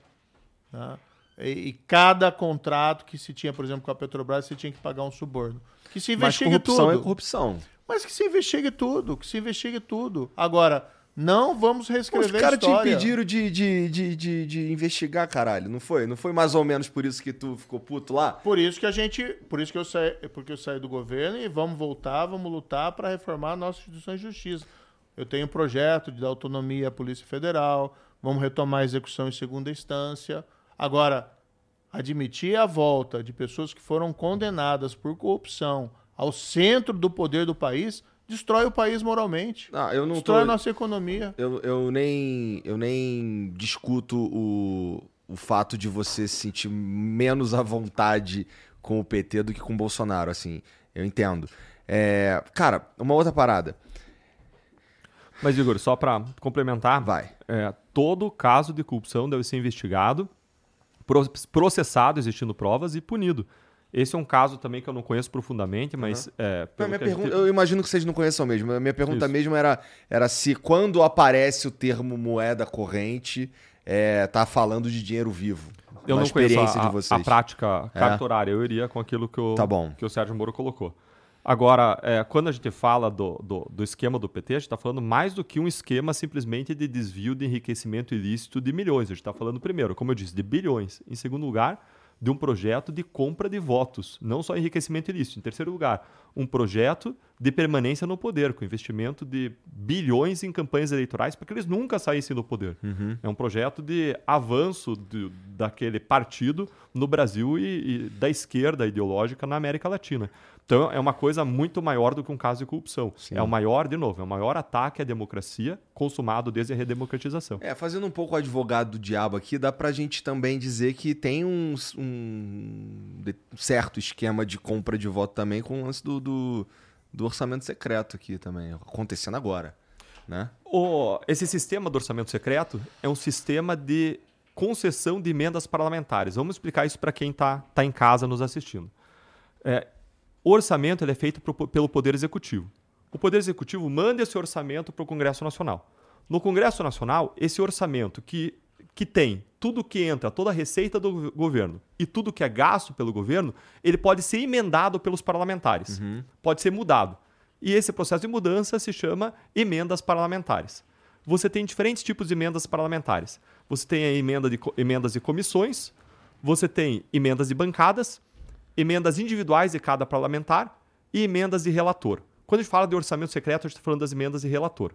tá? E, cada contrato que se tinha, por exemplo, com a Petrobras, você tinha que pagar um suborno. Que se Mas investigue corrupção tudo. é corrupção. Mas que se investigue tudo, que se investigue tudo. Agora, não vamos Pô, Os reescrever a caras te história. impediram de, de, de, de, de investigar, caralho. Não foi? Não foi mais ou menos por isso que tu ficou puto lá? Por isso que a gente, por isso que eu saí, porque eu saí do governo e vamos voltar, vamos lutar para reformar nossas instituições de justiça. Eu tenho um projeto de dar autonomia à Polícia Federal, vamos retomar a execução em segunda instância. Agora, admitir a volta de pessoas que foram condenadas por corrupção ao centro do poder do país destrói o país moralmente. Ah, eu não destrói tô... a nossa economia. Eu, eu, nem, eu nem discuto o, o fato de você se sentir menos à vontade com o PT do que com o Bolsonaro, assim. Eu entendo. É, cara, uma outra parada. Mas, Igor, só para complementar, Vai. é, todo caso de corrupção deve ser investigado, pro- processado, existindo provas e punido. Esse é um caso também que eu não conheço profundamente, mas é, Não, pelo minha que a gente- pergunta- Eu imagino que vocês não conheçam mesmo. A minha pergunta Isso. mesmo era, era se quando aparece o termo moeda corrente, é, tá falando de dinheiro vivo. eu não conheço experiência a, de vocês. a prática cartorária. Eu iria com aquilo que o, Tá bom. que o Sérgio Moro colocou. Agora, é, quando a gente fala do, do, do esquema do PT, a gente está falando mais do que um esquema simplesmente de desvio de enriquecimento ilícito de milhões. A gente está falando, primeiro, como eu disse, de bilhões. Em segundo lugar, de um projeto de compra de votos, não só enriquecimento ilícito. Em terceiro lugar, um projeto de permanência no poder, com investimento de bilhões em campanhas eleitorais para que eles nunca saíssem do poder. É um projeto de avanço de- daquele partido no Brasil e, e da esquerda ideológica na América Latina. Então é uma coisa muito maior do que um caso de corrupção. Sim. É o maior, de novo, é o maior ataque à democracia consumado desde a redemocratização. É, fazendo um pouco o advogado do diabo aqui, dá pra gente também dizer que tem um, um certo esquema de compra de voto também com o lance do, do, do orçamento secreto aqui também, acontecendo agora, né? O- esse sistema do orçamento secreto é um sistema de concessão de emendas parlamentares. Vamos explicar isso para quem está tá em casa nos assistindo. É, o orçamento é feito pro- pelo Poder Executivo. O Poder Executivo manda esse orçamento para o Congresso Nacional. No Congresso Nacional, esse orçamento que, que tem tudo que entra, toda a receita do go- governo e tudo que é gasto pelo governo, ele pode ser emendado pelos parlamentares. Pode ser mudado. E esse processo de mudança se chama emendas parlamentares. Você tem diferentes tipos de emendas parlamentares. Você tem a emenda de, emendas de comissões, você tem emendas de bancadas, emendas individuais de cada parlamentar e emendas de relator. Quando a gente fala de orçamento secreto, a gente está falando das emendas de relator.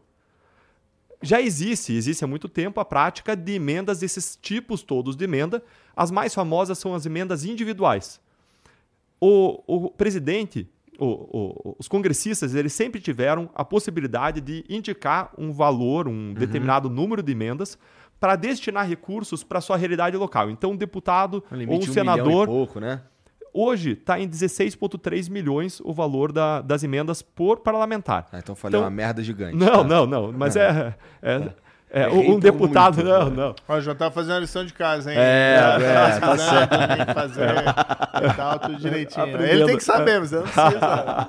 Já existe, existe há muito tempo, a prática de emendas desses tipos todos de emenda. As mais famosas são as emendas individuais. O, o presidente, o- o- os congressistas, eles sempre tiveram a possibilidade de indicar um valor, um determinado número de emendas para destinar recursos para sua realidade local. Então, um deputado ou um um senador pouco, né? Hoje está em 16,3 milhões o valor da- das emendas por parlamentar. Ah, então eu falei Então- uma merda gigante. Não, tá? não, não. Mas é. é, é, Errei um por deputado. muito. Não, não. Ó, já tá fazendo a lição de casa, hein? É, é, tá pesquisando, Tem que fazer e tal, tudo direitinho. Aprendendo. Ele tem que saber, mas eu não precisa.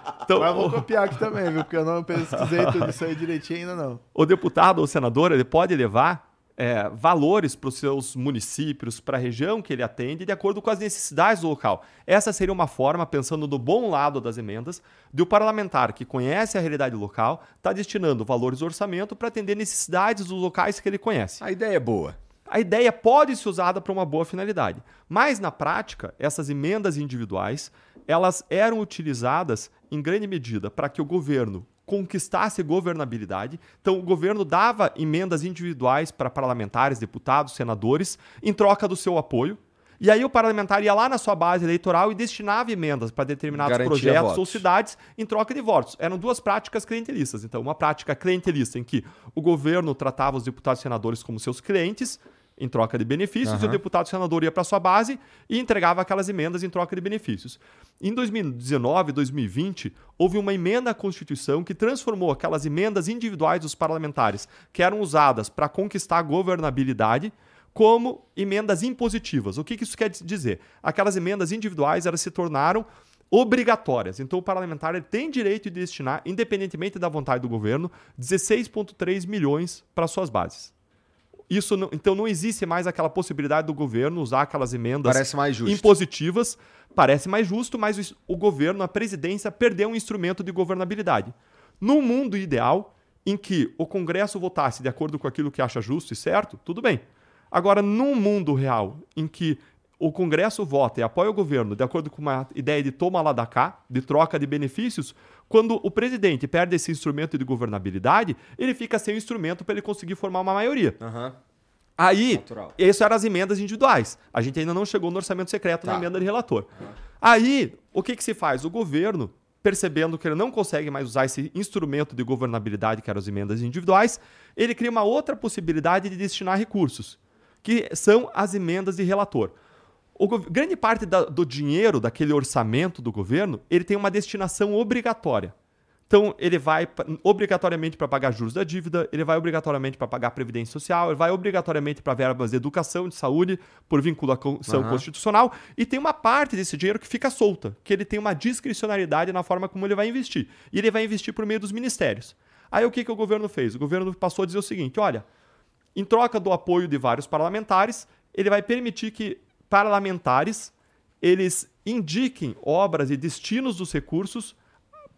Então, Mas eu vou copiar aqui também, viu? Porque eu não pesquisei tudo isso aí direitinho ainda não. o deputado ou senador ele pode levar é, valores para os seus municípios, para a região que ele atende, de acordo com as necessidades do local. Essa seria uma forma, pensando no bom lado das emendas, de o parlamentar que conhece a realidade local estar destinando valores do orçamento para atender necessidades dos locais que ele conhece. A ideia é boa. A ideia pode ser usada para uma boa finalidade, mas na prática, essas emendas individuais, elas eram utilizadas em grande medida para que o governo conquistasse governabilidade. Então, o governo dava emendas individuais para parlamentares, deputados, senadores, em troca do seu apoio. E aí o parlamentar ia lá na sua base eleitoral e destinava emendas para determinados Garantia projetos ou votos. cidades em troca de votos. Eram duas práticas clientelistas. Então, uma prática clientelista em que o governo tratava os deputados e senadores como seus clientes, em troca de benefícios, uhum. e o deputado senador ia para sua base e entregava aquelas emendas em troca de benefícios. Em 2019 e 2020, houve uma emenda à Constituição que transformou aquelas emendas individuais dos parlamentares, que eram usadas para conquistar a governabilidade, como emendas impositivas. O que, que isso quer dizer? Aquelas emendas individuais elas se tornaram obrigatórias. Então o parlamentar tem direito de destinar, independentemente da vontade do governo, 16,3 milhões para suas bases. Isso não, então não existe mais aquela possibilidade do governo usar aquelas emendas Parece mais justo. impositivas. Parece mais justo, mas o, o governo, a presidência, perdeu um instrumento de governabilidade. No mundo ideal, em que o Congresso votasse de acordo com aquilo que acha justo e certo, tudo bem. Agora, num mundo real, em que o Congresso vota e apoia o governo de acordo com uma ideia de toma lá da cá, de troca de benefícios, quando o presidente perde esse instrumento de governabilidade, ele fica sem o instrumento para ele conseguir formar uma maioria. Uhum. Aí, Natural. isso eram as emendas individuais. A gente ainda não chegou no orçamento secreto tá. na emenda de relator. Uhum. Aí, o que, que se faz? O governo, percebendo que ele não consegue mais usar esse instrumento de governabilidade, que eram as emendas individuais, ele cria uma outra possibilidade de destinar recursos, que são as emendas de relator o, grande parte da, do dinheiro daquele orçamento do governo, ele tem uma destinação obrigatória. Então, ele vai obrigatoriamente para pagar juros da dívida, ele vai obrigatoriamente para pagar previdência social, ele vai obrigatoriamente para verbas de educação, de saúde, por vinculação uhum. constitucional, e tem uma parte desse dinheiro que fica solta, que ele tem uma discricionalidade na forma como ele vai investir. E ele vai investir por meio dos ministérios. Aí o que, que o governo fez? O governo passou a dizer o seguinte: olha, em troca do apoio de vários parlamentares, ele vai permitir que parlamentares eles indiquem obras e destinos dos recursos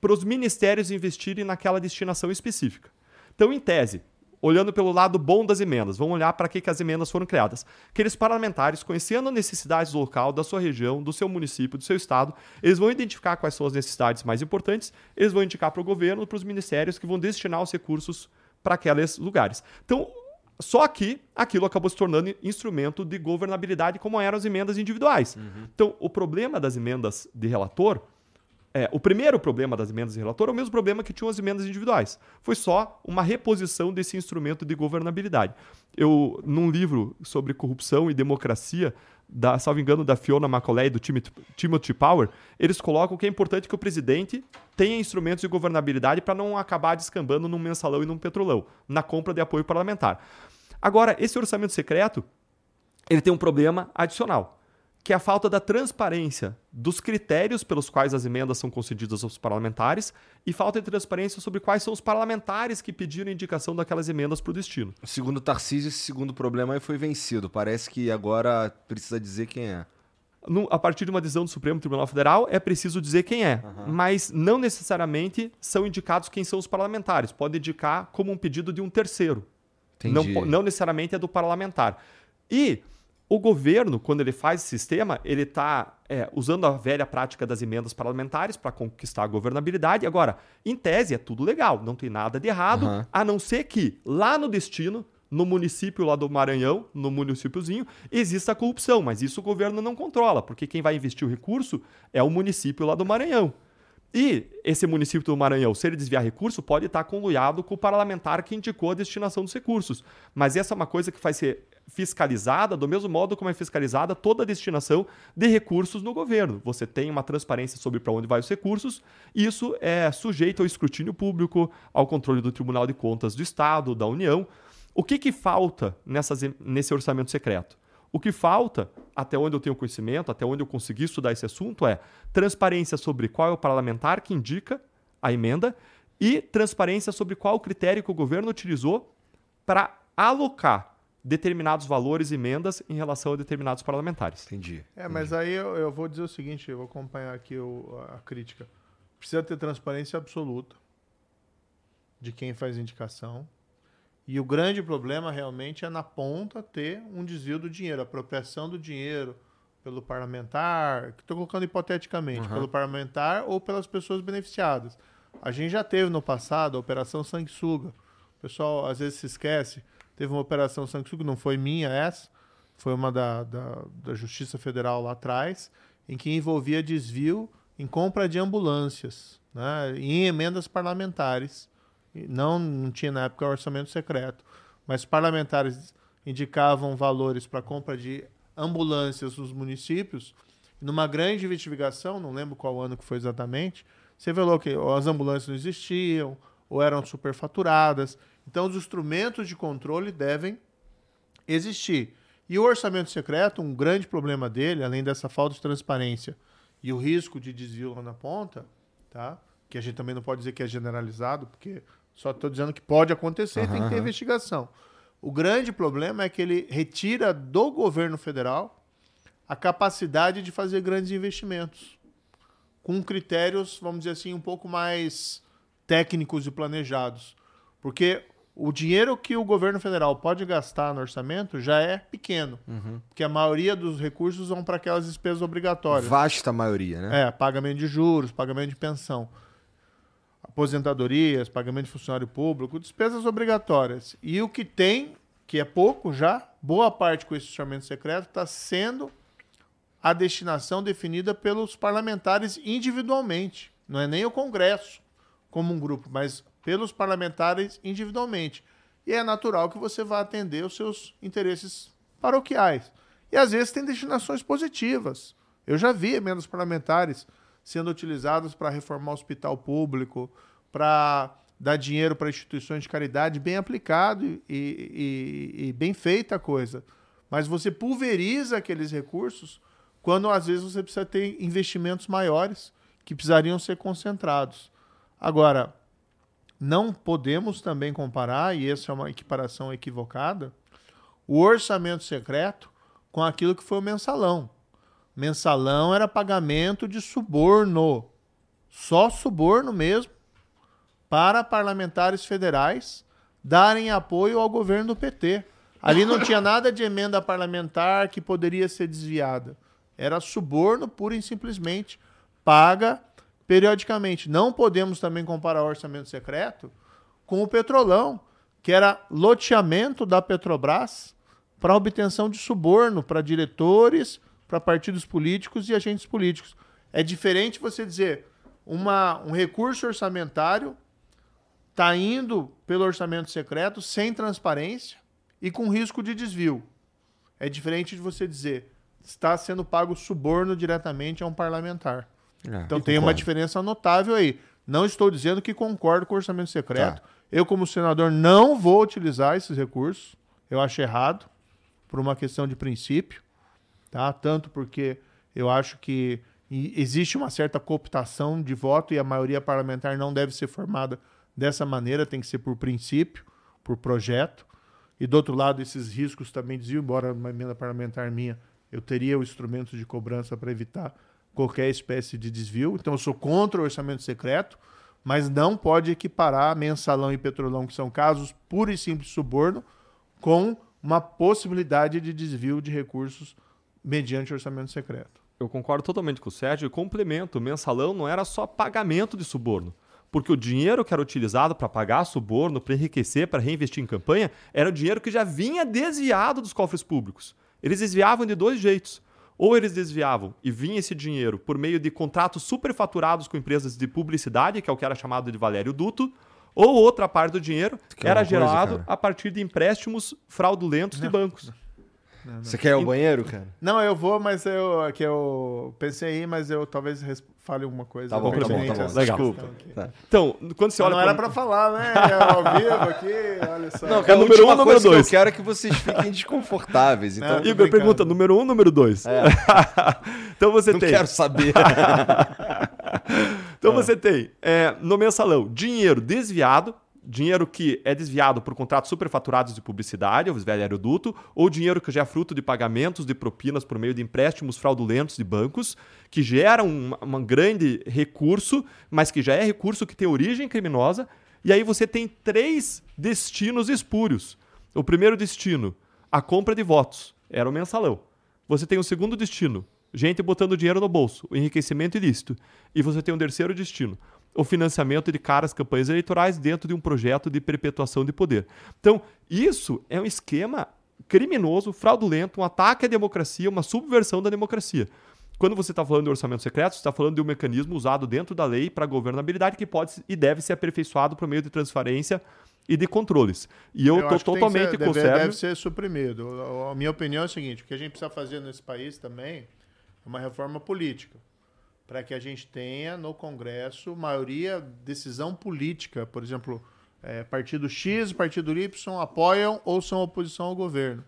para os ministérios investirem naquela destinação específica. Então, em tese, olhando pelo lado bom das emendas, vamos olhar para que, que as emendas foram criadas. Aqueles parlamentares, conhecendo as necessidades do local, da sua região, do seu município, do seu estado, eles vão identificar quais são as necessidades mais importantes, eles vão indicar para o governo, para os ministérios que vão destinar os recursos para aqueles lugares. Então, só que aquilo acabou se tornando instrumento de governabilidade, como eram as emendas individuais. Uhum. Então, o problema das emendas de relator. É, o primeiro problema das emendas de relator é o mesmo problema que tinham as emendas individuais. Foi só uma reposição desse instrumento de governabilidade. Eu, num livro sobre corrupção e democracia, da, salvo engano, da Fiona Macaulay e do Timothy Power, eles colocam que é importante que o presidente tenha instrumentos de governabilidade para não acabar descambando num mensalão e num petrolão, na compra de apoio parlamentar. Agora, esse orçamento secreto, ele tem um problema adicional, que é a falta da transparência dos critérios pelos quais as emendas são concedidas aos parlamentares e falta de transparência sobre quais são os parlamentares que pediram indicação daquelas emendas para o destino. Segundo Tarcísio, esse segundo problema aí foi vencido. Parece que agora precisa dizer quem é. No, a partir de uma decisão do Supremo Tribunal Federal, é preciso dizer quem é. Uhum. Mas não necessariamente são indicados quem são os parlamentares. Pode indicar como um pedido de um terceiro. Não, não necessariamente é do parlamentar. E o governo, quando ele faz esse sistema, ele está é, usando a velha prática das emendas parlamentares para conquistar a governabilidade. Agora, em tese, é tudo legal, não tem nada de errado, uhum. a não ser que lá no destino, no município lá do Maranhão, no municípiozinho, exista corrupção, mas isso o governo não controla, porque quem vai investir o recurso é o município lá do Maranhão. E esse município do Maranhão, se ele desviar recurso, pode estar conluiado com o parlamentar que indicou a destinação dos recursos. Mas essa é uma coisa que vai ser fiscalizada do mesmo modo como é fiscalizada toda a destinação de recursos no governo. Você tem uma transparência sobre para onde vai os recursos, e isso é sujeito ao escrutínio público, ao controle do Tribunal de Contas do Estado, da União. O que, que falta nessas, nesse orçamento secreto? O que falta, até onde eu tenho conhecimento, até onde eu consegui estudar esse assunto, é transparência sobre qual é o parlamentar que indica a emenda e transparência sobre qual o critério que o governo utilizou para alocar determinados valores e emendas em relação a determinados parlamentares. Entendi. É, mas aí eu, eu, vou dizer o seguinte, eu vou acompanhar aqui o, a crítica. Precisa ter transparência absoluta de quem faz indicação, e o grande problema realmente é na ponta ter um desvio do dinheiro, apropriação do dinheiro pelo parlamentar, que estou colocando hipoteticamente, uhum. pelo parlamentar ou pelas pessoas beneficiadas. A gente já teve no passado a Operação Sanguessuga. O pessoal às vezes se esquece. Teve uma Operação Sanguessuga, não foi minha essa, foi uma da, da, da Justiça Federal lá atrás, em que envolvia desvio em compra de ambulâncias né, em emendas parlamentares não, não tinha na época orçamento secreto, mas parlamentares indicavam valores para compra de ambulâncias nos municípios. Numa grande investigação, não lembro qual ano que foi exatamente, você revelou que as ambulâncias não existiam ou eram superfaturadas. Então, os instrumentos de controle devem existir. E o orçamento secreto, um grande problema dele, além dessa falta de transparência e o risco de desvio lá na ponta, tá? que a gente também não pode dizer que é generalizado, porque só estou dizendo que pode acontecer uhum, tem que ter investigação. O grande problema é que ele retira do governo federal a capacidade de fazer grandes investimentos, com critérios, vamos dizer assim, um pouco mais técnicos e planejados. Porque o dinheiro que o governo federal pode gastar no orçamento já é pequeno, uhum. porque a maioria dos recursos vão para aquelas despesas obrigatórias. Vasta maioria, né? É, pagamento de juros, pagamento de pensão, aposentadorias, pagamento de funcionário público, despesas obrigatórias. E o que tem, que é pouco já, boa parte com esse orçamento secreto, está sendo a destinação definida pelos parlamentares individualmente. Não é nem o Congresso como um grupo, mas pelos parlamentares individualmente. E é natural que você vá atender os seus interesses paroquiais. E às vezes tem destinações positivas. Eu já vi emendas parlamentares sendo utilizadas para reformar o hospital público, para dar dinheiro para instituições de caridade, bem aplicado e, e, e, bem feita a coisa. Mas você pulveriza aqueles recursos quando às vezes você precisa ter investimentos maiores que precisariam ser concentrados. Agora, não podemos também comparar, e essa é uma equiparação equivocada, o orçamento secreto com aquilo que foi o mensalão. Mensalão era pagamento de suborno, só suborno mesmo, para parlamentares federais darem apoio ao governo do PT. Ali não tinha nada de emenda parlamentar que poderia ser desviada. Era suborno pura e simplesmente paga periodicamente. Não podemos também comparar o orçamento secreto com o petrolão, que era loteamento da Petrobras para obtenção de suborno para diretores, para partidos políticos e agentes políticos. É diferente você dizer uma, um recurso orçamentário está indo pelo orçamento secreto sem transparência e com risco de desvio. É diferente de você dizer está sendo pago suborno diretamente a um parlamentar. É, então tem uma diferença notável aí. Não estou dizendo que concordo com o orçamento secreto. Tá. Eu, como senador, não vou utilizar esses recursos. Eu acho errado, por uma questão de princípio, tá? Tanto porque eu acho que existe uma certa cooptação de voto e a maioria parlamentar não deve ser formada dessa maneira, tem que ser por princípio, por projeto. E do outro lado, esses riscos também diziam, embora uma emenda parlamentar minha, eu teria o instrumento de cobrança para evitar qualquer espécie de desvio. Então, eu sou contra o orçamento secreto, mas não pode equiparar mensalão e petrolão, que são casos puro e simples suborno, com uma possibilidade de desvio de recursos mediante orçamento secreto. Eu concordo totalmente com o Sérgio e complemento: mensalão não era só pagamento de suborno. Porque o dinheiro que era utilizado para pagar suborno, para enriquecer, para reinvestir em campanha, era o dinheiro que já vinha desviado dos cofres públicos. Eles desviavam de dois jeitos ou eles desviavam e vinha esse dinheiro por meio de contratos superfaturados com empresas de publicidade, que é o que era chamado de Valério Duto, ou outra parte do dinheiro que era gerado coisa, a partir de empréstimos fraudulentos de bancos. Não, não. Você quer ir ao banheiro, cara? Não, eu vou, mas eu que eu pensei aí, mas eu talvez fale alguma coisa. Tá bom, tá bom, tá bom. Legal. Desculpa. Tá. Então, quando você olha. Não era pra falar, né? É ao vivo aqui, olha só. Não, é número um ou número dois? Que eu quero é que vocês fiquem desconfortáveis. Então... Não, Igor pergunta: número um ou número dois? É. então você Não tem. Não quero saber. então é. você tem é, no mensalão dinheiro desviado dinheiro que é desviado por contratos superfaturados de publicidade, o velho aeroduto, ou dinheiro que já é fruto de pagamentos de propinas por meio de empréstimos fraudulentos de bancos, que geram um, um grande recurso, mas que já é recurso que tem origem criminosa. E aí você tem três destinos espúrios. O primeiro destino, a compra de votos, era o mensalão. Você tem o segundo destino, gente botando dinheiro no bolso, o enriquecimento ilícito. E você tem um terceiro destino, o financiamento de caras campanhas eleitorais dentro de um projeto de perpetuação de poder. Então, isso é um esquema criminoso, fraudulento, um ataque à democracia, uma subversão da democracia. Quando você está falando de orçamento secreto, você está falando de um mecanismo usado dentro da lei para governabilidade que pode e deve ser aperfeiçoado por meio de transferência e de controles. E eu estou totalmente ser, deve, deve ser suprimido. A minha opinião é o seguinte: o que a gente precisa fazer nesse país também é uma reforma política. Para que a gente tenha no Congresso maioria, decisão política. Por exemplo, é, partido X partido Y apoiam ou são oposição ao governo.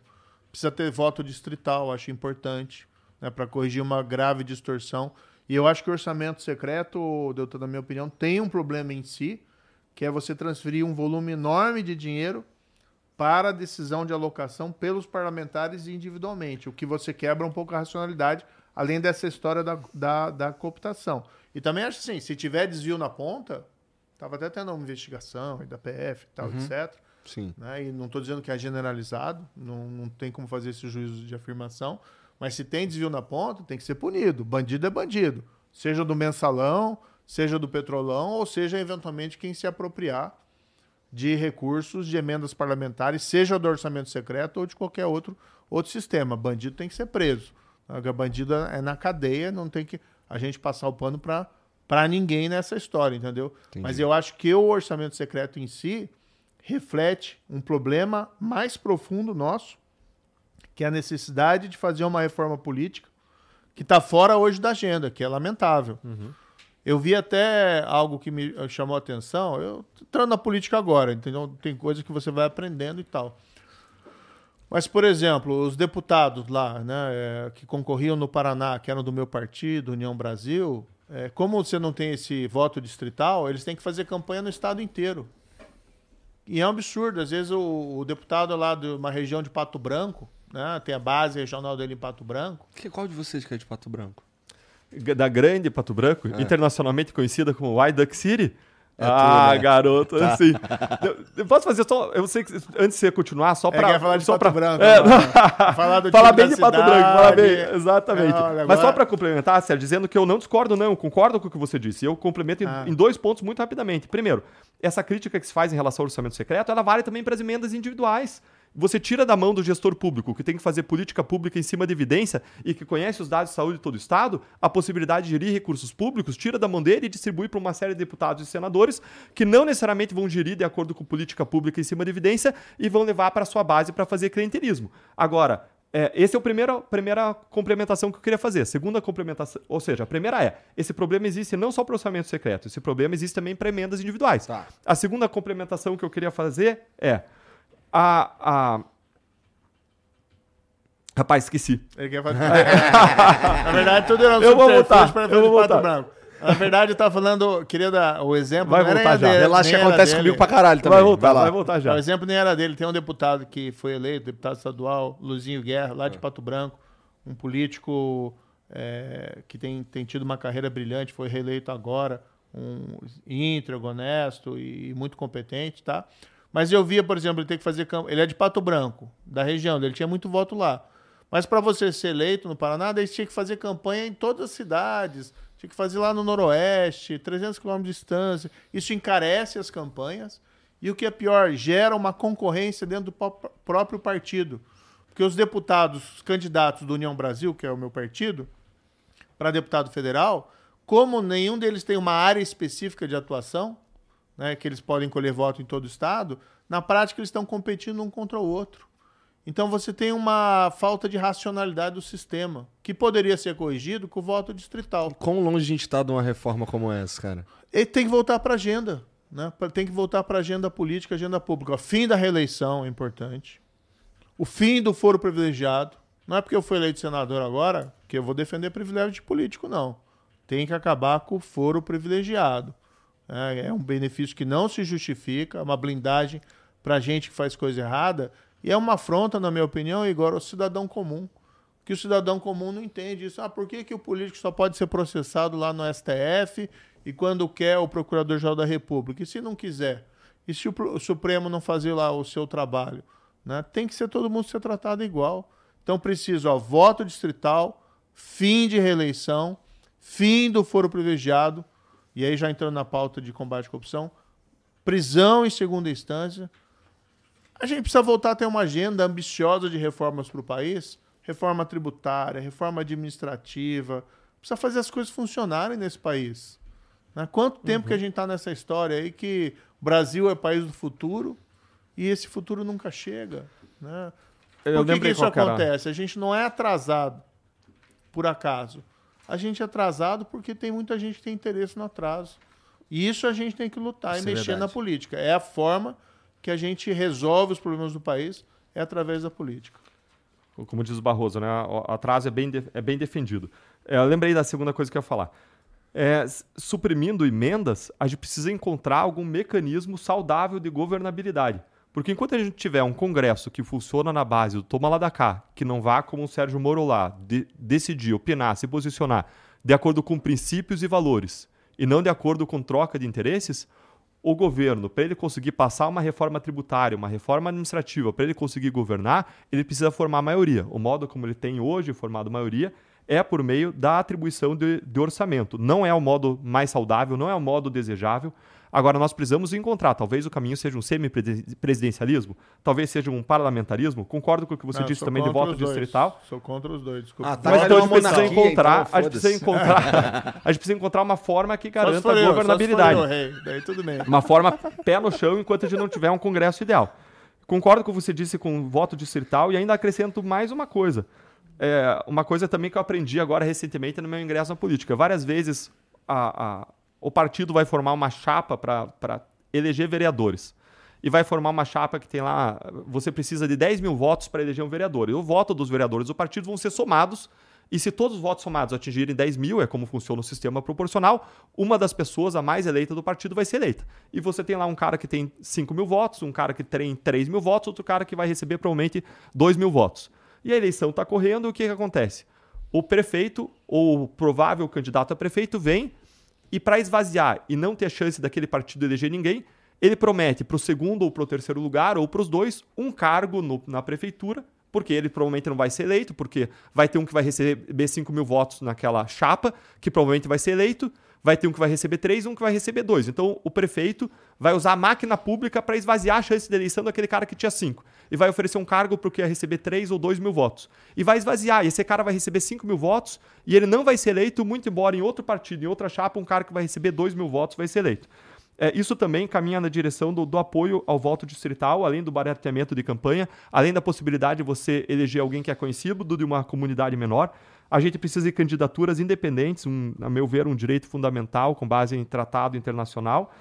Precisa ter voto distrital, acho importante, né, para corrigir uma grave distorção. E eu acho que o orçamento secreto, Doutor, na minha opinião, tem um problema em si, que é você transferir um volume enorme de dinheiro para a decisão de alocação pelos parlamentares individualmente, o que você quebra um pouco a racionalidade, além dessa história da, da, da cooptação. E também acho assim, se tiver desvio na ponta, estava até tendo uma investigação da PF e tal, Uhum. etc. Sim. né? E não estou dizendo que é generalizado, não, não tem como fazer esse juízo de afirmação, mas se tem desvio na ponta, tem que ser punido. Bandido é bandido, seja do mensalão, seja do petrolão, ou seja, eventualmente, quem se apropriar de recursos de emendas parlamentares, seja do orçamento secreto ou de qualquer outro, outro sistema. Bandido tem que ser preso. A bandido é na cadeia, não tem que a gente passar o pano para para ninguém nessa história, entendeu? Mas eu acho que o orçamento secreto em si reflete um problema mais profundo nosso, que é a necessidade de fazer uma reforma política que está fora hoje da agenda, que é lamentável. Eu vi até algo que me eh, chamou a atenção. Eu entrando na política agora, entendeu? Tem coisa que você vai aprendendo e tal. Mas, por exemplo, os deputados lá, né, eh, que concorriam no Paraná, que eram do meu partido, União Brasil, eh, como você não tem esse voto distrital, eles têm que fazer campanha no estado inteiro. E é um absurdo. Às vezes o, o deputado lá de uma região de Pato Branco, né, tem a base regional dele em Pato Branco, Que, qual de vocês que é de Pato Branco? Da grande Pato Branco, internacionalmente conhecida como White Duck City. É ah, tu, né? garoto, assim. Eu, posso fazer só. Eu sei que antes de você continuar, só É, pra. quer falar de só Pato pra, Branco. É, né? falar do bem de Pato cidade. Branco, fala bem, exatamente. É, olha, Mas só agora- para complementar, Sérgio, dizendo que eu não discordo, não, concordo com o que você disse. Eu complemento em, Ah. em dois pontos muito rapidamente. Primeiro, essa crítica que se faz em relação ao orçamento secreto, ela vale também para as emendas individuais. Você tira da mão do gestor público, que tem que fazer política pública em cima de evidência e que conhece os dados de saúde de todo o Estado, a possibilidade de gerir recursos públicos, tira da mão dele e distribui para uma série de deputados e senadores que não necessariamente vão gerir de acordo com política pública em cima de evidência e vão levar para sua base para fazer clientelismo. Agora, é, esse é a primeira, primeira complementação que eu queria fazer. Segunda complementação, ou seja, a primeira é: esse problema existe não só para o orçamento secreto, esse problema existe também para emendas individuais. Tá. A segunda complementação que eu queria fazer é a. a... Rapaz, esqueci. Ele quer fazer... Na verdade, tudo era um Eu vou voltar, pra eu vou Pato voltar. Branco. Na verdade, eu tava falando, queria dar o exemplo. Vai voltar já. dele, Relaxa que acontece dele. comigo pra caralho também. Vai voltar, lá. vai voltar já. O exemplo nem era dele. Tem um deputado que foi eleito, deputado estadual, Luzinho Guerra, lá de Pato Branco, um político é, que tem, tem tido uma carreira brilhante, foi reeleito agora, um íntegro, honesto e muito competente, tá? Mas eu via, por exemplo, ele ter que fazer campanha. Ele é de Pato Branco, da região, ele tinha muito voto lá. Mas para você ser eleito no Paraná, você tinha que fazer campanha em todas as cidades, tinha que fazer lá no Noroeste, 300 quilômetros de distância. Isso encarece as campanhas e o que é pior, gera uma concorrência dentro do pró- próprio partido. Porque os deputados, os candidatos do União Brasil, que é o meu partido, para deputado federal, como nenhum deles tem uma área específica de atuação, né, que eles podem colher voto em todo o estado, na prática eles estão competindo um contra o outro. Então você tem uma falta de racionalidade do sistema, que poderia ser corrigido com o voto distrital. Quão longe a gente tá de uma reforma como essa, cara? Ele tem que voltar para a agenda. Né? Tem que voltar para a agenda política, agenda pública. O fim da reeleição é importante. O fim do foro privilegiado. Não é porque eu fui eleito senador agora que eu vou defender privilégio de político, não. Tem que acabar com o foro privilegiado. É, é um benefício que não se justifica, uma blindagem para gente que faz coisa errada. E é uma afronta, na minha opinião, Igor, ao cidadão comum. Que o cidadão comum não entende isso. Ah, por que, que o político só pode ser processado lá no STF e quando quer o Procurador-Geral da República? E se não quiser? E se o, Supremo não fazer lá o seu trabalho? Né? Tem que ser todo mundo ser tratado igual. Então precisa, ó, voto distrital, fim de reeleição, fim do foro privilegiado, e aí já entrando na pauta de combate à corrupção, prisão em segunda instância. A gente precisa voltar a ter uma agenda ambiciosa de reformas para o país, reforma tributária, reforma administrativa, precisa fazer as coisas funcionarem nesse país. Né? Quanto tempo que a gente está nessa história aí que o Brasil é o país do futuro e esse futuro nunca chega. Né? Eu Por que, que isso que era. acontece? A gente não é atrasado por acaso. A gente é atrasado porque tem muita gente que tem interesse no atraso. E isso a gente tem que lutar Isso e é mexer verdade. na política. É a forma que a gente resolve os problemas do país, é através da política. Como diz o Barroso, né? O atraso é bem, de- é bem defendido. É, eu lembrei da segunda coisa que eu ia falar. É, suprimindo emendas, a gente precisa encontrar algum mecanismo saudável de governabilidade. Porque enquanto a gente tiver um Congresso que funciona na base do toma lá da cá, que não vá como o Sérgio Moro lá, de- decidir, opinar, se posicionar de acordo com princípios e valores, e não de acordo com troca de interesses, o governo, para ele conseguir passar uma reforma tributária, uma reforma administrativa, para ele conseguir governar, ele precisa formar maioria. O modo como ele tem hoje formado maioria é por meio da atribuição de, de orçamento. Não é o modo mais saudável, não é o modo desejável. Agora, nós precisamos encontrar. Talvez o caminho seja um semi-presidencialismo, talvez seja um parlamentarismo. Concordo com o que você Não, disse também de voto distrital. Sou contra os dois, desculpa. Ah, tá. Mas então é a gente precisa monarquia, encontrar, então a gente precisa encontrar, a gente precisa encontrar uma forma que garanta a governabilidade. eu, rei. Daí tudo bem. Uma forma pé no chão enquanto a gente não tiver um congresso ideal. Concordo com o que você disse com o voto distrital e ainda acrescento mais uma coisa. É, uma coisa também que eu aprendi agora recentemente no meu ingresso na política. Várias vezes a- a- o partido vai formar uma chapa para eleger vereadores. E vai formar uma chapa que tem lá. Você precisa de 10 mil votos para eleger um vereador. E o voto dos vereadores do partido vão ser somados. E se todos os votos somados atingirem 10 mil, é como funciona o sistema proporcional, uma das pessoas, a mais eleita do partido, vai ser eleita. E você tem lá um cara que tem 5 mil votos, um cara que tem 3 mil votos, outro cara que vai receber provavelmente 2 mil votos. E a eleição está correndo, e o que, que acontece? O prefeito, ou o provável candidato a prefeito, vem e para esvaziar e não ter chance daquele partido eleger ninguém, ele promete para o segundo ou para o terceiro lugar, ou para os dois, um cargo no- na prefeitura, porque ele provavelmente não vai ser eleito, porque vai ter um que vai receber 5 mil votos naquela chapa, que provavelmente vai ser eleito, vai ter um que vai receber 3 e um que vai receber 2. Então o prefeito vai usar a máquina pública para esvaziar a chance de eleição daquele cara que tinha 5. E vai oferecer um cargo para o que ia receber 3 ou 2 mil votos. E vai esvaziar. E esse cara vai receber 5 mil votos e ele não vai ser eleito, muito embora em outro partido, em outra chapa, um cara que vai receber 2 mil votos vai ser eleito. É, isso também caminha na direção do, do apoio ao voto distrital, além do barateamento de campanha, além da possibilidade de você eleger alguém que é conhecido de uma comunidade menor. A gente precisa de candidaturas independentes, um, a meu ver, um direito fundamental com base em tratado internacional.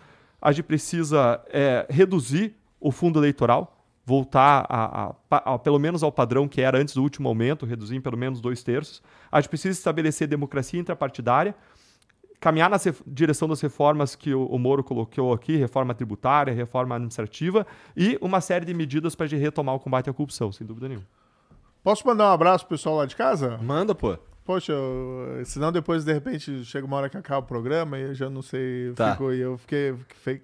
A gente precisa é, reduzir o fundo eleitoral, voltar a, a- a- pelo menos ao padrão que era antes do último aumento, reduzir em pelo menos dois terços. A gente precisa estabelecer democracia intrapartidária, caminhar na direção das reformas que o, o Moro colocou aqui, reforma tributária, reforma administrativa e uma série de medidas para retomar o combate à corrupção, sem dúvida nenhuma. Posso mandar um abraço pro pessoal lá de casa? Manda, pô. Poxa, eu- senão depois, de repente, chega uma hora que acaba o programa e eu já não sei. Tá. Fico, e eu fiquei,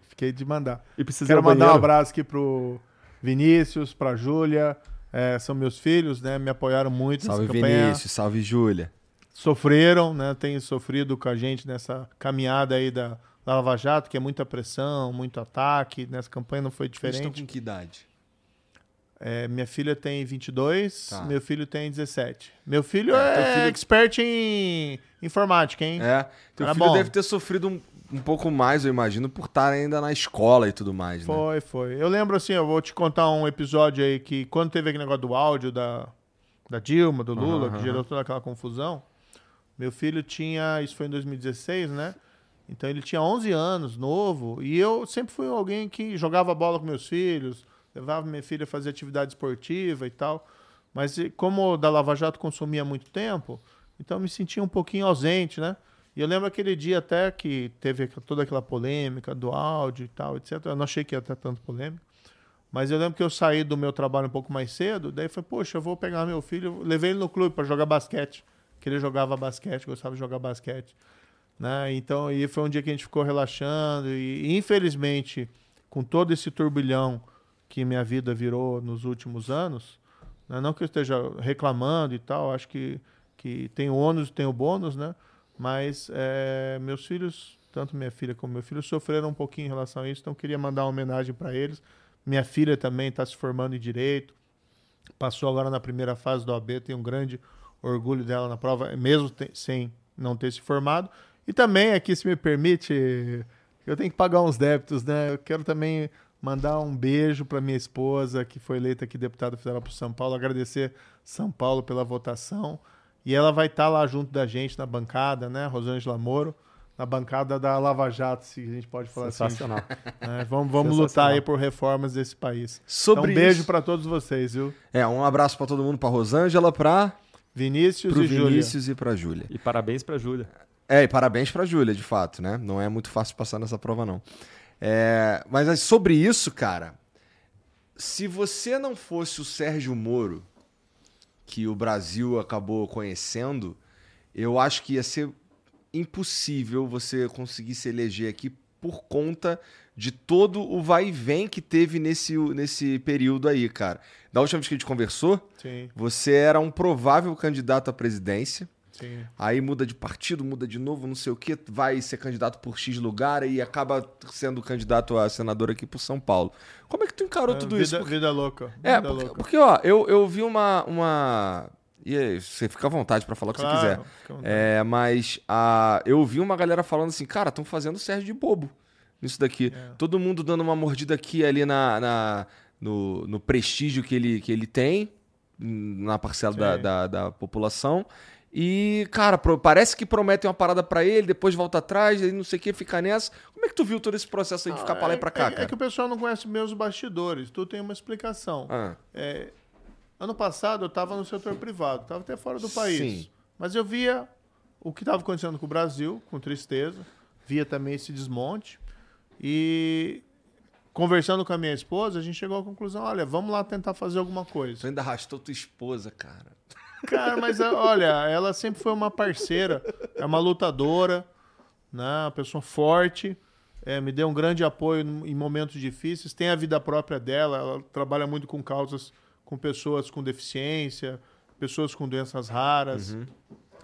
fiquei, de mandar. E precisa Quero mandar um banheiro. abraço aqui pro Vinícius, pra Júlia. é, são meus filhos, né? Me apoiaram muito Salve nessa campanha. Vinícius, salve Júlia. Sofreram, né? Têm sofrido com a gente nessa caminhada aí da, da Lava Jato, que é muita pressão, muito ataque. Nessa campanha não foi Eles estão diferente. com que idade? É, minha filha tem 22, Tá. meu filho tem 17. Meu filho É, é, filho- expert em informática, hein? É. Teu Tá filho bom. deve ter sofrido um, um pouco mais, eu imagino, por estar ainda na escola e tudo mais, né? Foi, foi. Eu lembro assim, eu vou te contar um episódio aí que quando teve aquele negócio do áudio da, da Dilma, do Lula, Aham, que gerou toda aquela confusão, meu filho tinha, isso foi em 2016, né? Então ele tinha 11 anos, novo, e eu sempre fui alguém que jogava bola com meus filhos, levava minha filha a fazer atividade esportiva e tal. Mas como da Lava Jato consumia muito tempo, então me sentia um pouquinho ausente, né? E eu lembro aquele dia até que teve toda aquela polêmica do áudio e tal, etc. Eu não achei que ia ter tanto polêmica. Mas eu lembro que eu saí do meu trabalho um pouco mais cedo, daí foi, poxa, eu vou pegar meu filho, levei ele no clube para jogar basquete, que ele jogava basquete, gostava de jogar basquete, né? Então, e foi um dia que a gente ficou relaxando e infelizmente, com todo esse turbilhão que minha vida virou nos últimos anos, né? não que eu esteja reclamando e tal, acho que que tem o ônus e tem o bônus, né? Mas é, meus filhos, tanto minha filha como meu filho, sofreram um pouquinho em relação a isso, então queria mandar uma homenagem para eles. Minha filha também está se formando em direito, passou agora na primeira fase do AB, tenho um grande orgulho dela na prova, mesmo te- sem não ter se formado. E também aqui, se me permite, eu tenho que pagar uns débitos, né? Eu quero também mandar um beijo para minha esposa, que foi eleita aqui deputada federal para São Paulo, agradecer São Paulo pela votação. E ela vai estar tá lá junto da gente na bancada, né, Rosângela Moro, na bancada da Lava Jato, se a gente pode falar Sensacional. assim. Sensacional. É, vamos vamos lutar aí por reformas desse país. Sobre então, um beijo para todos vocês, viu? É, um abraço pra todo mundo, pra Rosângela, pra Vinícius pro e Júlia. Vinícius e pra Júlia. E parabéns pra Júlia. É, e parabéns pra Júlia, de fato, né? Não é muito fácil passar nessa prova, não. É, mas sobre isso, cara, se você não fosse o Sérgio Moro, que o Brasil acabou conhecendo, eu acho que ia ser impossível você conseguir se eleger aqui por conta de todo o vai e vem que teve nesse, nesse período aí, cara. Da última vez que a gente conversou, Sim, você era um provável candidato à presidência. Sim. Aí muda de partido, muda de novo, não sei o que, vai ser candidato por X lugar e acaba sendo candidato a senador aqui por São Paulo. Como é que tu encarou tudo vida, isso? Porque- Vida louca. é, vida porque, louca. porque, ó, eu, eu vi uma. uma... E aí, você fica à vontade pra falar o que Claro, você quiser. É, mas a, eu vi uma galera falando assim, cara, estão fazendo o Sérgio de bobo nisso daqui. É. Todo mundo dando uma mordida aqui ali na, na- no, no prestígio que ele, que ele tem na parcela da, da, da população. E, cara, parece que prometem uma parada pra ele, depois volta atrás, aí não sei o que, fica nessa. Como é que tu viu todo esse processo aí de ficar pra lá e pra cá, é, cara? É que o pessoal não conhece meus bastidores. Tu tem uma explicação. Ah, É, ano passado eu estava no setor privado, estava até fora do país. Sim. Mas eu via o que estava acontecendo com o Brasil, com tristeza. Via também esse desmonte. E conversando com a minha esposa, a gente chegou à conclusão: olha, vamos lá tentar fazer alguma coisa. tu ainda arrastou tua esposa, cara. Cara, mas é, olha, ela sempre foi uma parceira, é uma lutadora, né? Uma pessoa forte, é, me deu um grande apoio em momentos difíceis. Tem a vida própria dela, ela trabalha muito com causas com pessoas com deficiência, pessoas com doenças raras,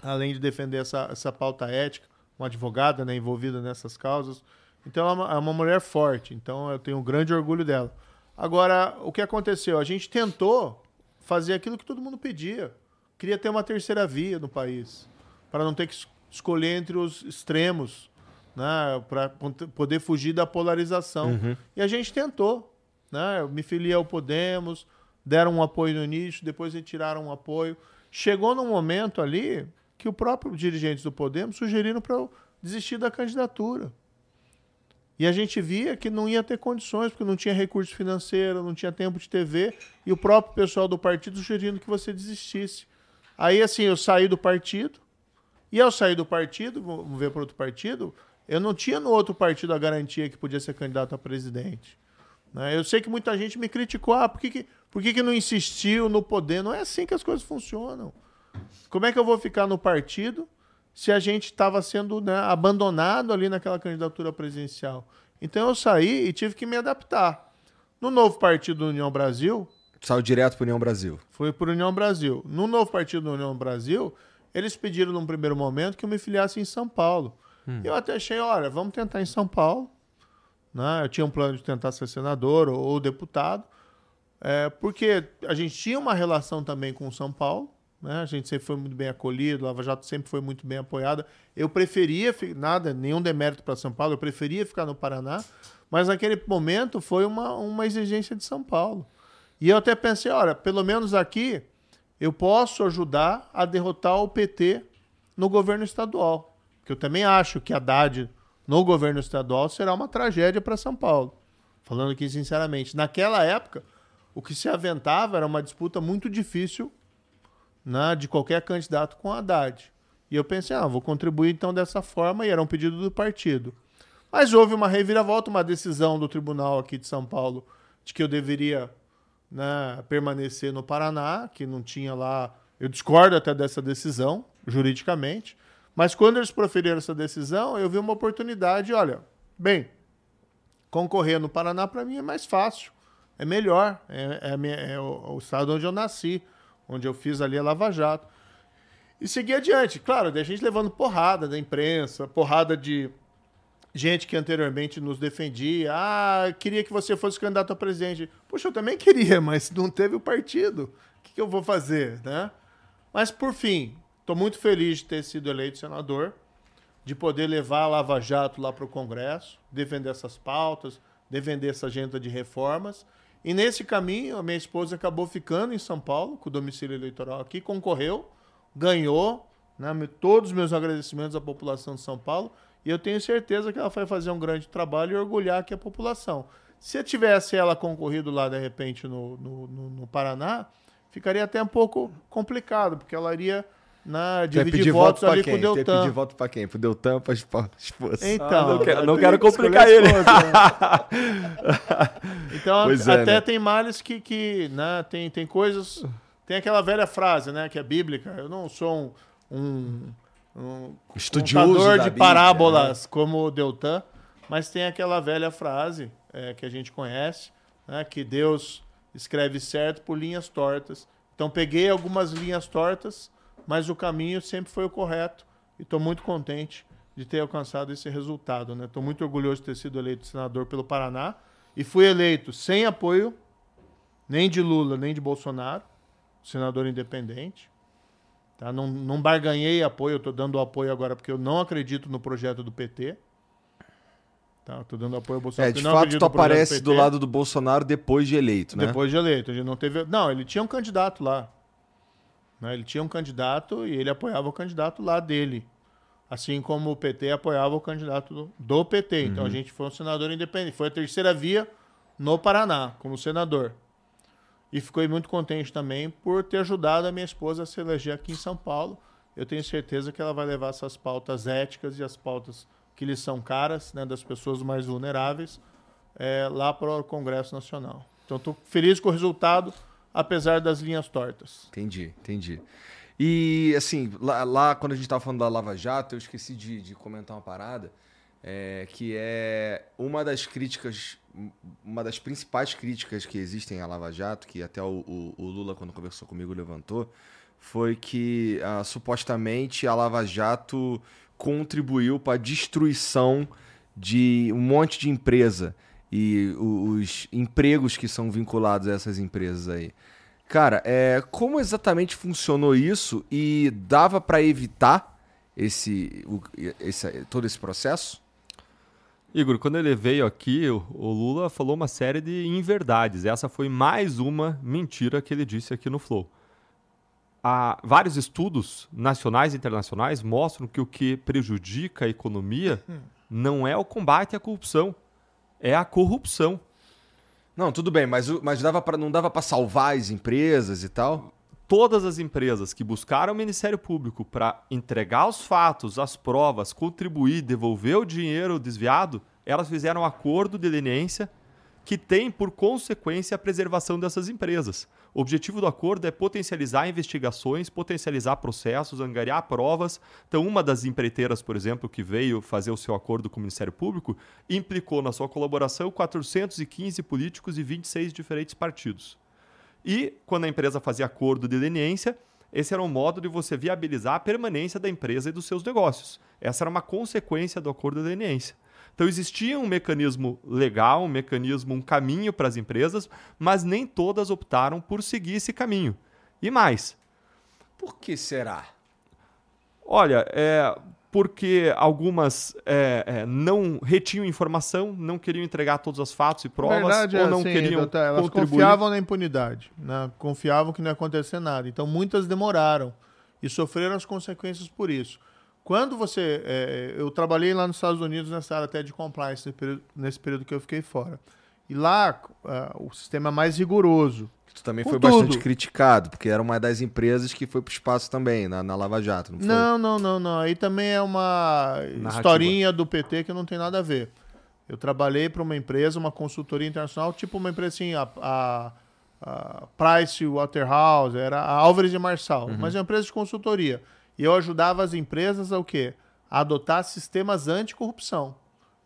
além de defender essa, essa pauta ética, uma advogada né, envolvida nessas causas. Então ela é uma, é uma mulher forte, então eu tenho um grande orgulho dela. Agora, o que aconteceu? A gente tentou fazer aquilo que todo mundo pedia. Queria ter uma terceira via no país, para não ter que es- escolher entre os extremos, né, para poder fugir da polarização. E a gente tentou. Né? Eu me filiei ao Podemos, deram um apoio no início, depois retiraram um apoio. Chegou num momento ali que o próprio dirigente do Podemos sugeriram para eu desistir da candidatura. E a gente via que não ia ter condições, porque não tinha recurso financeiro, não tinha tempo de TV, e o próprio pessoal do partido sugerindo que você desistisse. Aí, assim, eu saí do partido, e ao sair do partido, vamos ver para outro partido, eu não tinha no outro partido a garantia que podia ser candidato a presidente. né? Eu sei que muita gente me criticou, ah, por que, que, por que, que não insistiu no poder? Não é assim que as coisas funcionam. Como é que eu vou ficar no partido se a gente estava sendo né, abandonado ali naquela candidatura presidencial? Então eu saí e tive que me adaptar. No novo partido União Brasil, Saiu direto pro União Brasil. foi por União Brasil. No novo partido União Brasil, eles pediram num primeiro momento que eu me filiasse em São Paulo. Eu até achei, olha, vamos tentar em São Paulo. Né? Eu tinha um plano de tentar ser senador ou, ou deputado, é, porque a gente tinha uma relação também com São Paulo. Né? A gente sempre foi muito bem acolhido, Lava Jato sempre foi muito bem apoiada. Eu preferia, nada, nenhum demérito para São Paulo, eu preferia ficar no Paraná, mas naquele momento foi uma, uma exigência de São Paulo. E eu até pensei, olha, pelo menos aqui eu posso ajudar a derrotar o PT no governo estadual. Que eu também acho que Haddad no governo estadual será uma tragédia para São Paulo. Falando aqui sinceramente. Naquela época, o que se aventava era uma disputa muito difícil né, de qualquer candidato com Haddad. E eu pensei, ah, vou contribuir então dessa forma, e era um pedido do partido. Mas houve uma reviravolta, uma decisão do tribunal aqui de São Paulo de que eu deveria né, permanecer no Paraná, que não tinha lá. Eu discordo até dessa decisão, juridicamente. Mas quando eles proferiram essa decisão, eu vi uma oportunidade. Olha, bem, concorrer no Paraná para mim é mais fácil, é melhor. É, é a minha- é o, estado onde eu nasci, onde eu fiz ali a Lava Jato. E seguir adiante. Claro, da gente levando porrada da imprensa, porrada de gente que anteriormente nos defendia. Ah, queria que você fosse candidato a presidente. Puxa, eu também queria, mas não teve o partido. O que, que eu vou fazer, né? Mas, por fim, estou muito feliz de ter sido eleito senador, de poder levar a Lava Jato lá para o Congresso, defender essas pautas, defender essa agenda de reformas. E nesse caminho, a minha esposa acabou ficando em São Paulo, com o domicílio eleitoral aqui, concorreu, ganhou. Né, todos os meus agradecimentos à população de São Paulo. E eu tenho certeza que ela vai fazer um grande trabalho e orgulhar aqui a população. Se tivesse ela concorrido lá, de repente, no, no, no, no Paraná, ficaria até um pouco complicado, porque ela iria na, dividir votos voto ali quem? com o Deltan. pedir voto para quem? Pro Deltan, para esposa. Então, ah, não, quero, não quero complicar ele. Né? então, pois até é, né? tem males que, que né, tem, tem coisas... Tem aquela velha frase, né, que é bíblica. Eu não sou um, um, um estudioso de parábolas né? como o Deltan, mas tem aquela velha frase é, que a gente conhece, né, que Deus escreve certo por linhas tortas. Então peguei algumas linhas tortas mas o caminho sempre foi o correto e estou muito contente de ter alcançado esse resultado. Estou né? muito orgulhoso de ter sido eleito senador pelo Paraná e fui eleito sem apoio nem de Lula nem de Bolsonaro, senador independente. Tá? Não, não barganhei apoio, estou dando apoio agora porque eu não acredito no projeto do PT. Tá, tô dando apoio ao Bolsonaro. É, de fato, tu aparece do lado do Bolsonaro depois de eleito, né? Depois de eleito. A gente não teve. Não, ele tinha um candidato lá. Né? Ele tinha um candidato e ele apoiava o candidato lá dele. Assim como o PT apoiava o candidato do, do PT. Uhum. Então a uhum. gente foi um senador independente. Foi a terceira via no Paraná, como senador. E fiquei muito contente também por ter ajudado a minha esposa a se eleger aqui em São Paulo. Eu tenho certeza que ela vai levar essas pautas éticas e as pautas que lhes são caras, né, das pessoas mais vulneráveis, é, lá para o Congresso Nacional. Então, estou feliz com o resultado apesar das linhas tortas. Entendi, entendi. E, assim, lá, lá quando a gente estava falando da Lava Jato, eu esqueci de, de comentar uma parada, é, que é uma das críticas, uma das principais críticas que existem à Lava Jato, que até o, o, o Lula, quando conversou comigo, levantou, foi que ah, supostamente a Lava Jato contribuiu para a destruição de um monte de empresa e os empregos que são vinculados a essas empresas aí. Cara, é, como exatamente funcionou isso e dava para evitar esse, o, esse, todo esse processo? Igor, quando ele veio aqui, o Lula falou uma série de inverdades. Essa foi mais uma mentira que ele disse aqui no Flow. Há vários estudos nacionais e internacionais mostram que o que prejudica a economia hum. não é o combate à corrupção, é a corrupção. Não, tudo bem, mas, mas dava pra, não dava para salvar as empresas e tal? Todas as empresas que buscaram o Ministério Público para entregar os fatos, as provas, contribuir, devolver o dinheiro desviado, elas fizeram um acordo de leniência que tem por consequência a preservação dessas empresas. O objetivo do acordo é potencializar investigações, potencializar processos, angariar provas. Então, uma das empreiteiras, por exemplo, que veio fazer o seu acordo com o Ministério Público, implicou na sua colaboração 415 políticos e 26 diferentes partidos. E, quando a empresa fazia acordo de leniência, esse era um modo de você viabilizar a permanência da empresa e dos seus negócios. Essa era uma consequência do acordo de leniência. Então existia um mecanismo legal, um mecanismo, um caminho para as empresas, mas nem todas optaram por seguir esse caminho. E mais. Por que será? Olha, é, porque algumas é, é, não retinham informação, não queriam entregar todos os fatos e provas, Verdade, ou é não assim, queriam doutor, Elas contribuir. confiavam na impunidade, né? confiavam que não ia acontecer nada. Então muitas demoraram e sofreram as consequências por isso. Quando você. É, eu trabalhei lá nos Estados Unidos nessa área até de compliance, nesse período, nesse período que eu fiquei fora. E lá uh, o sistema é mais rigoroso. Tu também foi tudo. bastante criticado, porque era uma das empresas que foi para o espaço também, na, na Lava Jato, não foi? Não, não, não, não. Aí também é uma Narrativa. historinha do PT que não tem nada a ver. Eu trabalhei para uma empresa, uma consultoria internacional, tipo uma empresa assim, a, a, a Price Waterhouse, era a Álvares de Marçal, uhum. mas é uma empresa de consultoria. E eu ajudava as empresas a o quê? A adotar sistemas anticorrupção.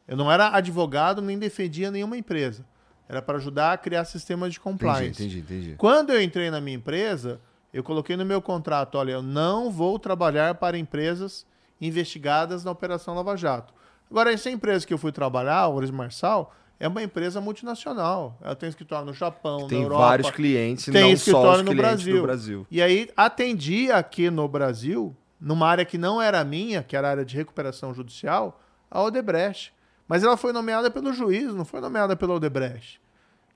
Eu não era advogado nem defendia nenhuma empresa. Era para ajudar a criar sistemas de compliance. Entendi, entendi, entendi. Quando eu entrei na minha empresa, eu coloquei no meu contrato, olha, eu não vou trabalhar para empresas investigadas na Operação Lava Jato. Agora, essa empresa que eu fui trabalhar, a Ores Marçal, é uma empresa multinacional. Ela tem escritório no Japão, tem na Europa. Tem vários clientes, tem não escritório só os no Brasil. Brasil. E aí atendia aqui no Brasil, numa área que não era minha, que era a área de recuperação judicial, a Odebrecht. Mas ela foi nomeada pelo juiz, não foi nomeada pelo Odebrecht.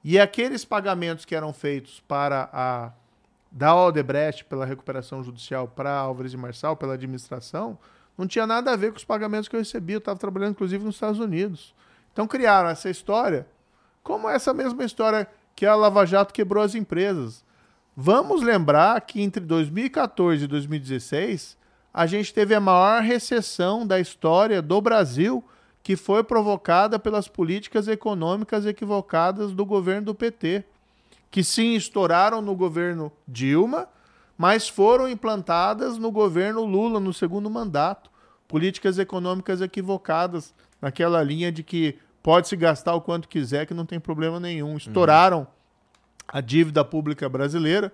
E aqueles pagamentos que eram feitos para a da Odebrecht pela recuperação judicial para Álvares e Marçal, pela administração, não tinha nada a ver com os pagamentos que eu recebi. Eu estava trabalhando, inclusive, nos Estados Unidos. Então criaram essa história, como essa mesma história que a Lava Jato quebrou as empresas. Vamos lembrar que entre 2014 e 2016, a gente teve a maior recessão da história do Brasil, que foi provocada pelas políticas econômicas equivocadas do governo do PT, que sim estouraram no governo Dilma, mas foram implantadas no governo Lula no segundo mandato. Políticas econômicas equivocadas, naquela linha de que pode se gastar o quanto quiser, que não tem problema nenhum. Estouraram uhum. a dívida pública brasileira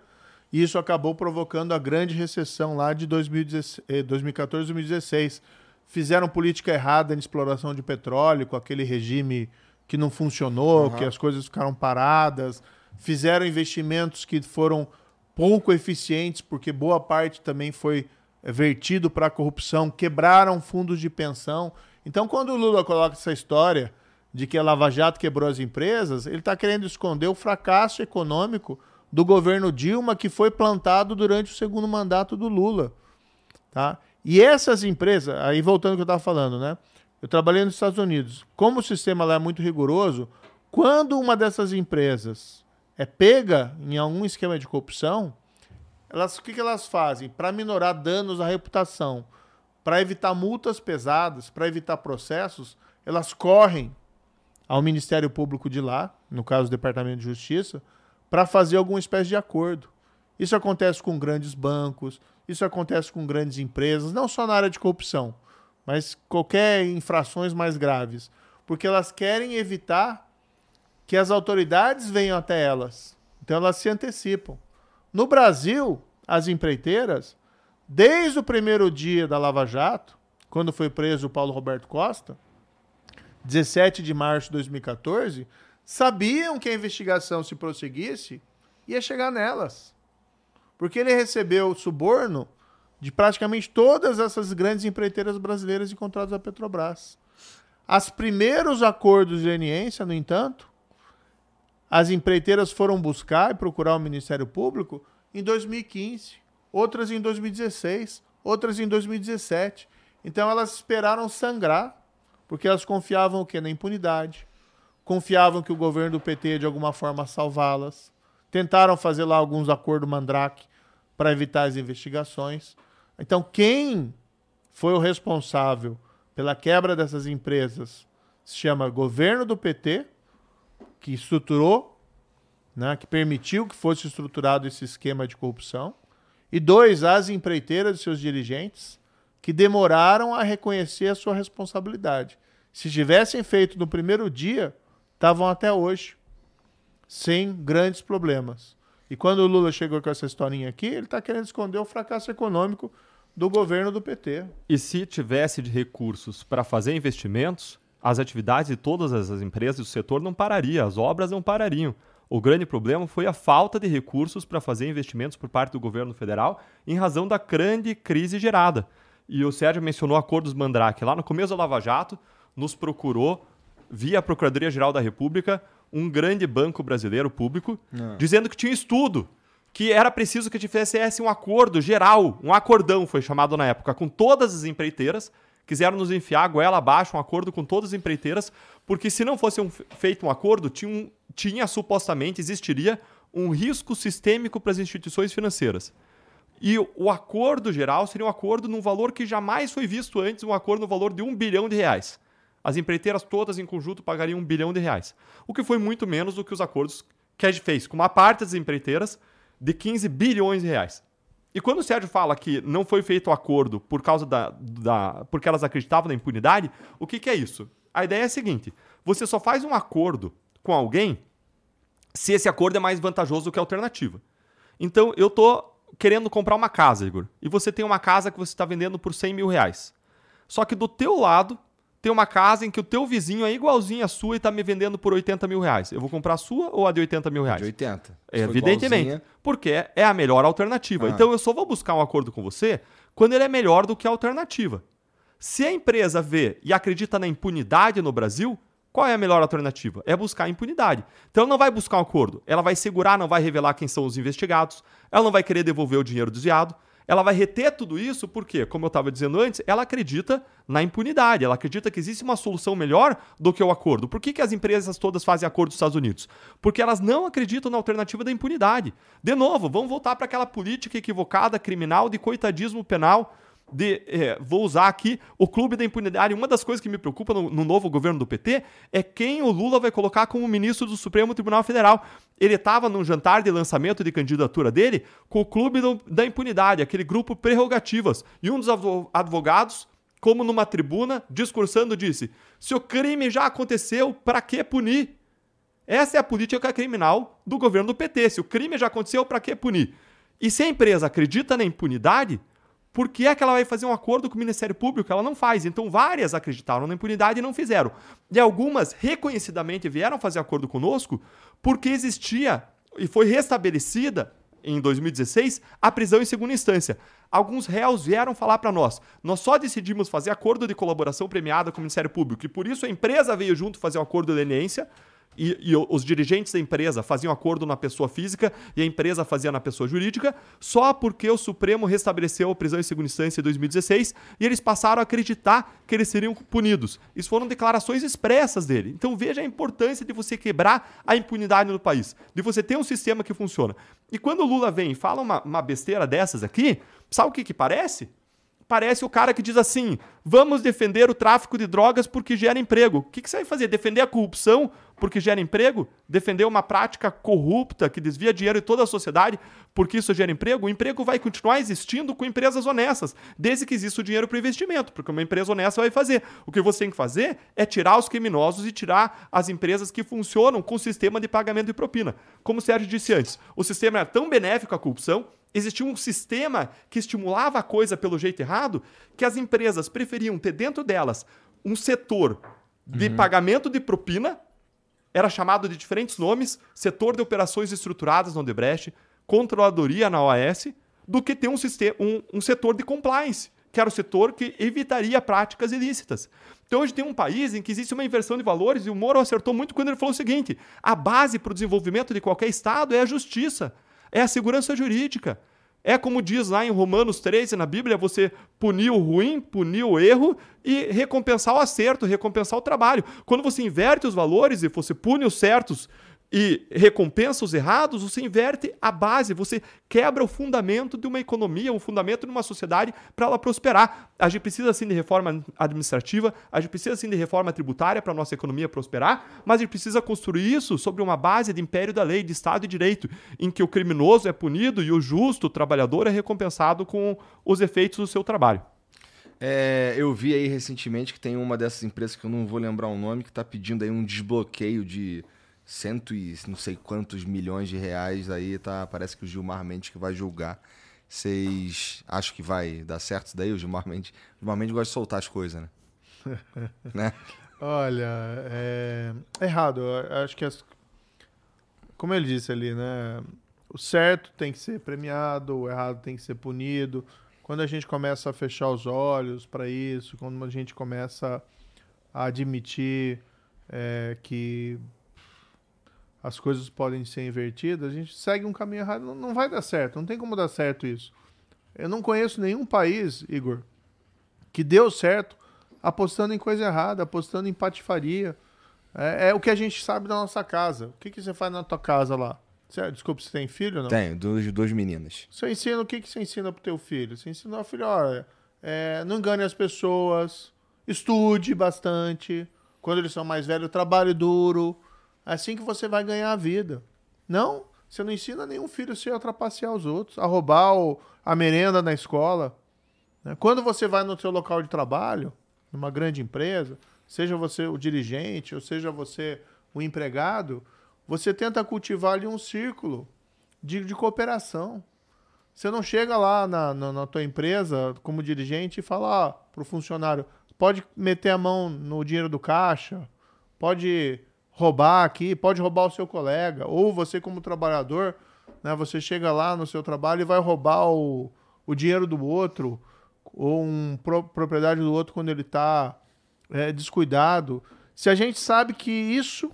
e isso acabou provocando a grande recessão lá de 2014 2016. Fizeram política errada em exploração de petróleo, com aquele regime que não funcionou, uhum. que as coisas ficaram paradas. Fizeram investimentos que foram pouco eficientes, porque boa parte também foi eh, vertido para a corrupção, quebraram fundos de pensão. Então, quando o Lula coloca essa história de que a Lava Jato quebrou as empresas, ele está querendo esconder o fracasso econômico do governo Dilma que foi plantado durante o segundo mandato do Lula. Tá? E essas empresas, aí voltando ao que eu estava falando, né? Eu trabalhei nos Estados Unidos. Como o sistema lá é muito rigoroso, quando uma dessas empresas é pega em algum esquema de corrupção, elas, o que, que elas fazem? Para minorar danos à reputação, para evitar multas pesadas, para evitar processos, elas correm ao Ministério Público de lá, no caso do Departamento de Justiça, para fazer alguma espécie de acordo. Isso acontece com grandes bancos, isso acontece com grandes empresas, não só na área de corrupção, mas qualquer infrações mais graves, porque elas querem evitar que as autoridades venham até elas. Então elas se antecipam. No Brasil, as empreiteiras, desde o primeiro dia da Lava Jato, quando foi preso o Paulo Roberto Costa, 17 de março de 2014, sabiam que a investigação, se prosseguisse, ia chegar nelas. Porque ele recebeu suborno de praticamente todas essas grandes empreiteiras brasileiras encontradas à Petrobras. Os primeiros acordos de leniência, no entanto, as empreiteiras foram buscar e procurar o Ministério Público em 2015, outras em 2016, outras em 2017. Então elas esperaram sangrar, porque elas confiavam o quê? Na impunidade, confiavam que o governo do PT de alguma forma salvá-las. Tentaram fazer lá alguns acordos mandrake para evitar as investigações. Então, quem foi o responsável pela quebra dessas empresas se chama governo do PT, que estruturou, né, que permitiu que fosse estruturado esse esquema de corrupção. E dois, as empreiteiras e seus dirigentes, que demoraram a reconhecer a sua responsabilidade. Se tivessem feito no primeiro dia, estavam até hoje sem grandes problemas. E quando o Lula chegou com essa historinha aqui, ele está querendo esconder o fracasso econômico do governo do PT. E se tivesse de recursos para fazer investimentos, as atividades de todas as empresas do setor não parariam, as obras não parariam. O grande problema foi a falta de recursos para fazer investimentos por parte do governo federal em razão da grande crise gerada. E o Sérgio mencionou acordos Mandrake. Lá no começo da Lava Jato, nos procurou via Procuradoria-Geral da República, um grande banco brasileiro público, ah. dizendo que tinha estudo, que era preciso que tivesse um acordo geral, um acordão foi chamado na época, com todas as empreiteiras, quiseram nos enfiar a goela abaixo, um acordo com todas as empreiteiras, porque se não fosse um, feito um acordo, tinha, um, tinha supostamente, existiria um risco sistêmico para as instituições financeiras. E o acordo geral seria um acordo num valor que jamais foi visto antes, um acordo no valor de um bilhão de reais. As empreiteiras todas em conjunto pagariam um bilhão de reais. O que foi muito menos do que os acordos que a gente fez com uma parte das empreiteiras de 15 bilhões de reais. E quando o Sérgio fala que não foi feito o acordo por causa da, da. porque elas acreditavam na impunidade, o que, que é isso? A ideia é a seguinte: você só faz um acordo com alguém se esse acordo é mais vantajoso do que a alternativa. Então, eu tô querendo comprar uma casa, Igor, e você tem uma casa que você está vendendo por 100 mil reais. Só que do teu lado tem uma casa em que o teu vizinho é igualzinho à sua e está me vendendo por 80 mil reais. Eu vou comprar a sua ou a de 80 mil reais? De 80. É, evidentemente. Igualzinha... Porque é a melhor alternativa. Ah. Então eu só vou buscar um acordo com você quando ele é melhor do que a alternativa. Se a empresa vê e acredita na impunidade no Brasil, qual é a melhor alternativa? É buscar a impunidade. Então ela não vai buscar um acordo, ela vai segurar, não vai revelar quem são os investigados, ela não vai querer devolver o dinheiro desviado, ela vai reter tudo isso porque, como eu estava dizendo antes, ela acredita na impunidade, ela acredita que existe uma solução melhor do que o acordo. Por que, que as empresas todas fazem acordo dos Estados Unidos? Porque elas não acreditam na alternativa da impunidade. De novo, vamos voltar para aquela política equivocada, criminal, de coitadismo penal de, é, vou usar aqui o clube da impunidade. Uma das coisas que me preocupa no, no, novo governo do PT é quem o Lula vai colocar como ministro do Supremo Tribunal Federal. Ele estava num jantar de lançamento de candidatura dele com o clube do, da impunidade, aquele grupo prerrogativas. E um dos advogados, como numa tribuna, discursando, disse: se o crime já aconteceu, para que punir? Essa é a política criminal do governo do PT. Se o crime já aconteceu, para que punir? E se a empresa acredita na impunidade, por que é que ela vai fazer um acordo com o Ministério Público? Ela não faz. Então, várias acreditaram na impunidade e não fizeram. E algumas, reconhecidamente, vieram fazer acordo conosco porque existia e foi restabelecida em 2016 a prisão em segunda instância. Alguns réus vieram falar para nós: nós só decidimos fazer acordo de colaboração premiada com o Ministério Público e por isso a empresa veio junto fazer um acordo de leniência e, e, os dirigentes da empresa faziam acordo na pessoa física e a empresa fazia na pessoa jurídica, só porque o Supremo restabeleceu a prisão em segunda instância em 2016 e eles passaram a acreditar que eles seriam punidos. Isso foram declarações expressas dele. Então veja a importância de você quebrar a impunidade no país, de você ter um sistema que funciona. E quando o Lula vem e fala uma, uma besteira dessas aqui, sabe o que, que parece? parece o cara que diz assim: vamos defender o tráfico de drogas porque gera emprego. O que, que você vai fazer? Defender a corrupção porque gera emprego? Defender uma prática corrupta que desvia dinheiro de toda a sociedade porque isso gera emprego? O emprego vai continuar existindo com empresas honestas, desde que exista o dinheiro para investimento, porque uma empresa honesta vai fazer. O que você tem que fazer é tirar os criminosos e tirar as empresas que funcionam com sistema de pagamento de propina. Como o Sérgio disse antes, o sistema é tão benéfico à corrupção existia um sistema que estimulava a coisa pelo jeito errado, que as empresas preferiam ter dentro delas um setor de uhum. pagamento de propina, era chamado de diferentes nomes, setor de operações estruturadas na Odebrecht, controladoria na OAS, do que ter um, sistema, um, um setor de compliance, que era o setor que evitaria práticas ilícitas. Então hoje tem um país em que existe uma inversão de valores e o Moro acertou muito quando ele falou o seguinte: a base para o desenvolvimento de qualquer Estado é a justiça é a segurança jurídica. É como diz lá em Romanos 13 na Bíblia, você punir o ruim, punir o erro e recompensar o acerto, recompensar o trabalho. Quando você inverte os valores e você pune os certos e recompensa os errados, você inverte a base, você quebra o fundamento de uma economia, o fundamento de uma sociedade para ela prosperar. A gente precisa sim de reforma administrativa, a gente precisa sim de reforma tributária para a nossa economia prosperar, mas a gente precisa construir isso sobre uma base de império da lei, de Estado de Direito, em que o criminoso é punido e o justo, o trabalhador, é recompensado com os efeitos do seu trabalho. É, eu vi aí recentemente que tem uma dessas empresas que eu não vou lembrar o nome, que está pedindo aí um desbloqueio de cento e não sei quantos milhões de reais aí, tá? Parece que o Gilmar Mendes que vai julgar. Vocês acham que vai dar certo isso daí? O Gilmar Mendes, o Gilmar Mendes gosta de soltar as coisas, né? né? Olha, é... é errado. Eu acho que as... como ele disse ali, né? O certo tem que ser premiado, o errado tem que ser punido. Quando a gente começa a fechar os olhos para isso, quando a gente começa a admitir é, que as coisas podem ser invertidas, a gente segue um caminho errado, não, não vai dar certo, não tem como dar certo isso. Eu não conheço nenhum país, Igor, que deu certo apostando em coisa errada, apostando em patifaria. É, é, o que a gente sabe da nossa casa. O que, que você faz na tua casa lá? Você, desculpa, você tem filho ou não? Tenho, duas, duas meninas. Você ensina, o que, que você ensina pro teu filho? Você ensina ao filho, olha, é, não engane as pessoas, estude bastante. Quando eles são mais velhos, trabalhe duro, assim que você vai ganhar a vida. Não, você não ensina nenhum filho seu a trapacear os outros, a roubar a merenda na escola. Né? Quando você vai no seu local de trabalho, numa grande empresa, seja você o dirigente ou seja você o empregado, você tenta cultivar ali um círculo de, de cooperação. Você não chega lá na, na, na tua empresa como dirigente e fala para o funcionário: pode meter a mão no dinheiro do caixa, pode roubar aqui, pode roubar o seu colega, ou você como trabalhador, né, você chega lá no seu trabalho e vai roubar o, o dinheiro do outro, ou um pro, propriedade do outro quando ele está é, descuidado. Se a gente sabe que isso,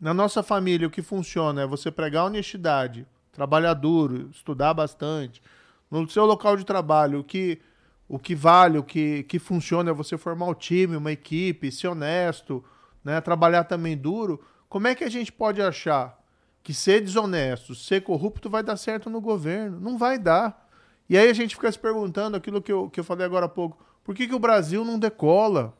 na nossa família, o que funciona é você pregar honestidade, trabalhar duro, estudar bastante. No seu local de trabalho, o que, o que vale, o que, que funciona é você formar um time, uma equipe, ser honesto, né, trabalhar também duro. Como é que a gente pode achar que ser desonesto, ser corrupto vai dar certo no governo? Não vai dar. E aí a gente fica se perguntando aquilo que eu, que eu falei agora há pouco. Por que, que o Brasil não decola?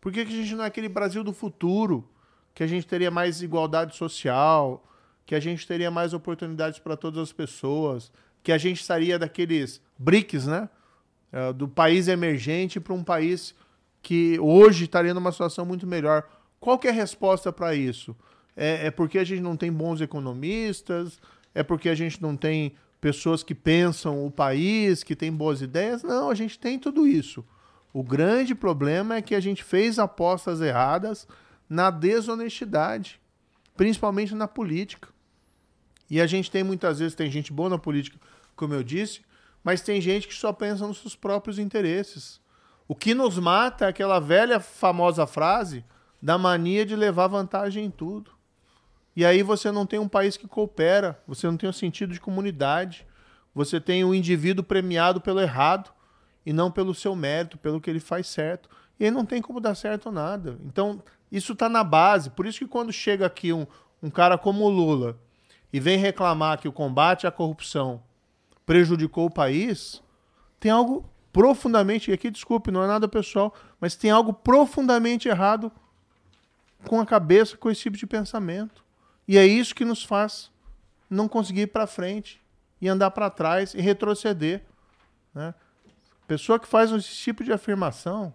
Por que, que a gente não é aquele Brasil do futuro? Que a gente teria mais igualdade social, que a gente teria mais oportunidades para todas as pessoas, que a gente estaria daqueles BRICS, né? É, do país emergente para um país que hoje estaria numa situação muito melhor. Qual que é a resposta para isso? É, é porque a gente não tem bons economistas? É porque a gente não tem pessoas que pensam o país, que têm boas ideias. Não, a gente tem tudo isso. O grande problema é que a gente fez apostas erradas na desonestidade, principalmente na política. E a gente tem muitas vezes, tem gente boa na política, como eu disse, mas tem gente que só pensa nos seus próprios interesses. O que nos mata é aquela velha famosa frase da mania de levar vantagem em tudo. E aí você não tem um país que coopera, você não tem um sentido de comunidade, você tem o um indivíduo premiado pelo errado e não pelo seu mérito, pelo que ele faz certo. E aí não tem como dar certo nada. Então, isso está na base. Por isso que quando chega aqui um, um cara como o Lula e vem reclamar que o combate à corrupção prejudicou o país, tem algo profundamente, e aqui desculpe, não é nada pessoal, mas tem algo profundamente errado com a cabeça, com esse tipo de pensamento. E é isso que nos faz não conseguir ir para frente e andar para trás e retroceder. Né? Pessoa que faz esse tipo de afirmação,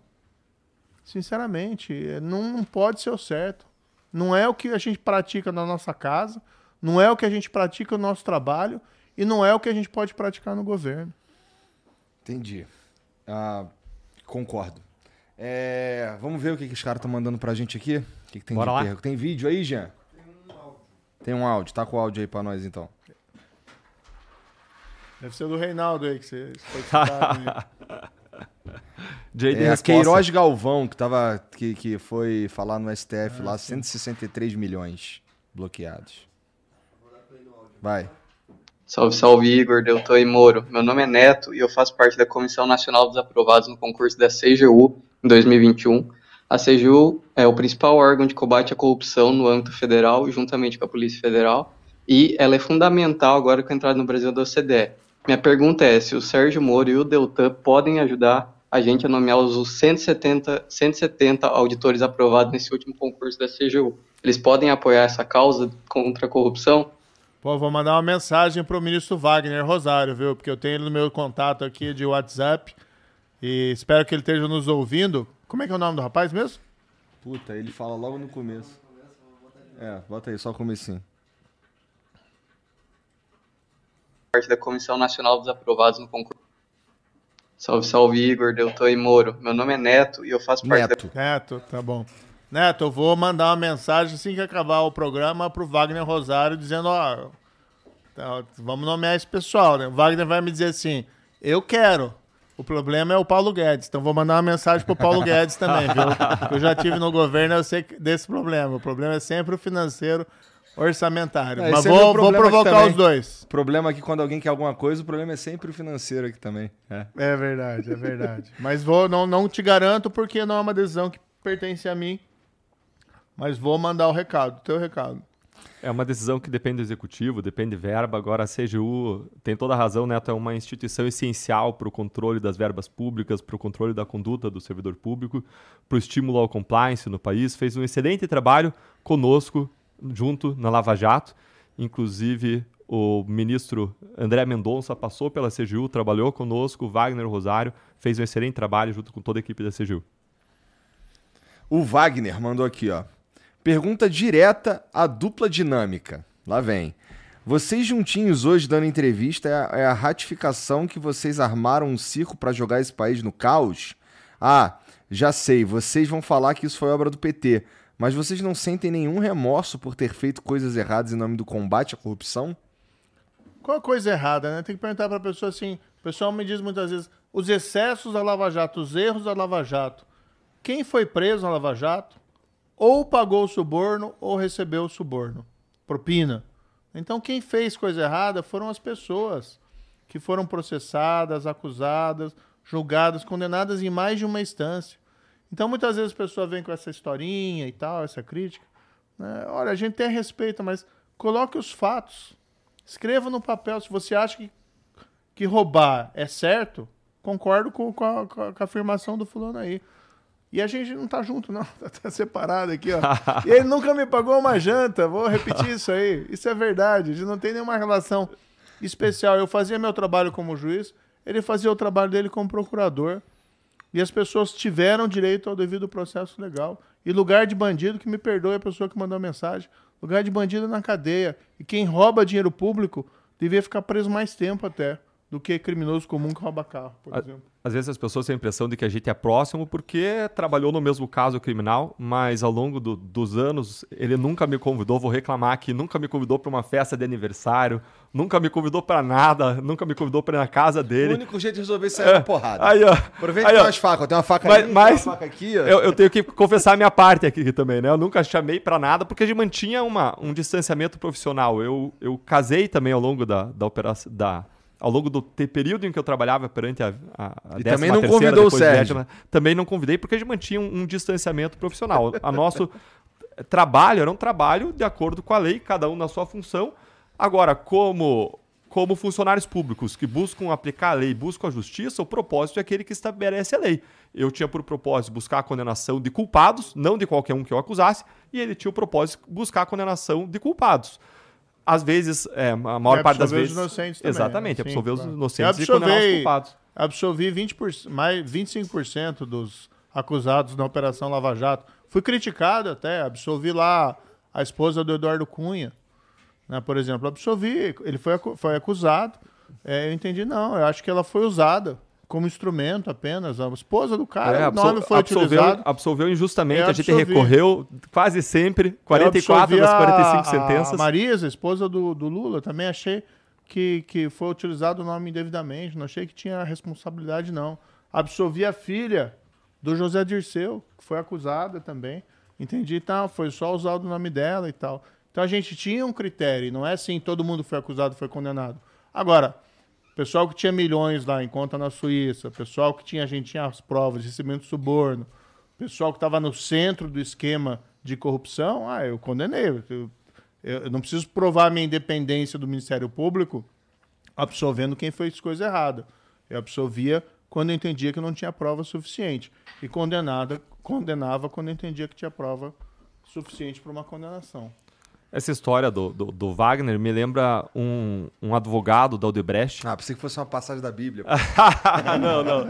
sinceramente, não, não pode ser o certo. Não é o que a gente pratica na nossa casa, não é o que a gente pratica no nosso trabalho e não é o que a gente pode praticar no governo. Entendi. Ah, concordo. É, vamos ver o que, que os caras estão mandando pra gente aqui. O que, que tem Bora de lá. Tem vídeo aí, Jean? Tem um áudio, tá com o áudio aí pra nós então. Deve ser do Reinaldo aí que você foi citado aí. JD É. Queiroz Galvão, que, tava, que, que foi falar no STF lá, 163 milhões bloqueados. Vai. Salve, salve Igor, Deltan e Moro. Meu nome é Neto e eu faço parte da Comissão Nacional dos Aprovados no concurso da CGU em 2021. A CGU é o principal órgão de combate à corrupção no âmbito federal, juntamente com a Polícia Federal, e ela é fundamental agora com a entrada no Brasil da OCDE. Minha pergunta é se o Sérgio Moro e o Deltan podem ajudar a gente a nomear os 170, 170 auditores aprovados nesse último concurso da CGU. Eles podem apoiar essa causa contra a corrupção? Pô, vou mandar uma mensagem pro ministro Wagner Rosário, viu? Porque eu tenho ele no meu contato aqui de WhatsApp e espero que ele esteja nos ouvindo. Como é que é o nome do rapaz mesmo? Puta, ele fala logo no começo. É, bota aí, só o comecinho. parte da Comissão Nacional dos Aprovados no concurso. Salve, salve Igor, Deltan e Moro. Meu nome é Neto e eu faço parte Neto. Neto, tá bom. Neto, eu vou mandar uma mensagem assim que acabar o programa pro Wagner Rosário dizendo, ó, tá, vamos nomear esse pessoal, né? O Wagner vai me dizer assim, eu quero. O problema é o Paulo Guedes. Então vou mandar uma mensagem pro Paulo Guedes também, viu? Eu já tive no governo, eu sei que- desse problema. O problema é sempre o financeiro orçamentário. É, Mas esse é vou, vou provocar também. os dois. O problema aqui quando alguém quer alguma coisa, o problema é sempre o financeiro aqui também. É. É verdade, é verdade. Mas vou, não, não te garanto porque não é uma decisão que pertence a mim. Mas vou mandar o recado, teu recado. É uma decisão que depende do executivo, depende de verba. Agora a CGU tem toda a razão, Neto, é uma instituição essencial para o controle das verbas públicas, para o controle da conduta do servidor público, para o estímulo ao compliance no país. Fez um excelente trabalho conosco, junto na Lava Jato. Inclusive, o ministro André Mendonça passou pela CGU, trabalhou conosco, o Wagner Rosário fez um excelente trabalho junto com toda a equipe da CGU. O Wagner mandou aqui, ó. Pergunta direta à dupla dinâmica. Lá vem. Vocês juntinhos hoje dando entrevista é a, é a ratificação que vocês armaram um circo pra jogar esse país no caos? Ah, já sei, vocês vão falar que isso foi obra do PT, mas vocês não sentem nenhum remorso por ter feito coisas erradas em nome do combate à corrupção? Qual a coisa errada, né? Tem que perguntar pra pessoa assim. O pessoal me diz muitas vezes: os excessos da Lava Jato, os erros da Lava Jato. Quem foi preso na Lava Jato ou pagou o suborno ou recebeu o suborno, propina. Então quem fez coisa errada foram as pessoas que foram processadas, acusadas, julgadas, condenadas em mais de uma instância. Então muitas vezes a pessoa vem com essa historinha e tal, essa crítica. Né? Olha, a gente tem respeito, mas coloque os fatos. Escreva no papel. Se você acha que, que roubar é certo, concordo com, com, a, com a afirmação do fulano aí. E a gente não tá junto, não. Tá separado aqui, ó. e ele nunca me pagou uma janta. Vou repetir isso aí. Isso é verdade. A gente não tem nenhuma relação especial. Eu fazia meu trabalho como juiz, ele fazia o trabalho dele como procurador. E as pessoas tiveram direito ao devido processo legal. E lugar de bandido, que me perdoe a pessoa que mandou a mensagem, lugar de bandido é na cadeia. E quem rouba dinheiro público devia ficar preso mais tempo até do que criminoso comum que rouba carro, por a, exemplo. Às vezes as pessoas têm a impressão de que a gente é próximo porque trabalhou no mesmo caso criminal, mas ao longo do, dos anos ele nunca me convidou, vou reclamar aqui, nunca me convidou para uma festa de aniversário, nunca me convidou para nada, nunca me convidou para ir na casa dele. O único jeito de resolver isso é, é porrada. Aí, ó. Aproveita aí, ó. as facas, tem uma faca mas, ali, mas uma faca aqui, ó. Eu, eu, tenho que confessar a minha parte aqui também, né? Eu nunca chamei para nada porque a gente mantinha uma, um distanciamento profissional. Eu, eu casei também ao longo da, da operação da ao longo do período em que eu trabalhava perante a, a, a e também não convidou o Sérgio. Décima, também não convidei porque a gente mantinha um, um distanciamento profissional. A nosso trabalho era um trabalho de acordo com a lei, cada um na sua função. Agora, como como funcionários públicos que buscam aplicar a lei, buscam a justiça, o propósito é aquele que estabelece a lei. Eu tinha por propósito buscar a condenação de culpados, não de qualquer um que eu acusasse, e ele tinha o propósito de buscar a condenação de culpados às vezes, é, a maior parte das vezes. os inocentes também. Exatamente, né? absolver os inocentes e condenar os culpados. Absolvi 20%, mais 25% dos acusados na Operação Lava Jato. Fui criticado até, absolvi lá a esposa do Eduardo Cunha, né, por exemplo. Absolvi, ele foi, foi acusado. É, eu entendi, não, eu acho que ela foi usada como instrumento apenas. A esposa do cara, é, o nome foi absolveu, utilizado. Absolveu injustamente. a gente recorreu quase sempre, 44 das 45 a, sentenças. A Marisa, esposa do, do Lula, também achei que, que foi utilizado o nome indevidamente. Não achei que tinha responsabilidade, não. Absolvi a filha do José Dirceu, que foi acusada também. Entendi, então foi só usado o nome dela e tal. Então a gente tinha um critério, não é assim, todo mundo foi acusado, foi condenado. Agora, pessoal que tinha milhões lá em conta na Suíça, pessoal que tinha, a gente tinha as provas de recebimento de suborno, pessoal que estava no centro do esquema de corrupção, ah, eu condenei. Eu, eu, não preciso provar minha independência do Ministério Público absolvendo quem fez coisa errada. Eu absolvia quando eu entendia que não tinha prova suficiente. E condenada, condenava quando eu entendia que tinha prova suficiente para uma condenação. Essa história do, do, do, Wagner me lembra um, um advogado da Odebrecht. Ah, pensei que fosse uma passagem da Bíblia. não, não.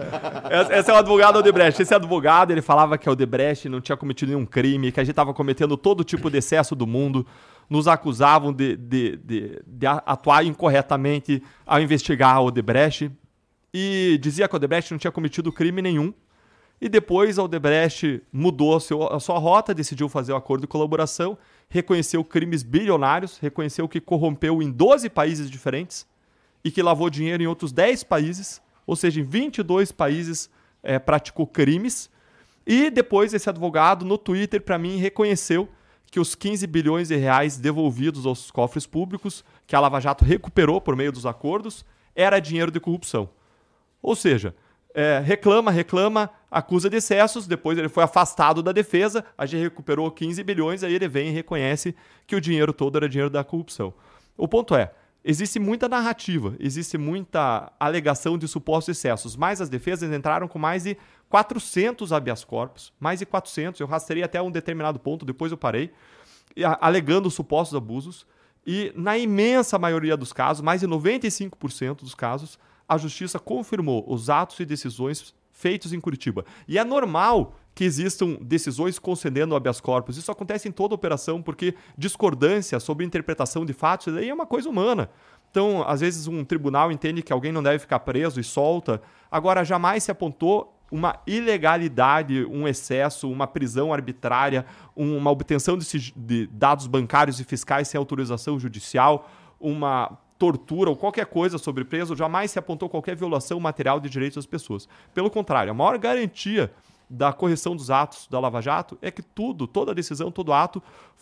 Esse é o advogado da Odebrecht. Esse advogado, ele falava que a Odebrecht não tinha cometido nenhum crime, que a gente estava cometendo todo tipo de excesso do mundo. Nos acusavam de, de, de, de atuar incorretamente ao investigar a Odebrecht. E dizia que a Odebrecht não tinha cometido crime nenhum. E depois a Odebrecht mudou a, sua rota, decidiu fazer o um acordo de colaboração reconheceu crimes bilionários, reconheceu que corrompeu em 12 países diferentes e que lavou dinheiro em outros 10 países, ou seja, em 22 países é, praticou crimes. E depois esse advogado no Twitter, para mim, reconheceu que os 15 bilhões de reais devolvidos aos cofres públicos, que a Lava Jato recuperou por meio dos acordos, era dinheiro de corrupção. Ou seja, é, reclama, reclama, acusa de excessos, depois ele foi afastado da defesa, a gente recuperou 15 bilhões, aí ele vem e reconhece que o dinheiro todo era dinheiro da corrupção. O ponto é, existe muita narrativa, existe muita alegação de supostos excessos, mas as defesas entraram com mais de 400 habeas corpus, mais de 400, eu rastrei até um determinado ponto, depois eu parei, alegando supostos abusos, e na imensa maioria dos casos, mais de 95% dos casos, a justiça confirmou os atos e decisões feitos em Curitiba. E é normal que existam decisões concedendo habeas corpus. Isso acontece em toda operação, porque discordância sobre interpretação de fatos aí é uma coisa humana. Então, às vezes, um tribunal entende que alguém não deve ficar preso e solta. Agora, jamais se apontou uma ilegalidade, um excesso, uma prisão arbitrária, uma obtenção de dados bancários e fiscais sem autorização judicial, uma tortura ou qualquer coisa sobre preso, jamais se apontou qualquer violação material de direitos das pessoas. Pelo contrário, a maior garantia da correção dos atos da Lava Jato é que tudo, toda decisão, todo ato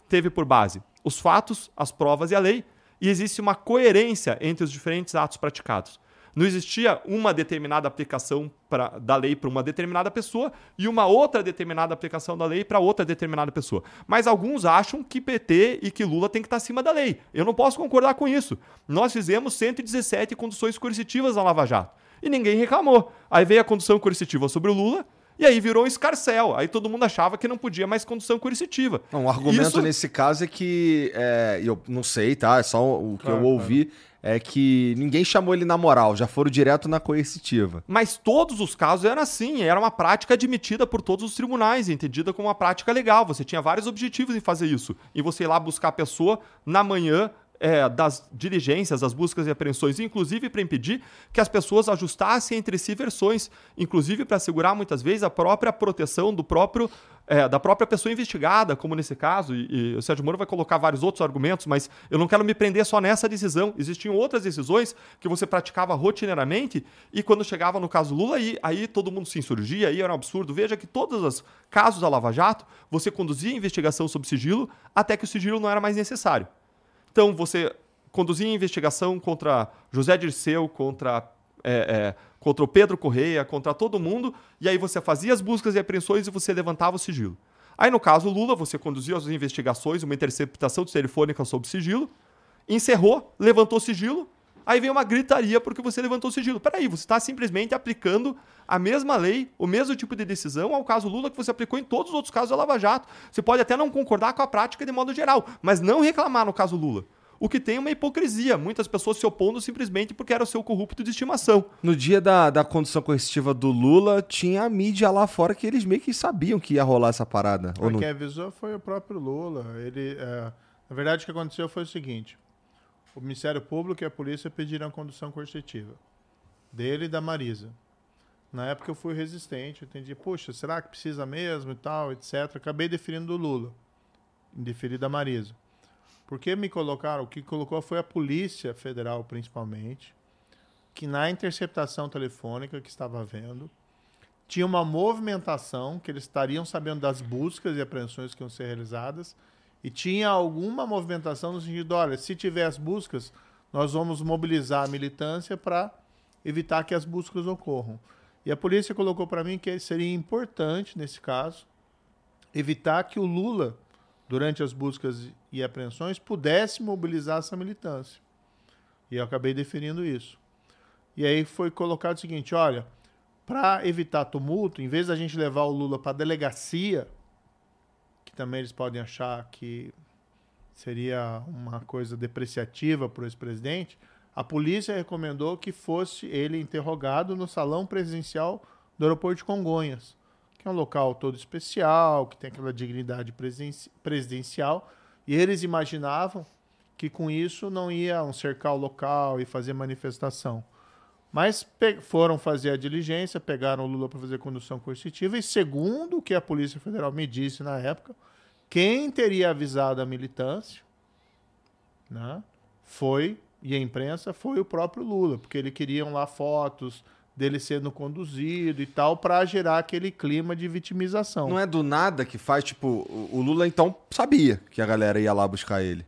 teve por base os fatos, as provas e a lei, e existe uma coerência entre os diferentes atos praticados. Não existia uma determinada aplicação pra, da lei para uma determinada pessoa e uma outra determinada aplicação da lei para outra determinada pessoa. Mas alguns acham que PT e que Lula tem que estar acima da lei. Eu não posso concordar com isso. Nós fizemos 117 conduções coercitivas na Lava Jato e ninguém reclamou. Aí veio a condução coercitiva sobre o Lula e aí virou um escarcel. Aí todo mundo achava que não podia mais condução coercitiva. Não, o argumento Isso- nesse caso é que. é, eu não sei, tá? É só o que Claro, eu ouvi. É que ninguém chamou ele na moral, já foram direto na coercitiva. Mas todos os casos eram assim, era uma prática admitida por todos os tribunais, entendida como uma prática legal. Você tinha vários objetivos em fazer isso. E você ir lá buscar a pessoa na manhã é, das diligências, das buscas e apreensões, inclusive para impedir que as pessoas ajustassem entre si versões, inclusive para assegurar muitas vezes a própria proteção do próprio é, da própria pessoa investigada, como nesse caso, e, e o Sérgio Moro vai colocar vários outros argumentos, mas eu não quero me prender só nessa decisão. Existiam outras decisões que você praticava rotineiramente e quando chegava no caso Lula, aí, aí todo mundo se insurgia, aí era um absurdo. Veja que todos os casos da Lava Jato, você conduzia investigação sob sigilo até que o sigilo não era mais necessário. Então, você conduzia investigação contra José Dirceu, contra, é, é, contra o Pedro Correia, contra todo mundo, e aí você fazia as buscas e apreensões e você levantava o sigilo. Aí, no caso Lula, você conduzia as investigações, uma interceptação telefônica sob sigilo, encerrou, levantou o sigilo, aí vem uma gritaria porque você levantou o sigilo. Peraí, você está simplesmente aplicando a mesma lei, o mesmo tipo de decisão ao caso Lula que você aplicou em todos os outros casos da Lava Jato. Você pode até não concordar com a prática de modo geral, mas não reclamar no caso Lula. O que tem é uma hipocrisia, muitas pessoas se opondo simplesmente porque era o seu corrupto de estimação. No dia da, da condução coercitiva do Lula, tinha a mídia lá fora que eles meio que sabiam que ia rolar essa parada. Ou Mas não? Quem avisou foi o próprio Lula. Ele, é, na verdade, o que aconteceu foi o seguinte: o Ministério Público e a polícia pediram a condução coercitiva dele e da Marisa. Na época eu fui resistente, eu entendi, puxa, será que precisa mesmo e tal, etc. Acabei deferindo do Lula, indeferi da Marisa. Por que me colocaram? O que colocou foi a Polícia Federal, principalmente, que na interceptação telefônica que estava havendo, tinha uma movimentação, que eles estariam sabendo das buscas e apreensões que iam ser realizadas, e tinha alguma movimentação no sentido, olha, se tiver as buscas, nós vamos mobilizar a militância para evitar que as buscas ocorram. E a polícia colocou para mim que seria importante, nesse caso, evitar que o Lula, durante as buscas e apreensões, pudesse mobilizar essa militância. E eu acabei definindo isso. E aí foi colocado o seguinte: olha, para evitar tumulto, em vez da gente levar o Lula para a delegacia, que também eles podem achar que seria uma coisa depreciativa para o ex-presidente, a polícia recomendou que fosse ele interrogado no salão presidencial do aeroporto de Congonhas, que é um local todo especial, que tem aquela dignidade presidenci- presidencial, e eles imaginavam que com isso não iam cercar o local e fazer manifestação. Mas foram fazer a diligência, pegaram o Lula para fazer condução coercitiva, e segundo o que a Polícia Federal me disse na época, quem teria avisado a militância né, foi, e a imprensa, foi o próprio Lula, porque eles queriam lá fotos dele sendo conduzido e tal, para gerar aquele clima de vitimização. Não é do nada que faz, tipo, o Lula então sabia que a galera ia lá buscar ele.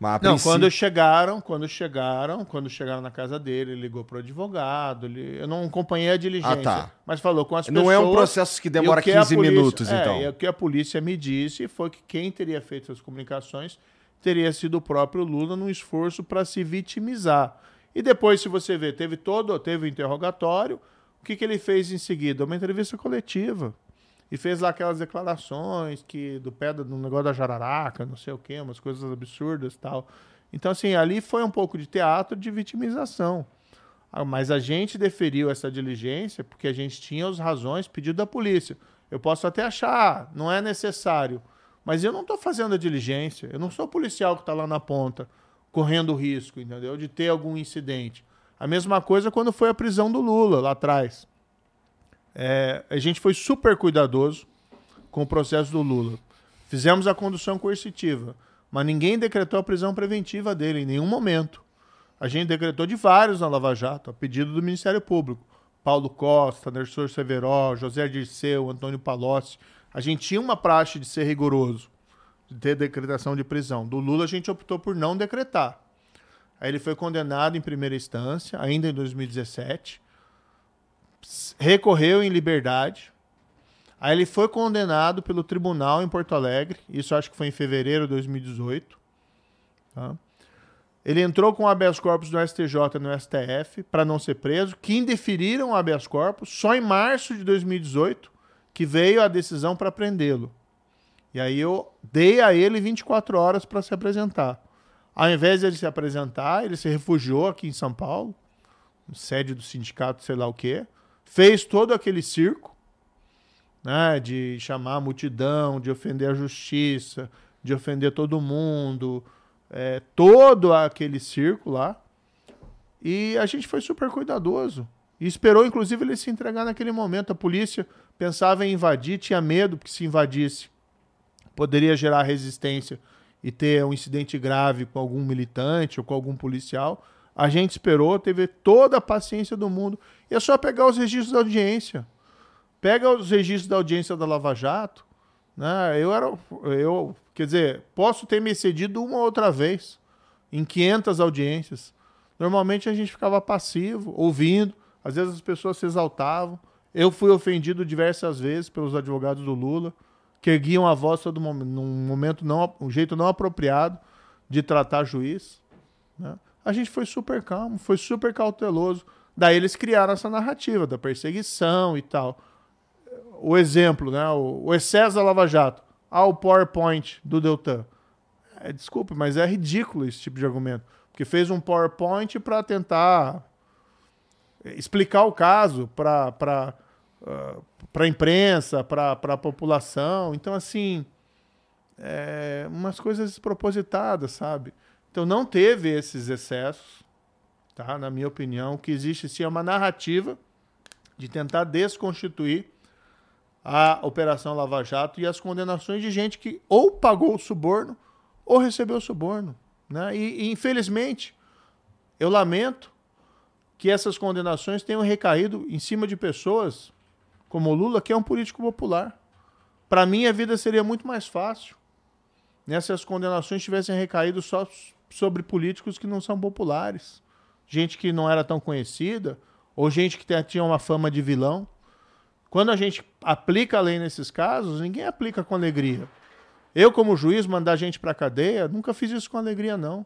Mas Não, princípio- quando chegaram, quando chegaram, quando chegaram na casa dele, ele ligou pro advogado, ele- eu não acompanhei a diligência, Ah, tá. mas falou com as Não pessoas. é um processo que demora que a 15 polícia- minutos, é, então. E o que a polícia me disse foi que quem teria feito as comunicações teria sido o próprio Lula num esforço para se vitimizar. E depois, se você ver, teve todo, teve interrogatório, o que, que ele fez em seguida? Uma entrevista coletiva. E fez lá aquelas declarações que do pé do, negócio da jararaca, não sei o quê, umas coisas absurdas tal. Então, assim, ali foi um pouco de teatro de vitimização. Ah, Mas a gente deferiu essa diligência porque a gente tinha as razões pedido da polícia. Eu posso até achar, não é necessário. Mas eu não estou fazendo a diligência. Eu não sou policial que está lá na ponta, correndo risco, entendeu? De ter algum incidente. A mesma coisa quando foi a prisão do Lula lá atrás. É, a gente foi super cuidadoso com o processo do Lula. Fizemos a condução coercitiva, mas ninguém decretou a prisão preventiva dele em nenhum momento. a gente decretou de vários na Lava Jato, a pedido do Ministério Público. Paulo Costa, Nerson Severó, José Dirceu, Antônio Palocci. A gente tinha uma praxe de ser rigoroso, ter decretação de prisão. Do Lula a gente optou por não decretar. Aí ele foi condenado em primeira instância, ainda em 2017. Recorreu em liberdade. Aí ele foi condenado pelo tribunal em Porto Alegre. Isso acho que foi em fevereiro de 2018. Tá? Ele entrou com habeas corpus no STJ e no STF para não ser preso, que indeferiram o habeas corpus só em março de 2018, que veio a decisão para prendê-lo. E aí eu dei a ele 24 horas para se apresentar. Ao invés de ele se apresentar, ele se refugiou aqui em São Paulo, sede do sindicato, sei lá o quê, fez todo aquele circo, né, de chamar a multidão, de ofender a justiça, de ofender todo mundo, é, todo aquele circo lá. E a gente foi super cuidadoso. E esperou, inclusive, ele se entregar naquele momento. A polícia pensava em invadir, tinha medo que se invadisse poderia gerar resistência e ter um incidente grave com algum militante ou com algum policial. A gente esperou, teve toda a paciência do mundo. E é só pegar os registros da audiência. Pega os registros da audiência da Lava Jato. Né? Eu era. Eu, quer dizer, posso ter me excedido uma outra vez em 500 audiências. Normalmente a gente ficava passivo, ouvindo. Às vezes as pessoas se exaltavam. Eu fui ofendido diversas vezes pelos advogados do Lula, que erguiam a voz todo momento, num momento não, um jeito não apropriado de tratar juiz. Né? A gente foi super calmo, foi super cauteloso. Daí eles criaram essa narrativa da perseguição e tal o exemplo, né? O, o, excesso da Lava Jato ao PowerPoint do Deltan. É, desculpe, mas é ridículo esse tipo de argumento. Porque fez um PowerPoint para tentar explicar o caso para a imprensa, para a população. Então, assim, é, umas coisas despropositadas, sabe? Então, não teve esses excessos, tá? Na minha opinião. O que existe, sim, é uma narrativa de tentar desconstituir a Operação Lava Jato e as condenações de gente que ou pagou o suborno ou recebeu o suborno. Né? E, e, infelizmente, eu lamento que essas condenações tenham recaído em cima de pessoas como o Lula, que é um político popular. Para mim, a vida seria muito mais fácil né, se as condenações tivessem recaído só sobre políticos que não são populares, gente que não era tão conhecida, ou gente que tinha uma fama de vilão. Quando a gente aplica a lei nesses casos, ninguém aplica com alegria. Eu, como juiz, mandar gente para cadeia, nunca fiz isso com alegria, não.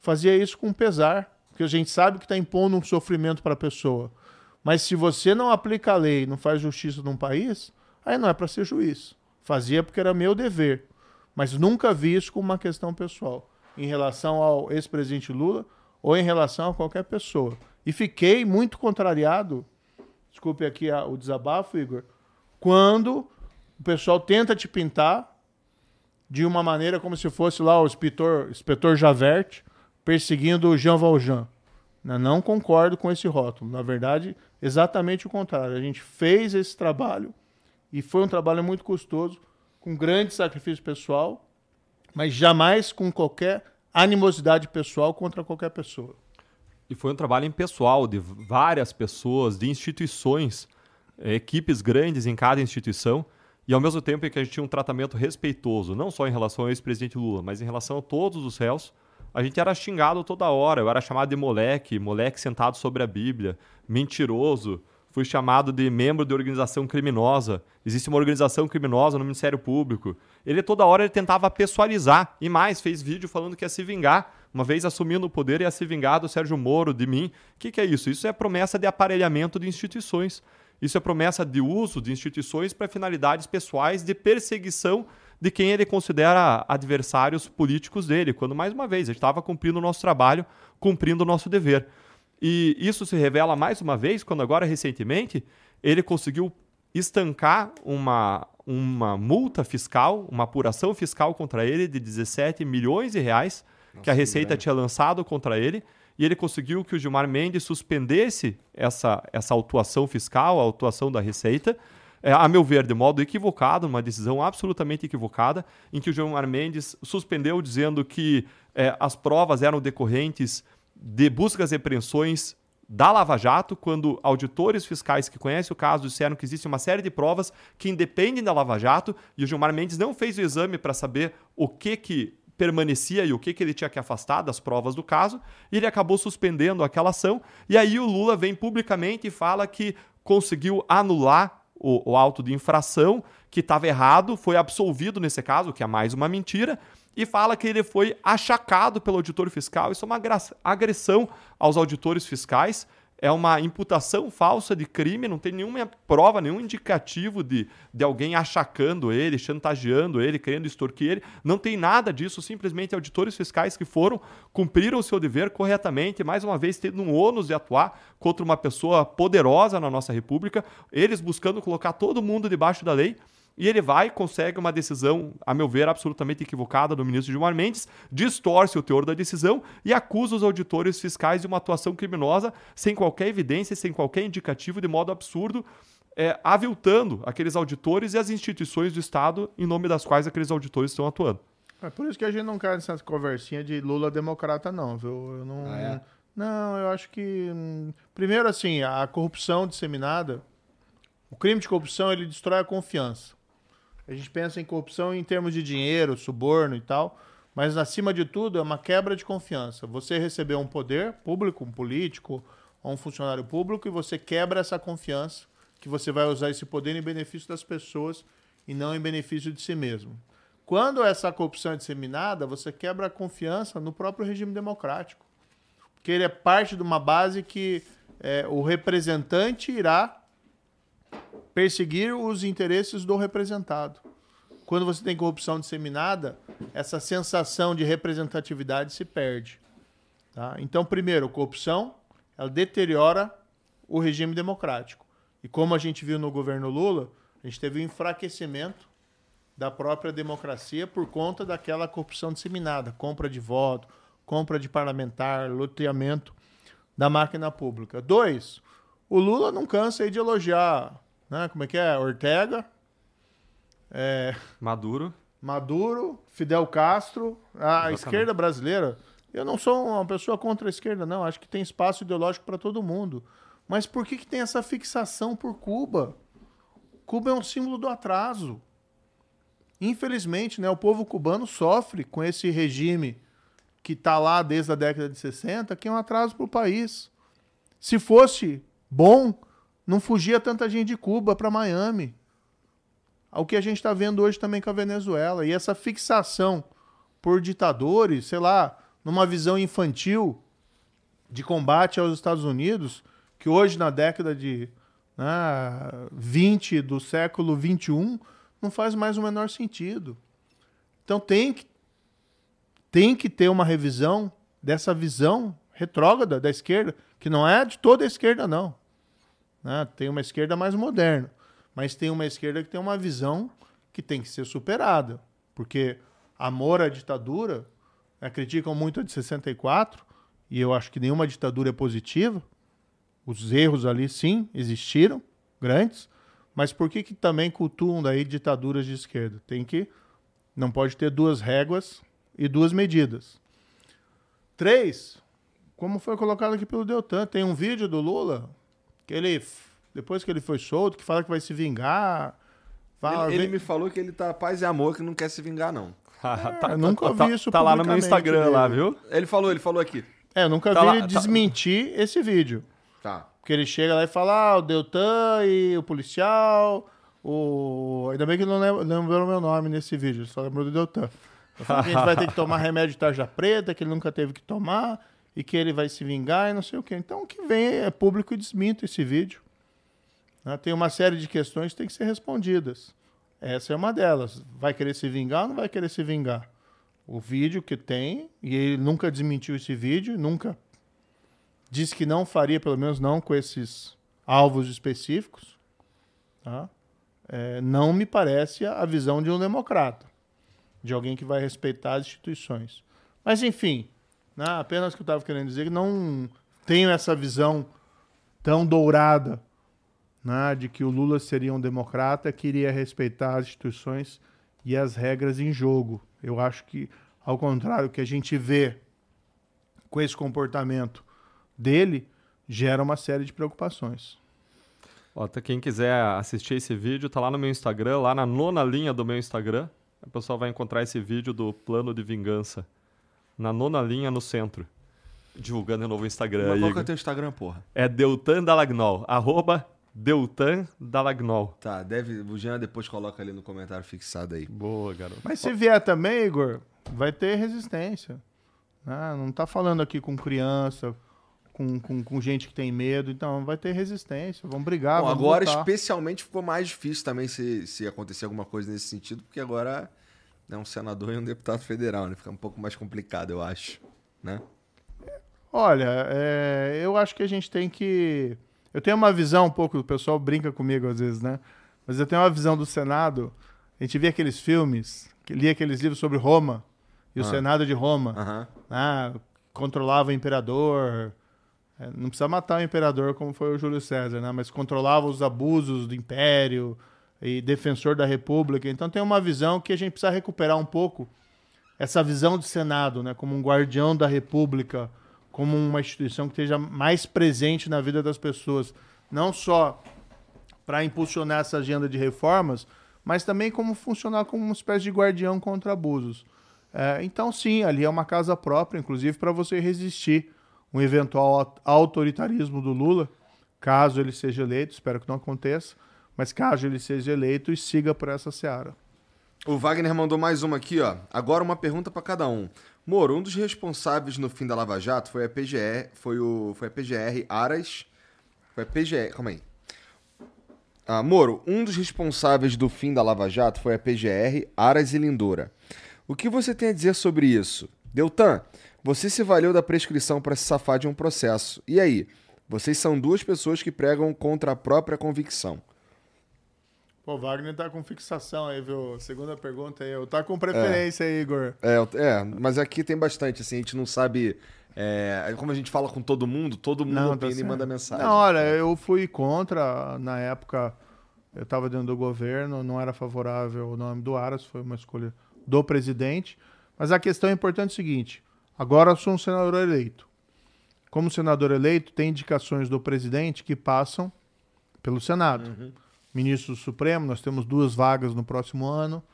Fazia isso com pesar, porque a gente sabe que está impondo um sofrimento para a pessoa. Mas se você não aplica a lei, não faz justiça num país, aí não é para ser juiz. Fazia porque era meu dever. Mas nunca vi isso como uma questão pessoal, em relação ao ex-presidente Lula ou em relação a qualquer pessoa. E fiquei muito contrariado desculpe aqui a, o desabafo, Igor, quando o pessoal tenta te pintar de uma maneira como se fosse lá o inspetor, inspetor Javert perseguindo o Jean Valjean. Eu não concordo com esse rótulo. Na verdade, exatamente o contrário. A gente fez esse trabalho e foi um trabalho muito custoso, com grande sacrifício pessoal, mas jamais com qualquer animosidade pessoal contra qualquer pessoa. E foi um trabalho impessoal de várias pessoas, de instituições, eh, equipes grandes em cada instituição, e ao mesmo tempo em que a gente tinha um tratamento respeitoso, não só em relação ao ex-presidente Lula, mas em relação a todos os réus, a gente era xingado toda hora. Eu era chamado de moleque, moleque sentado sobre a Bíblia, mentiroso. Fui chamado de membro de organização criminosa. Existe uma organização criminosa no Ministério Público. Ele toda hora ele tentava pessoalizar e mais, fez vídeo falando que ia se vingar uma vez assumindo o poder, ia se vingar do Sérgio Moro, de mim. O que, que é isso? Isso é promessa de aparelhamento de instituições. Isso é promessa de uso de instituições para finalidades pessoais de perseguição de quem ele considera adversários políticos dele, quando, mais uma vez, ele estava cumprindo o nosso trabalho, cumprindo o nosso dever. E isso se revela mais uma vez quando, agora, recentemente, ele conseguiu estancar uma, uma multa fiscal, uma apuração fiscal contra ele de 17 milhões de reais, que a Receita tinha lançado contra ele, e ele conseguiu que o Gilmar Mendes suspendesse essa, essa autuação fiscal, a autuação da Receita, a meu ver, de modo equivocado, uma decisão absolutamente equivocada, em que o Gilmar Mendes suspendeu dizendo que é, as provas eram decorrentes de buscas e apreensões da Lava Jato, quando auditores fiscais que conhecem o caso disseram que existe uma série de provas que independem da Lava Jato, e o Gilmar Mendes não fez o exame para saber o que que permanecia e o que, que ele tinha que afastar das provas do caso, e ele acabou suspendendo aquela ação, e aí o Lula vem publicamente e fala que conseguiu anular o, o auto de infração, que estava errado, foi absolvido nesse caso, que é mais uma mentira, e fala que ele foi achacado pelo auditor fiscal. Isso é uma agressão aos auditores fiscais é uma imputação falsa de crime, não tem nenhuma prova, nenhum indicativo de, de alguém achacando ele, chantageando ele, querendo extorquir ele. Não tem nada disso, simplesmente auditores fiscais que foram, cumpriram o seu dever corretamente, mais uma vez tendo um ônus de atuar contra uma pessoa poderosa na nossa República, eles buscando colocar todo mundo debaixo da lei. E ele vai, consegue uma decisão, a meu ver, absolutamente equivocada do ministro Gilmar Mendes, distorce o teor da decisão e acusa os auditores fiscais de uma atuação criminosa sem qualquer evidência, sem qualquer indicativo, de modo absurdo, é, aviltando aqueles auditores e as instituições do Estado em nome das quais aqueles auditores estão atuando. É por isso que a gente não quer essa conversinha de Lula democrata, não, viu? Eu não, ah, é? não, eu acho que. Hum, primeiro, assim, a corrupção disseminada, o crime de corrupção, ele destrói a confiança. A gente pensa em corrupção em termos de dinheiro, suborno e tal, mas acima de tudo é uma quebra de confiança. Você recebeu um poder público, um político ou um funcionário público e você quebra essa confiança que você vai usar esse poder em benefício das pessoas e não em benefício de si mesmo. Quando essa corrupção é disseminada, você quebra a confiança no próprio regime democrático. Porque ele é parte de uma base que é, o representante irá perseguir os interesses do representado. Quando você tem corrupção disseminada, essa sensação de representatividade se perde. Tá? Então, primeiro, corrupção ela deteriora o regime democrático. E como a gente viu no governo Lula, a gente teve um enfraquecimento da própria democracia por conta daquela corrupção disseminada, compra de voto, compra de parlamentar, loteamento da máquina pública. Dois, o Lula não cansa de elogiar né? Como é que é? Ortega. É... Maduro. Maduro, Fidel Castro, a Exatamente. esquerda brasileira. Eu não sou uma pessoa contra a esquerda, não. Acho que tem espaço ideológico para todo mundo. Mas por que, que tem essa fixação por Cuba? Cuba é um símbolo do atraso. Infelizmente, né, o povo cubano sofre com esse regime que está lá desde a década de 60, que é um atraso para o país. Se fosse bom, não fugia tanta gente de Cuba para Miami. O que a gente está vendo hoje também com a Venezuela. E essa fixação por ditadores, sei lá, numa visão infantil de combate aos Estados Unidos, que hoje, na década de né, 20 do século 21, não faz mais o menor sentido. Então tem que, tem que ter uma revisão dessa visão retrógrada da esquerda, que não é de toda a esquerda, não. Né? Tem uma esquerda mais moderna, mas tem uma esquerda que tem uma visão que tem que ser superada, porque amor à ditadura, né, criticam muito a de 64, e eu acho que nenhuma ditadura é positiva. Os erros ali, sim, existiram, grandes, mas por que, que também cultuam daí ditaduras de esquerda? Tem que. Não pode ter duas réguas e duas medidas. Três, como foi colocado aqui pelo Deltan, tem um vídeo do Lula que ele, depois que ele foi solto, que fala que vai se vingar. Fala, ele, ele me falou que ele tá paz e amor, que não quer se vingar, não. É, tá, eu nunca tá, vi isso Tá lá no meu Instagram, dele. lá, viu? Ele falou, ele falou aqui. É, eu nunca tá vi lá, ele tá- desmentir esse vídeo. Tá. Porque ele chega lá e fala, ah, o Deltan e o policial, o... Ainda bem que não lembrou o meu nome nesse vídeo, só lembrou do Deltan. a gente vai ter que tomar remédio de tarja preta, que ele nunca teve que tomar e que ele vai se vingar e não sei o quê. Então, o que vem é público e desminto esse vídeo. Né? Tem uma série de questões que têm que ser respondidas. Essa é uma delas. Vai querer se vingar ou não vai querer se vingar? O vídeo que tem, e ele nunca desmentiu esse vídeo, nunca disse que não faria, pelo menos não com esses alvos específicos. Tá? É, não me parece a visão de um democrata, de alguém que vai respeitar as instituições. Mas, enfim, né? Apenas que eu estava querendo dizer que não tenho essa visão tão dourada né, de que o Lula seria um democrata que iria respeitar as instituições e as regras em jogo. Eu acho que, ao contrário, que a gente vê com esse comportamento dele, gera uma série de preocupações. Tá, quem quiser assistir esse vídeo, tá lá no meu Instagram, lá na nona linha do meu Instagram. O pessoal vai encontrar esse vídeo do plano de vingança. Na nona linha no centro. Divulgando o novo Instagram. Mas qual aí, que é o teu Instagram, porra? É Deltan Dalagnol. Arroba Deltan Dalagnol. Tá, deve. O Jean depois coloca ali no comentário fixado aí. Boa, garoto. Mas se vier também, Igor, vai ter resistência. Ah, não tá falando aqui com criança, com, com, com gente que tem medo, então vai ter resistência, vão brigar. Bom, vamos agora lutar. especialmente ficou mais difícil também se, se acontecer alguma coisa nesse sentido, porque agora é um senador e um deputado federal, né? Fica um pouco mais complicado, eu acho. Né? Olha, é, eu acho que a gente tem que. Eu tenho uma visão um pouco, o pessoal brinca comigo às vezes, né? Mas eu tenho uma visão do Senado. A gente via aqueles filmes, lia aqueles livros sobre Roma e o Ah. Senado de Roma. Aham. Ah, controlava o imperador. É, não precisa matar o imperador como foi o Júlio César, né? Mas controlava os abusos do império e defensor da república. Então tem uma visão que a gente precisa recuperar um pouco essa visão do Senado, né? Como um guardião da república, como uma instituição que esteja mais presente na vida das pessoas, não só para impulsionar essa agenda de reformas, mas também como funcionar como uma espécie de guardião contra abusos. É, então, sim, ali é uma casa própria, inclusive para você resistir um eventual au- autoritarismo do Lula, caso ele seja eleito, espero que não aconteça, mas caso ele seja eleito e siga por essa seara. O Wagner mandou mais uma aqui, ó. Agora uma pergunta pra cada um. Moro, um dos responsáveis no fim da Lava Jato foi a PGR, foi o foi a PGR Aras, foi a PGR, calma aí. Ah, Moro, um dos responsáveis do fim da Lava Jato foi a PGR, Aras e Lindora. O que você tem a dizer sobre isso? Deltan, você se valeu da prescrição para se safar de um processo. E aí? Vocês são duas pessoas que pregam contra a própria convicção. Pô, Wagner tá com fixação aí, viu? Segunda pergunta aí. Eu tá com preferência aí, Igor. É, é, mas aqui tem bastante, assim, a gente não sabe. é, como a gente fala com todo mundo, todo mundo Não, tá opina e certo. manda mensagem. Não, olha, eu fui contra, na época, eu estava dentro do governo, não era favorável o nome do Aras, foi uma escolha do presidente. Mas a questão importante é o seguinte: agora eu sou um senador eleito. Como senador eleito, tem indicações do presidente que passam pelo Senado. Ministro do Supremo, nós temos duas vagas no próximo ano.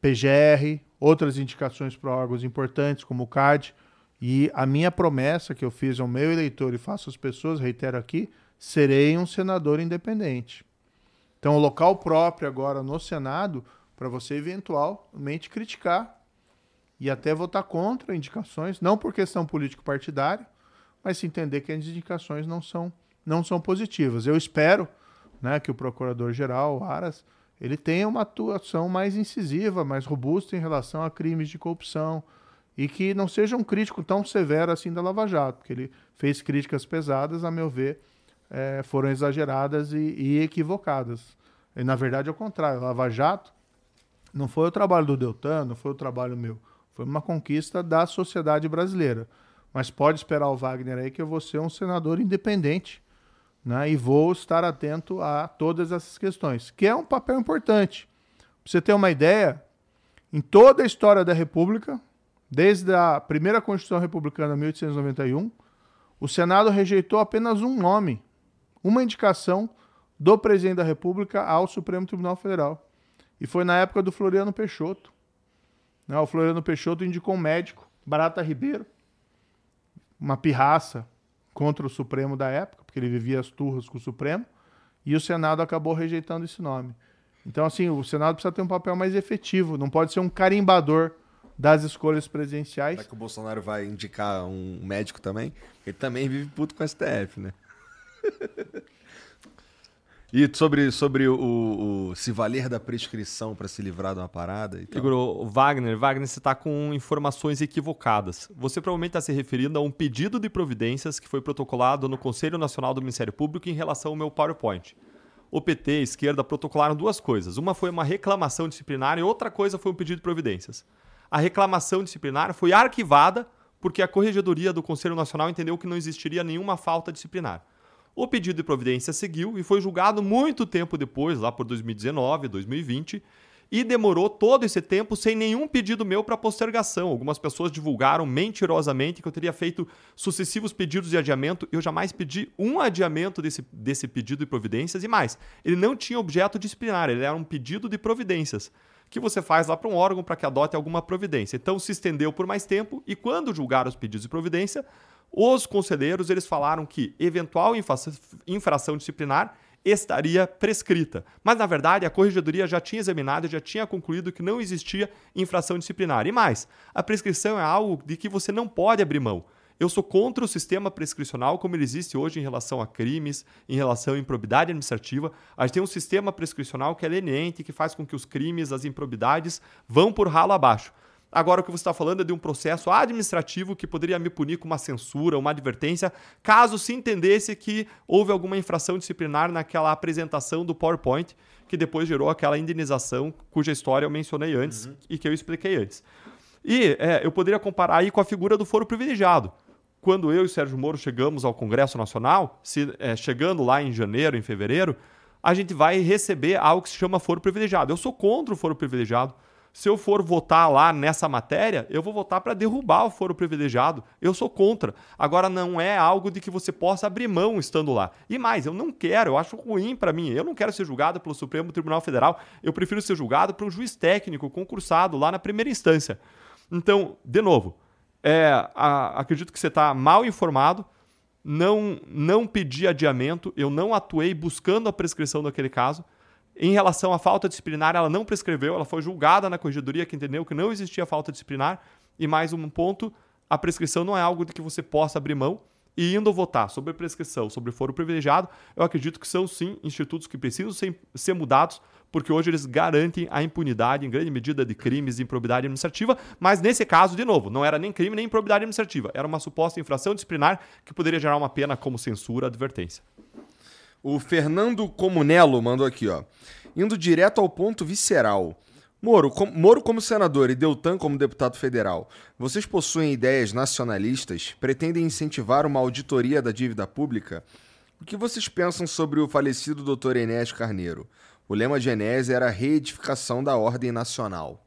PGR, outras indicações para órgãos importantes, como o CAD. E a minha promessa que eu fiz ao meu eleitor e faço às pessoas, reitero aqui, serei um senador independente. Então, o local próprio agora no Senado para você eventualmente criticar e até votar contra indicações, não por questão político-partidária, mas se entender que as indicações não são, não são positivas. Eu espero né, que o procurador-geral, Aras, ele tenha uma atuação mais incisiva, mais robusta em relação a crimes de corrupção e que não seja um crítico tão severo assim da Lava Jato, porque ele fez críticas pesadas, a meu ver, eh, foram exageradas e, e equivocadas. E, na verdade, ao contrário, a Lava Jato não foi o trabalho do Deltan, não foi o trabalho meu, foi uma conquista da sociedade brasileira. Mas pode esperar o Wagner aí que eu vou ser um senador independente né, e vou estar atento a todas essas questões, que é um papel importante. Pra você ter uma ideia, em toda a história da República, desde a primeira Constituição Republicana, 1891, o Senado rejeitou apenas um nome, uma indicação do presidente da República ao Supremo Tribunal Federal. E foi na época do Floriano Peixoto. Né, O Floriano Peixoto indicou um médico, Barata Ribeiro, uma pirraça contra o Supremo da época, porque ele vivia as turras com o Supremo, e o Senado acabou rejeitando esse nome. Então, assim, o Senado precisa ter um papel mais efetivo, não pode ser um carimbador das escolhas presidenciais. Será que o Bolsonaro vai indicar um médico também? Ele também vive puto com o STF, né? e sobre, sobre o, o- se valer da prescrição para se livrar de uma parada e tal. Wagner, Wagner, você está com informações equivocadas. Você provavelmente está se referindo a um pedido de providências que foi protocolado no Conselho Nacional do Ministério Público em relação ao meu PowerPoint. O PT e a esquerda protocolaram duas coisas. Uma foi uma reclamação disciplinar e outra coisa foi um pedido de providências. A reclamação disciplinar foi arquivada porque a Corregedoria do Conselho Nacional entendeu que não existiria nenhuma falta disciplinar. O pedido de providência seguiu e foi julgado muito tempo depois, lá por 2019, 2020, e demorou todo esse tempo sem nenhum pedido meu para postergação. Algumas pessoas divulgaram mentirosamente que eu teria feito sucessivos pedidos de adiamento. Eu jamais pedi um adiamento desse, desse pedido de providências e mais. Ele não tinha objeto disciplinar, ele era um pedido de providências que você faz lá para um órgão para que adote alguma providência. Então se estendeu por mais tempo e quando julgaram os pedidos de providência, os conselheiros eles falaram que eventual infração disciplinar estaria prescrita. Mas, na verdade, a corregedoria já tinha examinado já tinha concluído que não existia infração disciplinar. E mais, a prescrição é algo de que você não pode abrir mão. Eu sou contra o sistema prescricional como ele existe hoje em relação a crimes, em relação à improbidade administrativa. A gente tem um sistema prescricional que é leniente, que faz com que os crimes, as improbidades vão por ralo abaixo. Agora, o que você está falando é de um processo administrativo que poderia me punir com uma censura, uma advertência, caso se entendesse que houve alguma infração disciplinar naquela apresentação do PowerPoint, que depois gerou aquela indenização cuja história eu mencionei antes uhum. e que eu expliquei antes. E é, eu poderia comparar aí com a figura do foro privilegiado. Quando eu e o Sérgio Moro chegamos ao Congresso Nacional, se, é, chegando lá em janeiro, em fevereiro, a gente vai receber algo que se chama foro privilegiado. Eu sou contra o foro privilegiado se eu for votar lá nessa matéria, eu vou votar para derrubar o foro privilegiado. Eu sou contra. Agora, não é algo de que você possa abrir mão estando lá. E mais, eu não quero, eu acho ruim para mim. Eu não quero ser julgado pelo Supremo Tribunal Federal. Eu prefiro ser julgado por um juiz técnico concursado lá na primeira instância. Então, de novo, é, a, acredito que você está mal informado. Não, não pedi adiamento, eu não atuei buscando a prescrição daquele caso. Em relação à falta disciplinar, ela não prescreveu, ela foi julgada na corregedoria que entendeu que não existia falta disciplinar. E mais um ponto, a prescrição não é algo de que você possa abrir mão. E indo votar sobre prescrição, sobre foro privilegiado, eu acredito que são sim institutos que precisam ser, ser mudados, porque hoje eles garantem a impunidade em grande medida de crimes de improbidade administrativa, mas nesse caso, de novo, não era nem crime nem improbidade administrativa, era uma suposta infração disciplinar que poderia gerar uma pena como censura, advertência. O Fernando Comunello mandou aqui, ó. Indo direto ao ponto visceral. Moro, com, Moro como senador e Deltan como deputado federal, vocês possuem ideias nacionalistas? Pretendem incentivar uma auditoria da dívida pública? O que vocês pensam sobre o falecido Dr. Enéas Carneiro? O lema de Enéas era a reedificação da ordem nacional.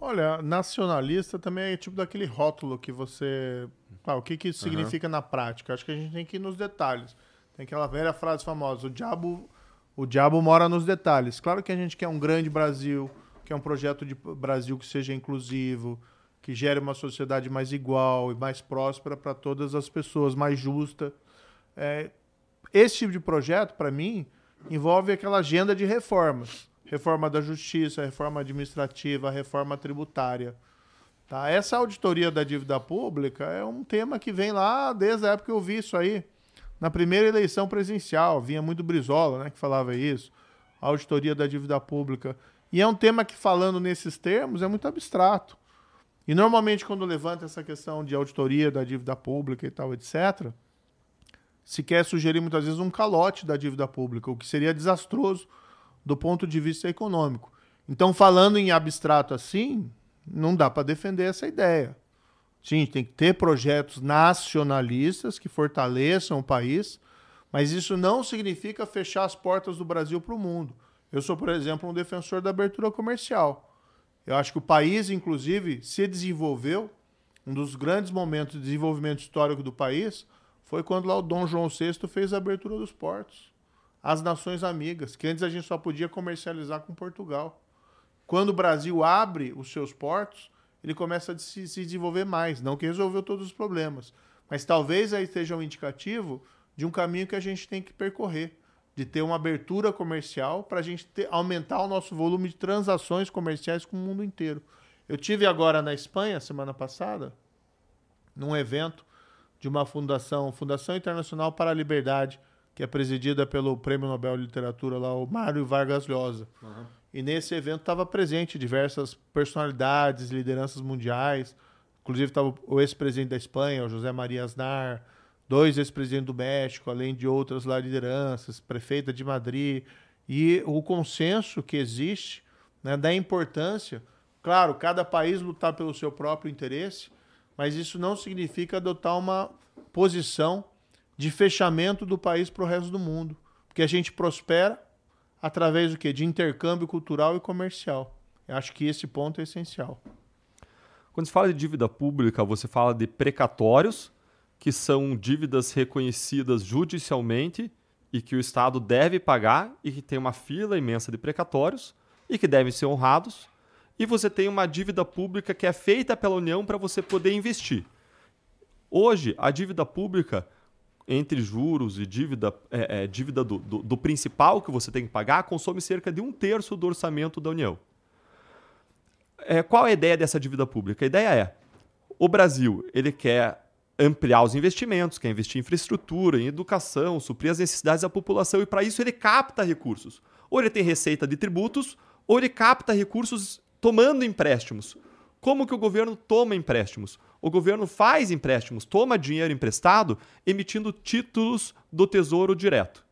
Olha, nacionalista também é tipo daquele rótulo que você. Ah, o que, que isso significa uhum. na prática? Acho que a gente tem que ir nos detalhes. Tem aquela velha frase famosa: o diabo, o diabo mora nos detalhes. Claro que a gente quer um grande Brasil, quer um projeto de Brasil que seja inclusivo, que gere uma sociedade mais igual e mais próspera para todas as pessoas, mais justa. É, esse tipo de projeto, para mim, envolve aquela agenda de reformas. Reforma da justiça, reforma administrativa, reforma tributária. Tá? Essa auditoria da dívida pública é um tema que vem lá desde a época que eu vi isso aí. Na primeira eleição presidencial, vinha muito Brizola, né, que falava isso, a auditoria da dívida pública. E é um tema que, falando nesses termos, é muito abstrato. E normalmente, quando levanta essa questão de auditoria da dívida pública e tal, etc., se quer sugerir muitas vezes um calote da dívida pública, o que seria desastroso do ponto de vista econômico. Então, falando em abstrato assim, não dá para defender essa ideia. Sim, tem que ter projetos nacionalistas que fortaleçam o país, mas isso não significa fechar as portas do Brasil para o mundo. Eu sou, por exemplo, um defensor da abertura comercial. Eu acho que o país, inclusive, se desenvolveu. Um dos grandes momentos de desenvolvimento histórico do país foi quando lá o Dom João VI fez a abertura dos portos. As nações amigas, que antes a gente só podia comercializar com Portugal. Quando o Brasil abre os seus portos, ele começa a se, se desenvolver mais. Não que resolveu todos os problemas, mas talvez aí esteja um indicativo de um caminho que a gente tem que percorrer, de ter uma abertura comercial para a gente ter, aumentar o nosso volume de transações comerciais com o mundo inteiro. Eu tive agora na Espanha semana passada, num evento de uma fundação, Fundação Internacional para a Liberdade, que é presidida pelo Prêmio Nobel de Literatura lá, o Mário Vargas Llosa. Uhum. E nesse evento estava presente diversas personalidades, lideranças mundiais. Inclusive estava o ex-presidente da Espanha, o José Maria Aznar, dois ex-presidentes do México, além de outras lá lideranças, prefeita de Madrid. E o consenso que existe né, da importância, claro, cada país lutar pelo seu próprio interesse, mas isso não significa adotar uma posição de fechamento do país para o resto do mundo. Porque a gente prospera através do quê? De intercâmbio cultural e comercial. Eu acho que esse ponto é essencial. Quando se fala de dívida pública, você fala de precatórios, que são dívidas reconhecidas judicialmente e que o Estado deve pagar e que tem uma fila imensa de precatórios e que devem ser honrados. E você tem uma dívida pública que é feita pela União para você poder investir. Hoje, a dívida pública, entre juros e dívida, é, é, dívida do, do, do principal que você tem que pagar, consome cerca de um terço do orçamento da União. É, qual é a ideia dessa dívida pública? A ideia é: o Brasil ele quer ampliar os investimentos, quer investir em infraestrutura, em educação, suprir as necessidades da população e para isso ele capta recursos. Ou ele tem receita de tributos, ou ele capta recursos tomando empréstimos. Como que o governo toma empréstimos? O governo faz empréstimos, toma dinheiro emprestado, emitindo títulos do Tesouro Direto,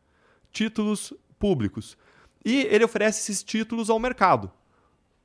títulos públicos. E ele oferece esses títulos ao mercado.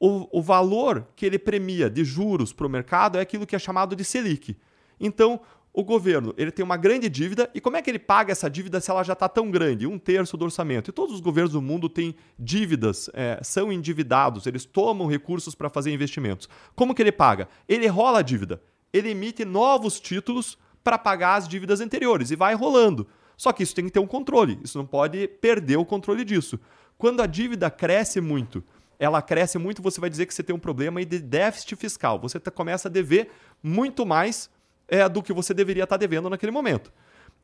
O, o valor que ele premia de juros para o mercado é aquilo que é chamado de Selic. Então, o governo ele tem uma grande dívida e como é que ele paga essa dívida se ela já está tão grande, um terço do orçamento? E todos os governos do mundo têm dívidas, é, são endividados, eles tomam recursos para fazer investimentos. Como que ele paga? Ele rola a dívida, ele emite novos títulos para pagar as dívidas anteriores e vai rolando. Só que isso tem que ter um controle, isso não pode perder o controle disso. Quando a dívida cresce muito, ela cresce muito, você vai dizer que você tem um problema de déficit fiscal. Você começa a dever muito mais é, do que você deveria estar devendo naquele momento.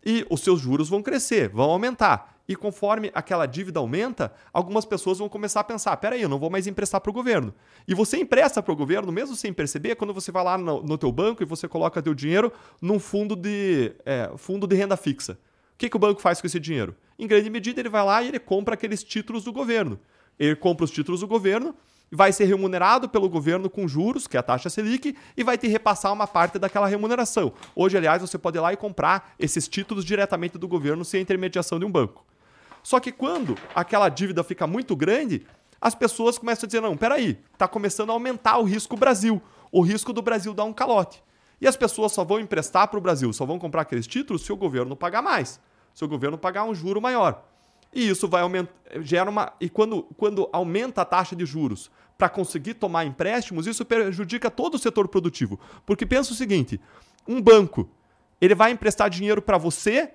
E os seus juros vão crescer, vão aumentar. E conforme aquela dívida aumenta, algumas pessoas vão começar a pensar: peraí, eu não vou mais emprestar para o governo. E você empresta para o governo, mesmo sem perceber, quando você vai lá no, no teu banco e você coloca teu dinheiro num fundo de, é, fundo de renda fixa. O que, que o banco faz com esse dinheiro? Em grande medida, ele vai lá e ele compra aqueles títulos do governo. Ele compra os títulos do governo vai ser remunerado pelo governo com juros, que é a taxa Selic, e vai te repassar uma parte daquela remuneração. Hoje, aliás, você pode ir lá e comprar esses títulos diretamente do governo sem a intermediação de um banco. Só que quando aquela dívida fica muito grande, as pessoas começam a dizer: não, peraí, está começando a aumentar o risco Brasil, o risco do Brasil dar um calote. E as pessoas só vão emprestar para o Brasil, só vão comprar aqueles títulos se o governo pagar mais, se o governo pagar um juro maior. E isso vai aumentar, gera uma. E quando, quando aumenta a taxa de juros para conseguir tomar empréstimos, isso prejudica todo o setor produtivo. Porque pensa o seguinte: um banco ele vai emprestar dinheiro para você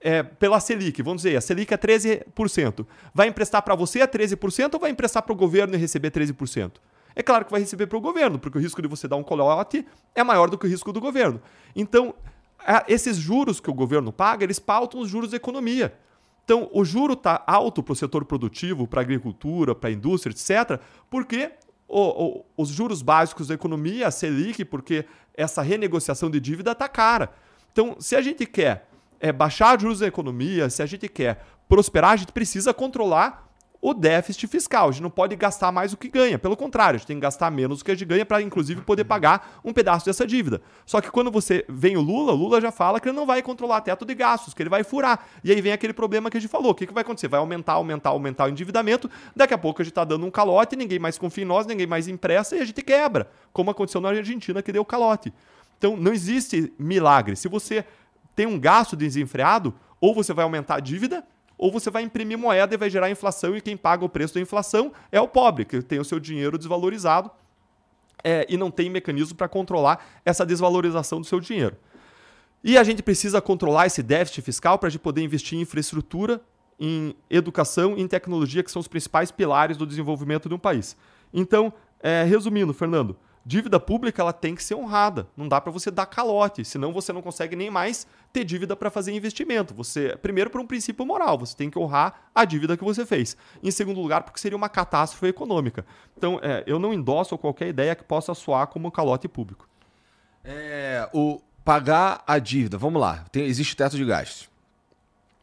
é, pela Selic, vamos dizer, a Selic é 13%. Vai emprestar para você a 13% ou vai emprestar para o governo e receber 13%? É claro que vai receber para o governo, porque o risco de você dar um colote é maior do que o risco do governo. Então, esses juros que o governo paga, eles pautam os juros da economia. Então, o juro está alto para o setor produtivo, para a agricultura, para a indústria, etc., porque o, o, os juros básicos da economia, a Selic, porque essa renegociação de dívida está cara. Então, se a gente quer é, baixar os juros da economia, se a gente quer prosperar, a gente precisa controlar o déficit fiscal. A gente não pode gastar mais do que ganha. Pelo contrário, a gente tem que gastar menos do que a gente ganha para, inclusive, poder pagar um pedaço dessa dívida. Só que quando você vem o Lula, o Lula já fala que ele não vai controlar teto de gastos, que ele vai furar. E aí vem aquele problema que a gente falou. O que, que vai acontecer? Vai aumentar, aumentar, aumentar o endividamento. Daqui a pouco a gente está dando um calote, ninguém mais confia em nós, ninguém mais empresta e a gente quebra. Como aconteceu na Argentina, que deu calote. Então, não existe milagre. Se você tem um gasto desenfreado, ou você vai aumentar a dívida, ou você vai imprimir moeda e vai gerar inflação, e quem paga o preço da inflação é o pobre, que tem o seu dinheiro desvalorizado é, e não tem mecanismo para controlar essa desvalorização do seu dinheiro. E a gente precisa controlar esse déficit fiscal para a gente poder investir em infraestrutura, em educação e em tecnologia, que são os principais pilares do desenvolvimento de um país. Então, é, resumindo, Fernando, Dívida pública ela tem que ser honrada. Não dá para você dar calote, senão você não consegue nem mais ter dívida para fazer investimento. Você, primeiro, por um princípio moral, você tem que honrar a dívida que você fez. Em segundo lugar, porque seria uma catástrofe econômica. Então, é, eu não endosso qualquer ideia que possa soar como calote público. É, o pagar a dívida, vamos lá, tem, existe teto de gastos.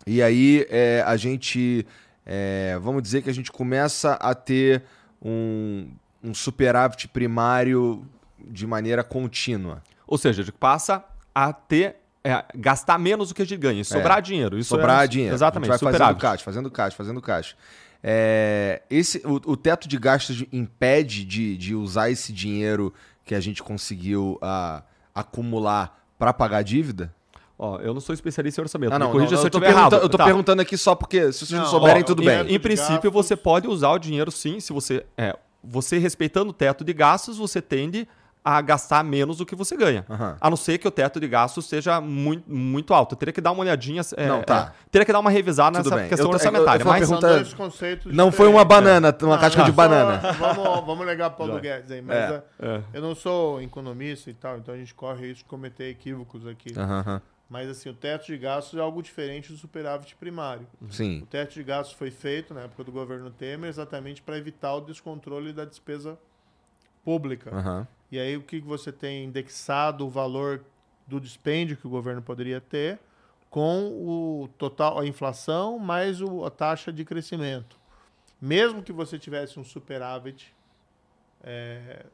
E aí é, a gente, é, vamos dizer que a gente começa a ter um um superávit primário de maneira contínua. Ou seja, a gente passa a ter é, gastar menos do que a gente ganha, sobrar é, dinheiro. Isso sobrar é, dinheiro. Exatamente. A gente vai fazendo caixa, fazendo caixa, fazendo caixa. É, esse, o, o, teto de gastos impede de, de usar esse dinheiro que a gente conseguiu uh, acumular para pagar a dívida? Ó, eu não sou especialista em orçamento. Ah, não, corrija não, se eu estiver errado. eu tô Tá. perguntando aqui só porque se vocês não, Não, souberem, ó, tudo em- bem. Em princípio, gastos- você pode usar o dinheiro sim, se você. É, você respeitando o teto de gastos, você tende a gastar menos do que você ganha. Aham. A não ser que o teto de gastos seja muito, muito alto. Eu teria que dar uma olhadinha. é, Não, tá. é, teria que dar uma revisada Tudo nessa bem. questão Eu orçamentária. eu- eu- eu mas vou São pergunta- dois conceitos Não foi uma banana, uma Não, casca de só- banana. Vamos, vamos ligar para o Paulo Guedes aí, mas É. é, É. eu não sou economista e tal, então a gente corre risco de cometer equívocos aqui. Aham. Mas assim, o teto de gastos é algo diferente do superávit primário. Sim. O teto de gastos foi feito na época do governo Temer exatamente para evitar o descontrole da despesa pública. Aham. E aí o que que você tem indexado o valor do dispêndio que o governo poderia ter com o total a inflação mais o, a taxa de crescimento. Mesmo que você tivesse um superávit é,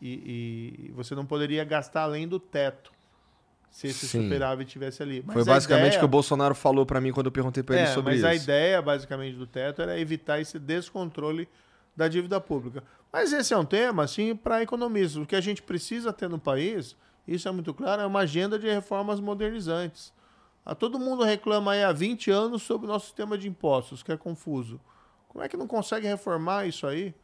e, e você não poderia gastar além do teto se esse Sim. superávit tivesse ali. Mas Foi basicamente o ideia- que o Bolsonaro falou pra mim quando eu perguntei ele é, sobre mas isso. a ideia, basicamente, do teto era evitar esse descontrole da dívida pública. Mas esse é um tema, assim, para economistas. O que a gente precisa ter no país, isso é muito claro, é uma agenda de reformas modernizantes. Ah, todo mundo reclama aí há 20 anos sobre o nosso sistema de impostos, que é confuso. Como é que não consegue reformar isso aí?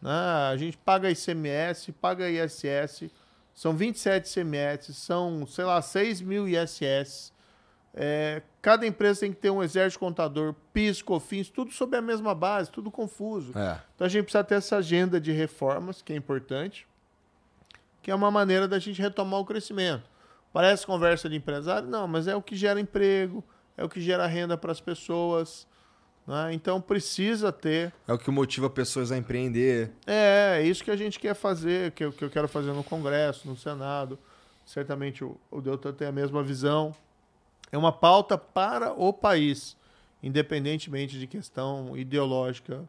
Né? A gente paga ICMS, paga ISS, são 27 ICMS, são, sei lá, 6 mil ISS. É, cada empresa tem que ter um exército contador, PIS, COFINS, tudo sob a mesma base, tudo confuso. É. Então a gente precisa ter essa agenda de reformas, que é importante, que é uma maneira da gente retomar o crescimento. Parece conversa de empresário? Não, mas é o que gera emprego, é o que gera renda para as pessoas. Né? Então precisa ter. É o que motiva pessoas a empreender. É, é isso que a gente quer fazer, que eu, que eu quero fazer no Congresso, no Senado. Certamente o, o Deltan tem a mesma visão. É uma pauta para o país, independentemente de questão ideológica,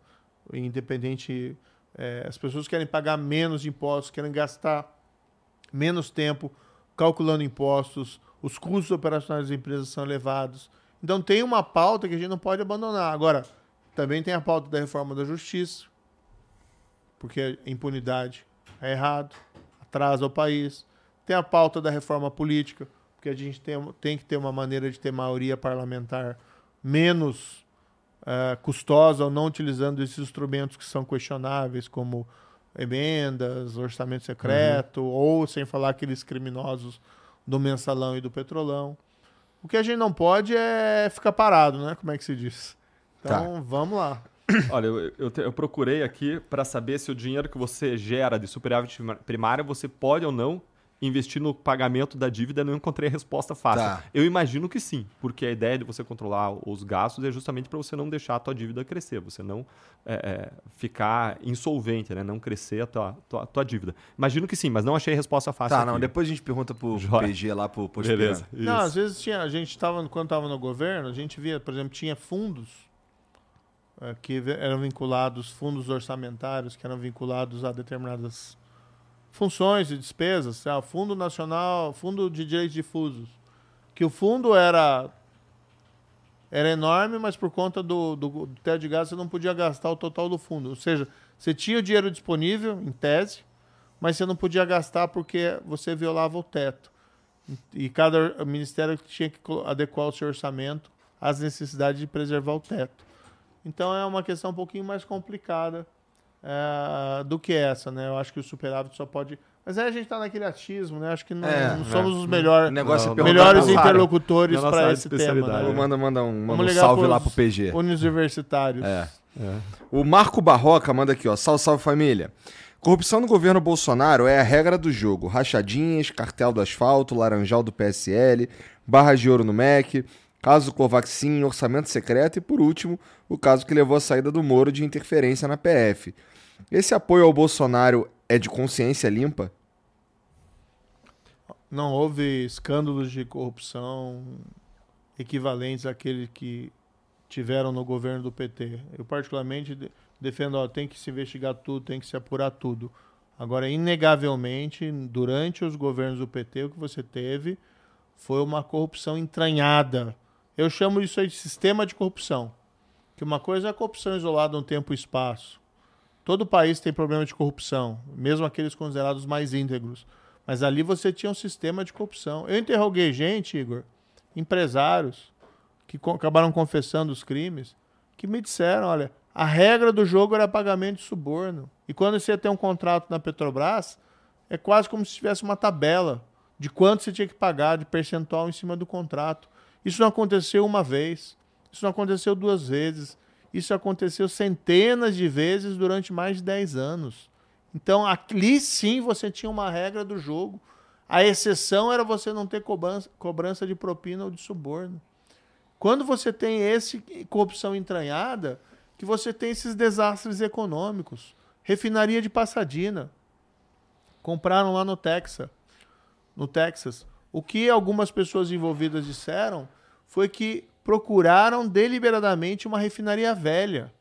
independente. é, as pessoas querem pagar menos impostos, querem gastar menos tempo calculando impostos, os custos operacionais das empresas são elevados. Então tem uma pauta que a gente não pode abandonar. Agora, também tem a pauta da reforma da justiça, porque a impunidade é errado, atrasa o país. Tem a pauta da reforma política, porque a gente tem, tem que ter uma maneira de ter maioria parlamentar menos eh, custosa ou não utilizando esses instrumentos que são questionáveis, como emendas, orçamento secreto, ou sem falar aqueles criminosos do mensalão e do petrolão. O que a gente não pode é ficar parado, né? Como é que se diz? Então, vamos lá. Olha, eu, eu, te- eu procurei aqui para saber se o dinheiro que você gera de superávit primário você pode ou não investir no pagamento da dívida. Não encontrei a resposta fácil. Tá. Eu imagino que sim, porque a ideia de você controlar os gastos é justamente para você não deixar a tua dívida crescer, você não é, é, ficar insolvente, né? não crescer a tua, tua, tua dívida. Imagino que sim, mas não achei a resposta fácil. Tá, aqui. não, depois a gente pergunta pro, Joia. PG lá, pro Beleza. Piranga. Não, isso. às vezes tinha, a gente estava, quando estava no governo, a gente via, por exemplo, tinha fundos eh, que eram vinculados, fundos orçamentários que eram vinculados a determinadas funções e despesas, lá, Fundo Nacional, Fundo de Direitos Difusos, que o fundo era era enorme, mas por conta do, do, do teto de gastos você não podia gastar o total do fundo. Ou seja, você tinha o dinheiro disponível, em tese, mas você não podia gastar porque você violava o teto. E cada ministério tinha que adequar o seu orçamento às necessidades de preservar o teto. Então é uma questão um pouquinho mais complicada eh, do que essa, né? Eu acho que o superávit só pode. Mas aí a gente está naquele achismo, né? Acho que não, É, não né? somos os melhor, negócio Não, é não, melhores interlocutores para esse tema. especialidade. Né? Manda, manda um, manda um salve lá pro PG. Universitários. É. É. O Marco Barroca manda aqui, ó. Salve, salve família. Corrupção no governo Bolsonaro é a regra do jogo. Rachadinhas, cartel do asfalto, laranjal do PSL, barras de ouro no MEC, caso Covaxin, orçamento secreto e, por último, o caso que levou à saída do Moro de interferência na PF. Esse apoio ao Bolsonaro é de consciência limpa? Não houve escândalos de corrupção equivalentes àqueles que tiveram no governo do PT. Eu, particularmente, de- defendo, ó, tem que se investigar tudo, tem que se apurar tudo. Agora, inegavelmente, durante os governos do PT, o que você teve foi uma corrupção entranhada. Eu chamo isso aí de sistema de corrupção. Que uma coisa é a corrupção isolada no tempo e espaço. Todo país tem problema de corrupção, mesmo aqueles considerados mais íntegros. Mas ali você tinha um sistema de corrupção. Eu interroguei gente, Igor, empresários que acabaram confessando os crimes, que me disseram, olha, a regra do jogo era pagamento de suborno. E quando você tem um contrato na Petrobras, é quase como se tivesse uma tabela de quanto você tinha que pagar de percentual em cima do contrato. Isso não aconteceu uma vez, isso não aconteceu duas vezes, isso aconteceu centenas de vezes durante mais de 10 anos. Então, ali sim você tinha uma regra do jogo. A exceção era você não ter cobrança, cobrança de propina ou de suborno. Quando você tem esse corrupção entranhada, que você tem esses desastres econômicos. Refinaria de Passadina. Compraram lá no Texas. No Texas. O que algumas pessoas envolvidas disseram foi que procuraram deliberadamente uma refinaria velha.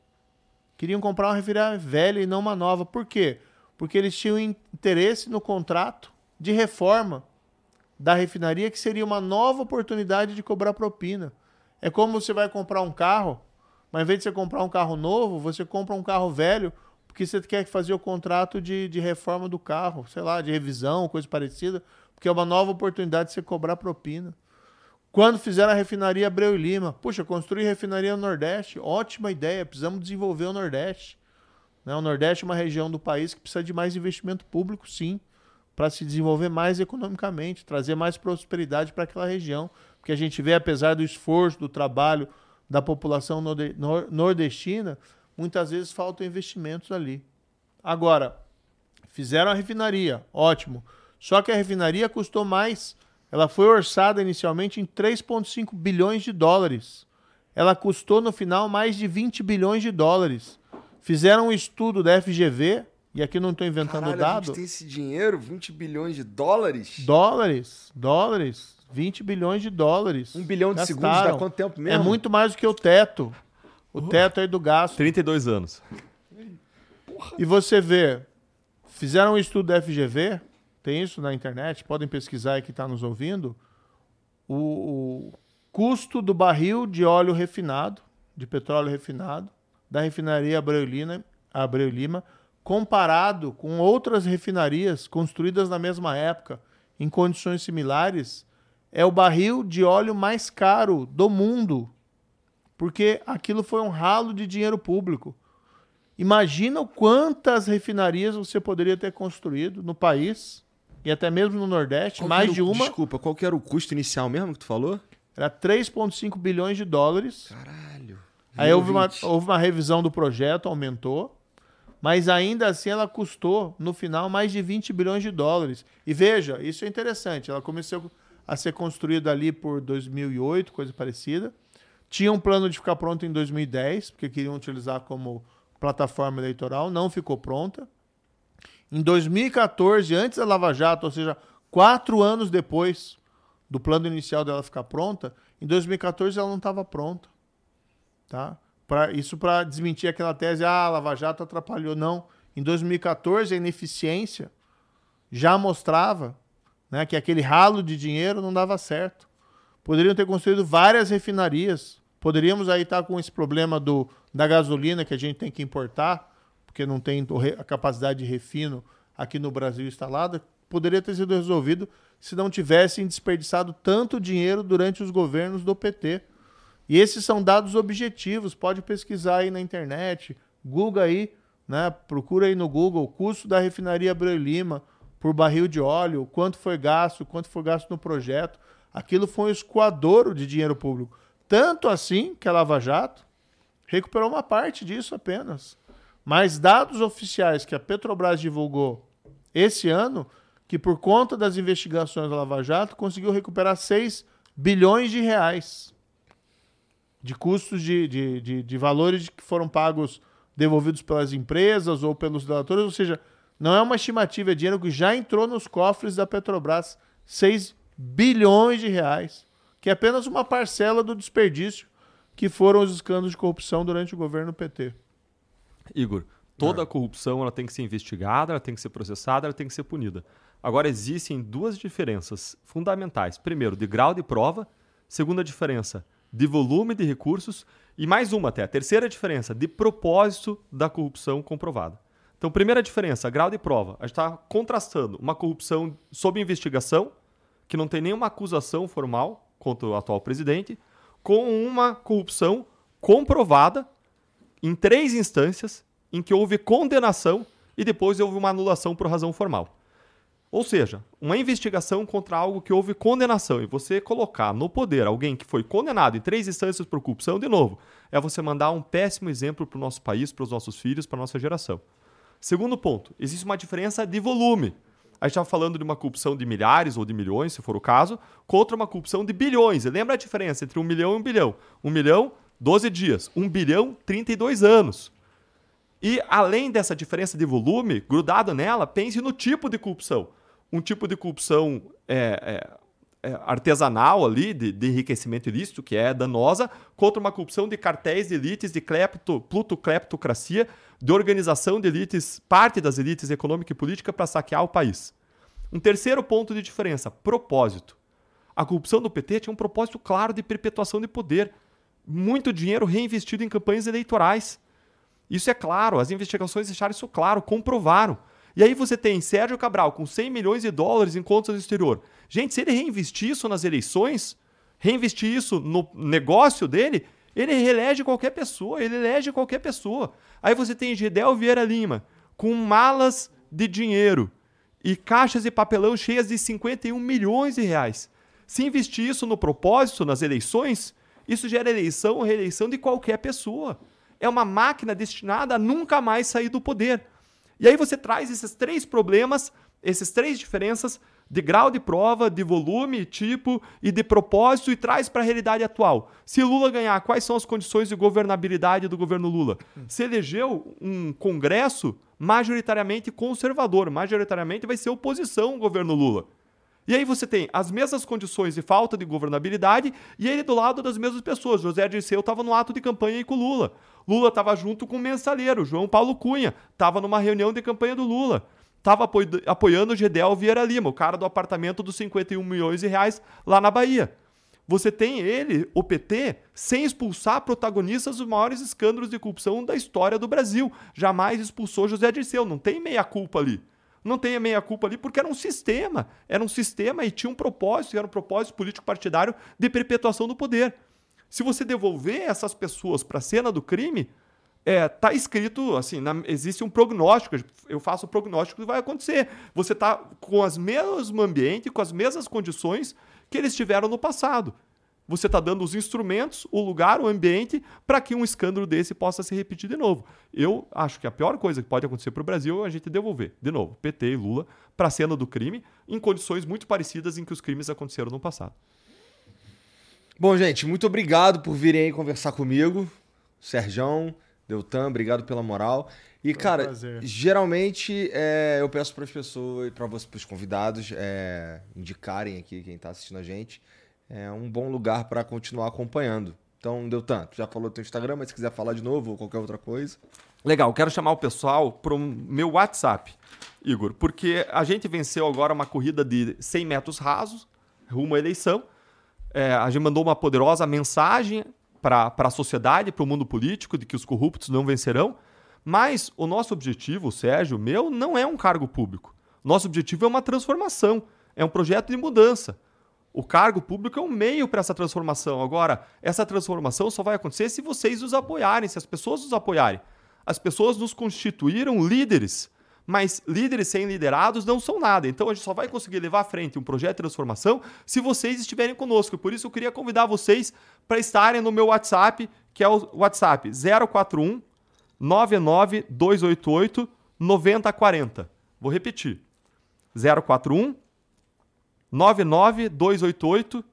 Queriam comprar uma refinaria velha e não uma nova. Por quê? Porque eles tinham interesse no contrato de reforma da refinaria, que seria uma nova oportunidade de cobrar propina. É como você vai comprar um carro, mas em vez de você comprar um carro novo, você compra um carro velho, porque você quer fazer o contrato de, de reforma do carro, sei lá, de revisão, coisa parecida, porque é uma nova oportunidade de você cobrar propina. Quando fizeram a refinaria Abreu e Lima, puxa, construir refinaria no Nordeste, ótima ideia, precisamos desenvolver o Nordeste. Né? O Nordeste é uma região do país que precisa de mais investimento público, sim, para se desenvolver mais economicamente, trazer mais prosperidade para aquela região. Porque a gente vê, apesar do esforço, do trabalho da população norde- nor- nordestina, muitas vezes faltam investimentos ali. Agora, fizeram a refinaria, ótimo. Só que a refinaria custou mais. Ela foi orçada inicialmente em 3,5 bilhões de dólares. Ela custou no final mais de 20 bilhões de dólares. Fizeram um estudo da FGV, e aqui não estou inventando Caralho, a dado. gente tem esse dinheiro, 20 bilhões de dólares? Dólares, dólares, 20 bilhões de dólares. Um bilhão de segundos Gastaram. dá quanto tempo É mesmo? muito mais do que o teto. O teto aí do gasto. 32 anos. E você vê, fizeram um estudo da FGV, tem isso na internet, podem pesquisar aí que está nos ouvindo. O, o custo do barril de óleo refinado, de petróleo refinado, da refinaria Abreu, Abreu Lima, comparado com outras refinarias construídas na mesma época, em condições similares, é o barril de óleo mais caro do mundo. Porque aquilo foi um ralo de dinheiro público. Imagina quantas refinarias você poderia ter construído no país e até mesmo no Nordeste, Qual mais o- de uma. Desculpa, qual que era o custo inicial mesmo que tu falou? Era 3,5 bilhões de dólares. Caralho. Aí houve uma, 20. houve uma revisão do projeto, aumentou. Mas ainda assim ela custou, no final, mais de 20 bilhões de dólares. E veja, isso é interessante. Ela começou a ser construída ali por 2008, coisa parecida. Tinha um plano de ficar pronta em 2010, porque queriam utilizar como plataforma eleitoral. Não ficou pronta. Em 2014, antes da Lava Jato, ou seja, quatro anos depois do plano inicial dela ficar pronta, em 2014 ela não estava pronta. Tá? Pra, isso para desmentir aquela tese, ah, a Lava Jato atrapalhou. Não. Em 2014, a ineficiência já mostrava né, que aquele ralo de dinheiro não dava certo. Poderiam ter construído várias refinarias. Poderíamos aí estar com esse problema do, da gasolina que a gente tem que importar, porque não tem a capacidade de refino aqui no Brasil instalada. Poderia ter sido resolvido se não tivessem desperdiçado tanto dinheiro durante os governos do PT. E esses são dados objetivos, pode pesquisar aí na internet, Google aí, né? Procura aí no Google o custo da refinaria Abreu Lima por barril de óleo, quanto foi gasto, quanto foi gasto no projeto. Aquilo foi um escoadouro de dinheiro público. Tanto assim que a Lava Jato recuperou uma parte disso apenas. Mas dados oficiais que a Petrobras divulgou esse ano, que por conta das investigações da Lava Jato, conseguiu recuperar 6 bilhões de reais de custos de, de, de, de valores que foram pagos, devolvidos pelas empresas ou pelos delatores, ou seja, não é uma estimativa, é dinheiro que já entrou nos cofres da Petrobras, 6 bilhões de reais, que é apenas uma parcela do desperdício que foram os escândalos de corrupção durante o governo PT. Igor, toda a corrupção ela tem que ser investigada, ela tem que ser processada, ela tem que ser punida. Agora, existem duas diferenças fundamentais. Primeiro, de grau de prova. Segunda diferença, de volume de recursos. E mais uma até, a terceira diferença, de propósito da corrupção comprovada. Então, primeira diferença, grau de prova. A gente está contrastando uma corrupção sob investigação, que não tem nenhuma acusação formal, contra o atual presidente, com uma corrupção comprovada em três instâncias, em que houve condenação e depois houve uma anulação por razão formal. Ou seja, uma investigação contra algo que houve condenação e você colocar no poder alguém que foi condenado em três instâncias por corrupção, de novo, é você mandar um péssimo exemplo para o nosso país, para os nossos filhos, para a nossa geração. Segundo ponto, existe uma diferença de volume. A gente estava falando de uma corrupção de milhares ou de milhões, se for o caso, contra uma corrupção de bilhões. E lembra a diferença entre um milhão e um bilhão? Um milhão, 12 dias. Um bilhão, 32 anos. E além dessa diferença de volume, grudado nela, pense no tipo de corrupção. Um tipo de corrupção é, é, é artesanal ali, de, de, enriquecimento ilícito, que é danosa, contra uma corrupção de cartéis de elites, de clepto, plutocleptocracia, de organização de elites, parte das elites econômica e política para saquear o país. Um terceiro ponto de diferença, propósito. A corrupção do PT tinha um propósito claro de perpetuação de poder. Muito dinheiro reinvestido em campanhas eleitorais. Isso é claro, as investigações deixaram isso claro, comprovaram. E aí você tem Sérgio Cabral com 100 milhões de dólares em contas no exterior. Gente, se ele reinvestir isso nas eleições, reinvestir isso no negócio dele, ele reelege qualquer pessoa, ele elege qualquer pessoa. Aí você tem Gedel Vieira Lima com malas de dinheiro e caixas de papelão cheias de 51 milhões de reais. Se investir isso no propósito, nas eleições, isso gera eleição ou reeleição de qualquer pessoa é uma máquina destinada a nunca mais sair do poder. E aí você traz esses três problemas, essas três diferenças de grau de prova, de volume, tipo e de propósito e traz para a realidade atual. Se Lula ganhar, quais são as condições de governabilidade do governo Lula? Se elegeu um Congresso majoritariamente conservador, majoritariamente vai ser oposição ao governo Lula. E aí você tem as mesmas condições de falta de governabilidade e ele do lado das mesmas pessoas. José Dirceu estava no ato de campanha aí com Lula. Lula estava junto com o mensaleiro, João Paulo Cunha, estava numa reunião de campanha do Lula. Estava apoiando o Gedel Vieira Lima, o cara do apartamento dos 51 milhões de reais lá na Bahia. Você tem ele, o PT, sem expulsar protagonistas dos maiores escândalos de corrupção da história do Brasil. Jamais expulsou José Dirceu, não tem meia culpa ali não tenha meia culpa ali, porque era um sistema. Era um sistema e tinha um propósito, era um propósito político-partidário de perpetuação do poder. Se você devolver essas pessoas para a cena do crime, é, tá escrito assim, na, existe um prognóstico, eu faço o prognóstico que vai acontecer. Você está com o mesmo ambiente, com as mesmas condições que eles tiveram no passado você está dando os instrumentos, o lugar, o ambiente para que um escândalo desse possa se repetir de novo. Eu acho que a pior coisa que pode acontecer para o Brasil é a gente devolver, de novo, PT e Lula para a cena do crime em condições muito parecidas em que os crimes aconteceram no passado. Bom, gente, muito obrigado por virem aí conversar comigo. Serjão, Deltan, obrigado pela moral. E, Foi cara, um geralmente é, eu peço para as pessoas, para os convidados, é, indicarem aqui quem está assistindo a gente é um bom lugar para continuar acompanhando. Então, deu tanto. Já falou do Instagram, mas se quiser falar de novo ou qualquer outra coisa. Legal, quero chamar o pessoal para o meu WhatsApp, Igor, porque a gente venceu agora uma corrida de 100 metros rasos, rumo à eleição. É, a gente mandou uma poderosa mensagem para a sociedade, para o mundo político, de que os corruptos não vencerão. Mas o nosso objetivo, Sérgio, meu, não é um cargo público. Nosso objetivo é uma transformação, é um projeto de mudança. O cargo público é um meio para essa transformação. Agora, essa transformação só vai acontecer se vocês os apoiarem, se as pessoas os apoiarem. As pessoas nos constituíram líderes, mas líderes sem liderados não são nada. Então a gente só vai conseguir levar à frente um projeto de transformação se vocês estiverem conosco. Por isso eu queria convidar vocês para estarem no meu WhatsApp, que é o WhatsApp 041 99288 9040. Vou repetir. 041 99288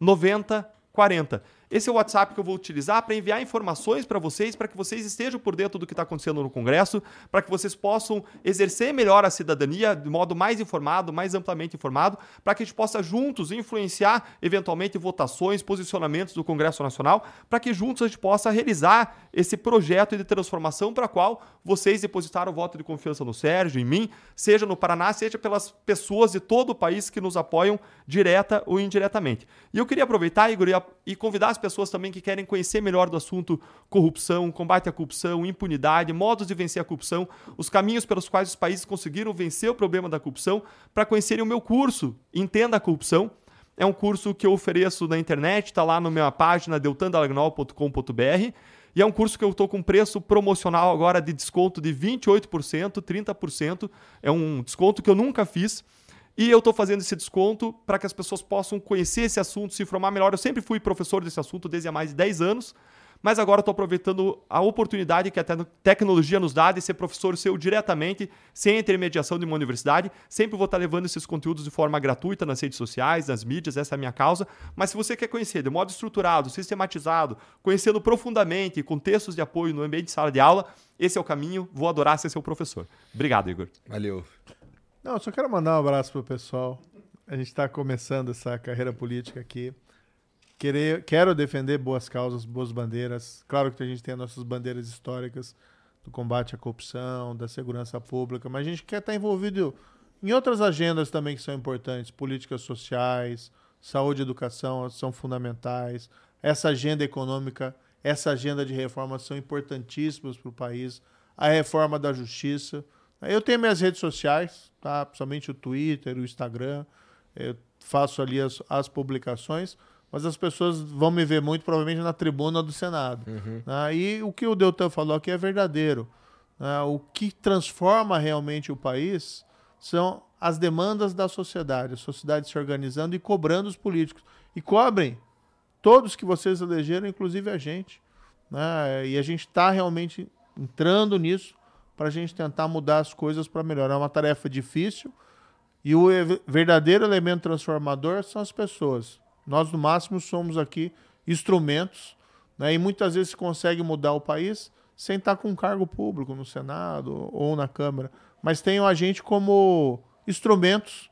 9040. Esse é o WhatsApp que eu vou utilizar para enviar informações para vocês, para que vocês estejam por dentro do que está acontecendo no Congresso, para que vocês possam exercer melhor a cidadania de modo mais informado, mais amplamente informado, para que a gente possa juntos influenciar eventualmente votações, posicionamentos do Congresso Nacional, para que juntos a gente possa realizar esse projeto de transformação para qual vocês depositaram o voto de confiança no Sérgio, em mim, seja no Paraná, seja pelas pessoas de todo o país que nos apoiam direta ou indiretamente. E eu queria aproveitar, Igor, e convidar as pessoas também que querem conhecer melhor do assunto corrupção, combate à corrupção, impunidade, modos de vencer a corrupção, os caminhos pelos quais os países conseguiram vencer o problema da corrupção, para conhecerem o meu curso Entenda a Corrupção. É um curso que eu ofereço na internet, está lá na minha página deltandalagnol.com.br. E é um curso que eu estou com preço promocional agora de desconto de 28%, 30%. É um desconto que eu nunca fiz. E eu estou fazendo esse desconto para que as pessoas possam conhecer esse assunto, se informar melhor. Eu sempre fui professor desse assunto desde há mais de 10 anos mas agora estou aproveitando a oportunidade que a tecnologia nos dá de ser professor seu diretamente, sem intermediação de uma universidade. Sempre vou estar levando esses conteúdos de forma gratuita nas redes sociais, nas mídias, essa é a minha causa. Mas se você quer conhecer de modo estruturado, sistematizado, conhecendo profundamente, com textos de apoio no ambiente de sala de aula, esse é o caminho. Vou adorar ser seu professor. Obrigado, Igor. Valeu. Não, só quero mandar um abraço pro pessoal. A gente está começando essa carreira política aqui. Querer, quero defender boas causas, boas bandeiras. Claro que a gente tem as nossas bandeiras históricas do combate à corrupção, da segurança pública, mas a gente quer estar envolvido em outras agendas também que são importantes, políticas sociais, saúde e educação são fundamentais. Essa agenda econômica, essa agenda de reforma são importantíssimas para o país. A reforma da justiça. Eu tenho minhas redes sociais, tá? principalmente o Twitter, o Instagram. Eu faço ali as, as publicações mas as pessoas vão me ver muito provavelmente na tribuna do Senado. Uhum. Né? E o que o Deltan falou aqui é verdadeiro. Né? O que transforma realmente o país são as demandas da sociedade, a sociedade se organizando e cobrando os políticos. E cobrem todos que vocês elegeram, inclusive a gente. Né? E a gente está realmente entrando nisso para a gente tentar mudar as coisas para melhor. É uma tarefa difícil e o verdadeiro elemento transformador são as pessoas. Nós, no máximo, somos aqui instrumentos, né? e muitas vezes se consegue mudar o país sem estar com um cargo público no Senado ou na Câmara, mas tenham a gente como instrumentos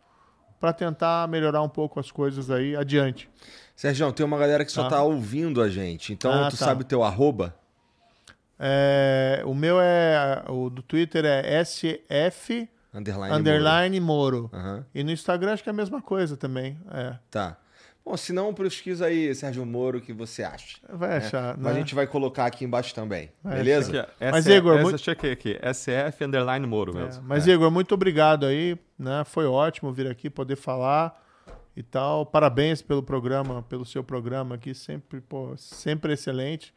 para tentar melhorar um pouco as coisas aí adiante. Sérgio, tem uma galera que só está ah. ouvindo a gente, então ah, tu tá. sabe o teu arroba? É, o meu é. O do Twitter é SF underline, underline Moro. Moro. Uhum. E no Instagram acho que é a mesma coisa também. É. Tá. Bom, se não, pesquisa aí, Sérgio Moro, o que você acha. Vai né? achar. Mas a né? gente vai colocar aqui embaixo também. Vai beleza? Aqui, mas, Igor, essa, muito... chequei aqui. SF underline Moro mesmo. É, mas, é. Igor, muito obrigado aí. Né? Foi ótimo vir aqui, poder falar e tal. Parabéns pelo programa, pelo seu programa aqui, sempre, pô, sempre excelente.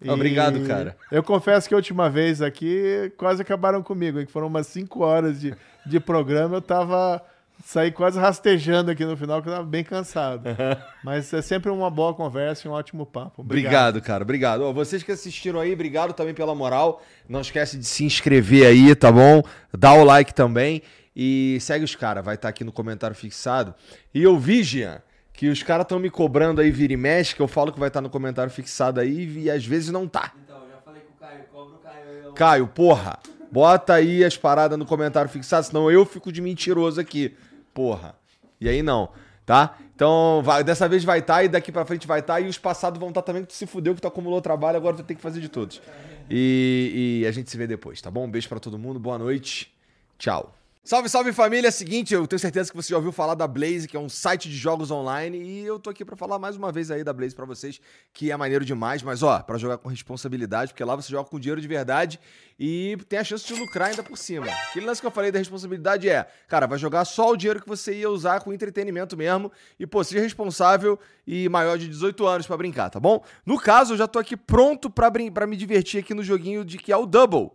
E Obrigado, cara. Eu confesso que a última vez aqui quase acabaram comigo, que foram umas 5 horas de, de programa, eu tava Saí quase rastejando aqui no final, que eu tava bem cansado. Mas é sempre uma boa conversa e um ótimo papo. Obrigado, obrigado cara. Obrigado. Ó, vocês que assistiram aí, obrigado também pela moral. Não esquece de se inscrever aí, tá bom? Dá o like também. E segue os caras, vai estar tá aqui no comentário fixado. E eu vi, Jean, que os caras estão me cobrando aí vira e mexe, que eu falo que vai estar tá no comentário fixado aí e às vezes não tá. Então, já falei com o Caio, cobra o Caio. Eu... Caio, porra, bota aí as paradas no comentário fixado, senão eu fico de mentiroso aqui porra. E aí não, tá? Então, vai, dessa vez vai estar tá, e daqui para frente vai estar. Tá, e os passados vão estar tá também, que tu se fudeu, que tu acumulou trabalho, agora tu tem que fazer de todos. E, e a gente se vê depois, tá bom? Um beijo para todo mundo, boa noite, tchau. Salve, salve família! É seguinte, eu tenho certeza que você já ouviu falar da Blaze, que é um site de jogos online, e eu tô aqui para falar mais uma vez aí da Blaze para vocês, que é maneiro demais, mas ó, para jogar com responsabilidade, porque lá você joga com dinheiro de verdade e tem a chance de lucrar ainda por cima. Aquele lance que eu falei da responsabilidade é, cara, vai jogar só o dinheiro que você ia usar com entretenimento mesmo, e pô, seja responsável e maior de 18 anos para brincar, tá bom? No caso, eu já tô aqui pronto para me divertir aqui no joguinho de que é o Double,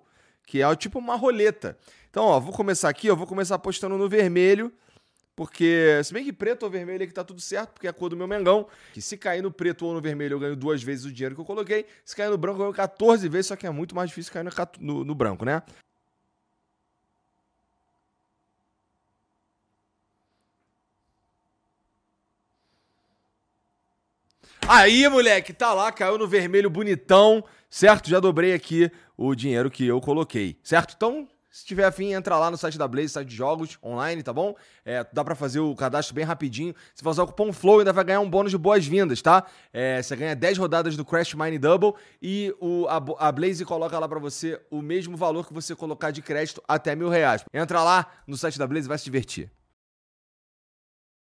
que é tipo uma roleta. Então, ó, vou começar aqui, ó, vou começar apostando no vermelho, porque, se bem que preto ou vermelho aqui tá tudo certo, porque é a cor do meu Mengão, que se cair no preto ou no vermelho eu ganho duas vezes o dinheiro que eu coloquei, se cair no branco eu ganho 14 vezes, só que é muito mais difícil cair no, no, no branco, né? Aí, moleque, tá lá, caiu no vermelho bonitão, certo? Já dobrei aqui o dinheiro que eu coloquei, certo? Então, se tiver afim, entra lá no site da Blaze, site de jogos online, tá bom? É, dá para fazer o cadastro bem rapidinho. Se for usar o cupom FLOW, ainda vai ganhar um bônus de boas-vindas, tá? É, você ganha 10 rodadas do Crash Mine Double e o, a, a Blaze coloca lá para você o mesmo valor que você colocar de crédito até mil reais. Entra lá no site da Blaze e vai se divertir.